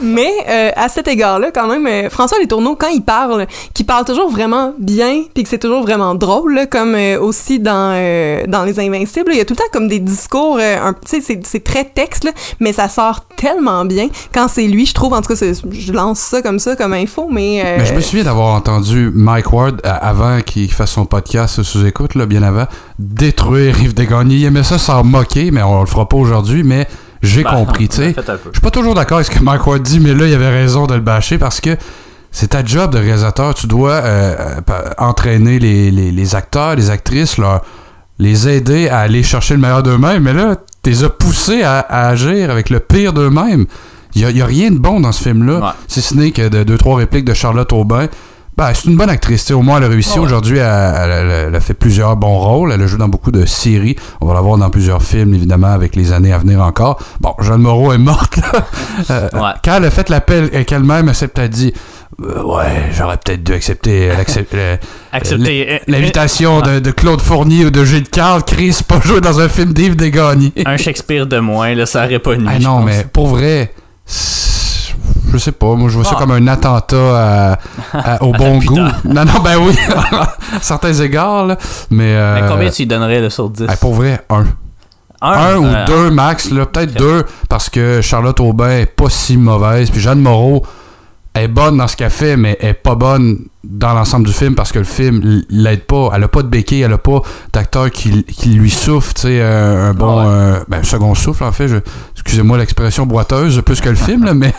Mais euh, à cet égard-là, quand même, euh, François Letourneau, quand il parle, qu'il parle toujours vraiment bien, puis que c'est toujours vraiment drôle, comme euh, aussi dans euh, dans Les Invincibles, il y a tout le temps comme des discours, tu sais, c'est- très texte, mais ça sort tellement bien quand c'est lui, je trouve. En tout cas, je lance ça comme ça, comme info, mais... Mais je me souviens d'avoir entendu Mike Ward, avant qu'il fasse son podcast sous écoute, là, bien avant, détruire Yves Desgagnés. Il aimait ça s'en moquer, mais on le fera pas aujourd'hui, mais j'ai Ben, compris, tu sais. Je suis pas toujours d'accord avec ce que Mike Ward dit, mais là, il avait raison de le bâcher parce que c'est ta job de réalisateur. Tu dois euh, euh, entraîner les, les- les acteurs, les actrices, leur, les aider à aller chercher le meilleur d'eux-mêmes. Mais là, tu les as poussés à, à agir avec le pire d'eux-mêmes. Il y a, rien de bon dans ce film-là, Ouais. si ce n'est que de deux, trois répliques de Charlotte Aubin. Ben, c'est une bonne actrice. tu sais, Au moins, elle a réussi. Ouais. Aujourd'hui, elle, elle- elle- elle a fait plusieurs bons rôles. Elle a joué dans beaucoup de séries. On va la voir dans plusieurs films, évidemment, avec les années à venir encore. Bon, Jeanne Moreau est morte. là. Euh, Ouais. Quand elle a fait l'appel avec elle-même, elle s'est peut-être dit Euh, Ouais, j'aurais peut-être dû accepter euh, l'invitation de, de Claude Fournier ou de Gilles Carle. Chris, pas jouer dans un film d'Yves Desgagnés. Un Shakespeare de moins, là, ça aurait pas nu. Ah non, mais pour vrai, c'est- je sais pas, moi je vois ça Ah. comme un attentat à- à- au bon goût. Non, non, ben oui, à certains égards, là. Mais, euh, Mais combien tu lui donnerais là, sur 10 hey, pour vrai, un. Un, ou euh, deux max, là, peut-être deux, parce que Charlotte Aubin est pas si mauvaise, puis Jeanne Moreau est bonne dans ce qu'elle fait, mais elle est pas bonne dans l'ensemble du film parce que le film l'aide pas. Elle a pas de béquille, elle a pas d'acteur qui, qui lui souffle, tu sais, un, un bon Ouais. euh, ben, second souffle en fait. Je, excusez-moi l'expression boiteuse plus que le film, là, mais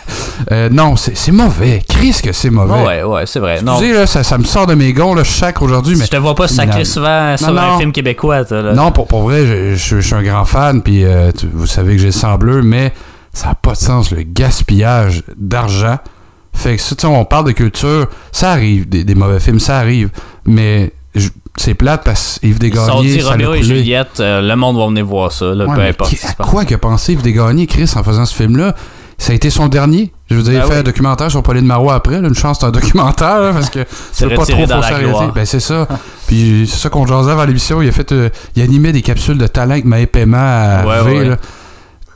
euh, non, c'est mauvais. Chris que c'est mauvais. Ouais, ouais, c'est vrai. Non, Excusez, là, ça, ça me sort de mes gonds, là, sacre aujourd'hui, mais je te vois pas sacrer souvent sur Non, un non. film québécois, toi, là. non, pour, pour vrai, je, je- je suis un grand fan, puis euh, vous savez que j'ai le sang bleu, mais ça n'a pas de sens, le gaspillage d'argent. Fait que, tu on parle de culture, ça arrive, des, des mauvais films, ça arrive, mais c'est plate parce qu'Yves Ils Desgagnés, dit ça l'a Roméo et. Juliette, euh, le monde va venir voir ça, là, Ouais, peu importe. qui- à quoi que pensé Yves Desgagnés, Chris, en faisant ce film-là? Ça a été son dernier. Je veux dire, il Ben fait oui. un documentaire sur Pauline Marois après. là, une chance, c'est un documentaire, là, parce que C'est tu veux pas trop fausser réalité. Ben, c'est ça. Puis c'est ça qu'on jasait avant l'émission. Il a fait, euh, il animait des capsules de talent avec Maë Paiement à Ouais, V, ouais. là.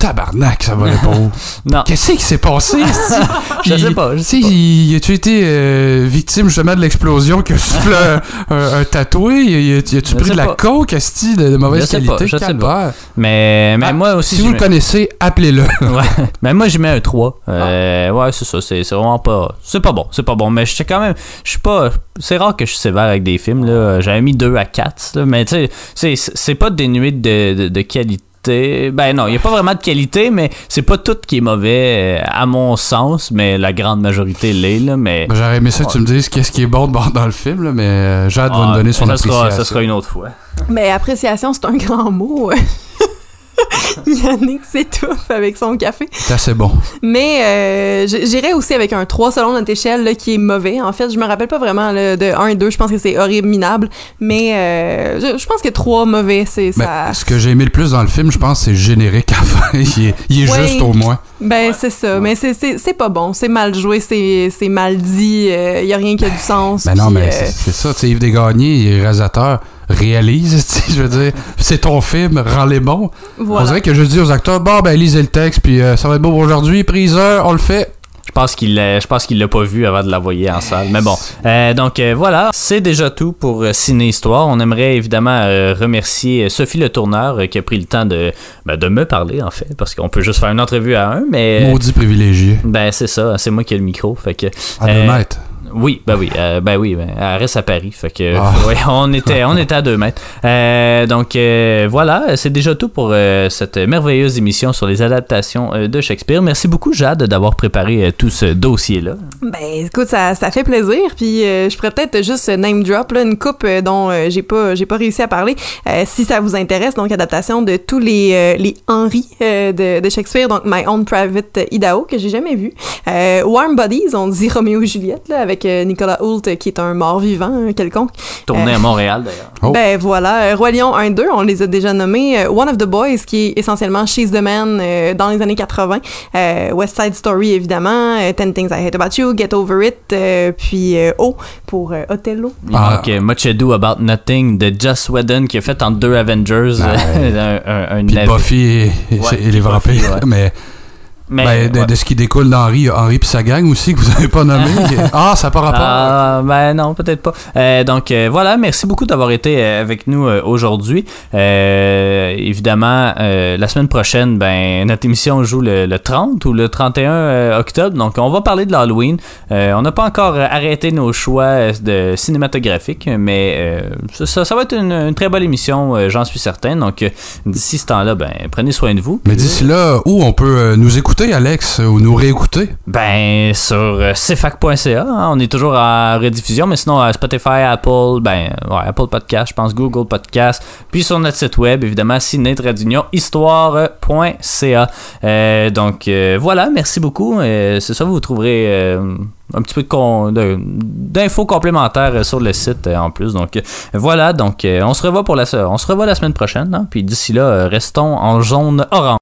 Tabarnak, ça va pas où. Non, Qu'est-ce qui s'est passé? je sais pas, Tu sais pas. il- as-tu été euh, victime justement de l'explosion que souffle un, un, un tatoué? Y- As-tu pris de la pas. coke, esti, de, de mauvaise Je sais qualité? pas, je sais Calvaire? Mais, mais Ah, moi aussi, Si vous le connaissez, appelez-le. ouais. Mais moi, j'y mets un 3. Euh, Ouais, c'est ça. C'est vraiment pas. C'est pas bon. C'est pas bon. Mais je sais quand même. Je suis pas. C'est rare que je suis sévère avec des films. là. J'avais mis 2 à 4. là. Mais tu sais, c'est- c'est pas dénué de, de, de qualité. Ben non, il n'y a pas vraiment de qualité, mais c'est pas tout qui est mauvais, euh, à mon sens. Mais la grande majorité l'est. là, Mais. Ben, J'aurais aimé ça que tu me dises qu'est-ce qui est bon de- dans le film, là, mais euh, Jade va Ah, nous donner son ça sera, appréciation. ça sera une autre fois. Mais appréciation, c'est un grand mot. Yannick s'étouffe avec son café. C'est assez bon. Mais euh, j'irais aussi avec un 3 selon notre échelle là, qui est mauvais. En fait, je me rappelle pas vraiment là, de 1 et 2. Je pense que c'est horrible, minable. Mais euh, je, je pense que 3 mauvais, c'est Ben, ça. ce que j'ai aimé le plus dans le film, je pense, c'est générique il est, il est Ouais. juste au moins. Ben, c'est ça. Mais c'est- pas bon. C'est mal joué, c'est mal dit. Il y a rien qui a du sens. Ben non, mais euh, c'est ça. Yves Desgagnés, il est réalisateur, réalise, tu sais, je veux dire, c'est ton film, rends-les bons. On voilà. dirait que je dis aux acteurs, bon, ben lisez le texte, puis euh, ça va être beau aujourd'hui, prise on le fait. Je pense qu'il l'a, je pense qu'il l'a pas vu avant de l'envoyer en salle. Mais bon, Euh, donc euh, voilà, c'est déjà tout pour Ciné Histoire. On aimerait évidemment euh, remercier Sophie le tourneur euh, qui a pris le temps de, ben, de me parler en fait, parce qu'on peut juste faire une entrevue à un, mais Maudit privilégié. ben c'est ça, c'est moi qui ai le micro, fait que À deux euh, mètres. Oui, ben oui, euh, ben oui, ben, elle reste à Paris, fait que ouais, on était, on était à deux mètres. Euh, donc euh, voilà, c'est déjà tout pour euh, cette merveilleuse émission sur les adaptations euh, de Shakespeare. Merci beaucoup Jade d'avoir préparé euh, tout ce dossier là. Ben, écoute, ça, ça fait plaisir. Puis, euh, je pourrais peut-être juste name drop là, une coupe euh, dont euh, j'ai pas, j'ai pas réussi à parler. Euh, si ça vous intéresse, donc adaptation de tous les euh, les Henry euh, de, de Shakespeare, donc My Own Private Idaho que j'ai jamais vu. Euh, Warm Bodies, on dit Roméo et Juliette là, avec Nicolas Hoult qui est un mort vivant hein, quelconque. Tourné Euh, à Montréal d'ailleurs. Oh. Ben voilà, euh, Roi Lion 1-2, on les a déjà nommés. Euh, One of the Boys, qui est essentiellement She's the Man euh, dans les années 80. Euh, West Side Story, évidemment. Ten Things I Hate About You, Get Over It. euh, puis euh, O pour euh, Othello. Ah. euh, Much Ado About Nothing de Joss Whedon qui a fait en deux Avengers euh, un, un, un Puis. Buffy et, et- Ouais, et puis les Buffy, vampires. ouais. Mais Mais, Ben, de, ouais. de ce qui découle d'Henri, Henri pis sa gang aussi que vous avez pas nommé. ah, ça n'a pas rapport. Ah, ben non, peut-être pas. Euh, donc euh, voilà, merci beaucoup d'avoir été euh, avec nous euh, aujourd'hui. Évidemment, la semaine prochaine, ben notre émission joue le, le 30 ou le 31 euh, octobre. Donc on va parler de l'Halloween. On n'a pas encore arrêté nos choix de cinématographiques, mais ça, va être une, une très bonne émission, j'en suis certain. Donc d'ici ce temps-là, ben prenez soin de vous. Mais d'ici là, où on peut nous écouter, Alex, ou nous réécouter? Ben, sur euh, cfac.ca, hein, on est toujours en rediffusion, mais sinon, Spotify, Apple, ben, ouais, Apple Podcast, je pense, Google Podcast, puis sur notre site web, évidemment, Ciné Trait d'Union, histoire.ca. Euh, donc, euh, voilà, merci beaucoup. C'est ça, vous trouverez euh, un petit peu d'infos complémentaires sur le site en plus. Donc, voilà, donc, on se revoit pour la, on se revoit la semaine prochaine, hein, puis d'ici là, restons en jaune orange.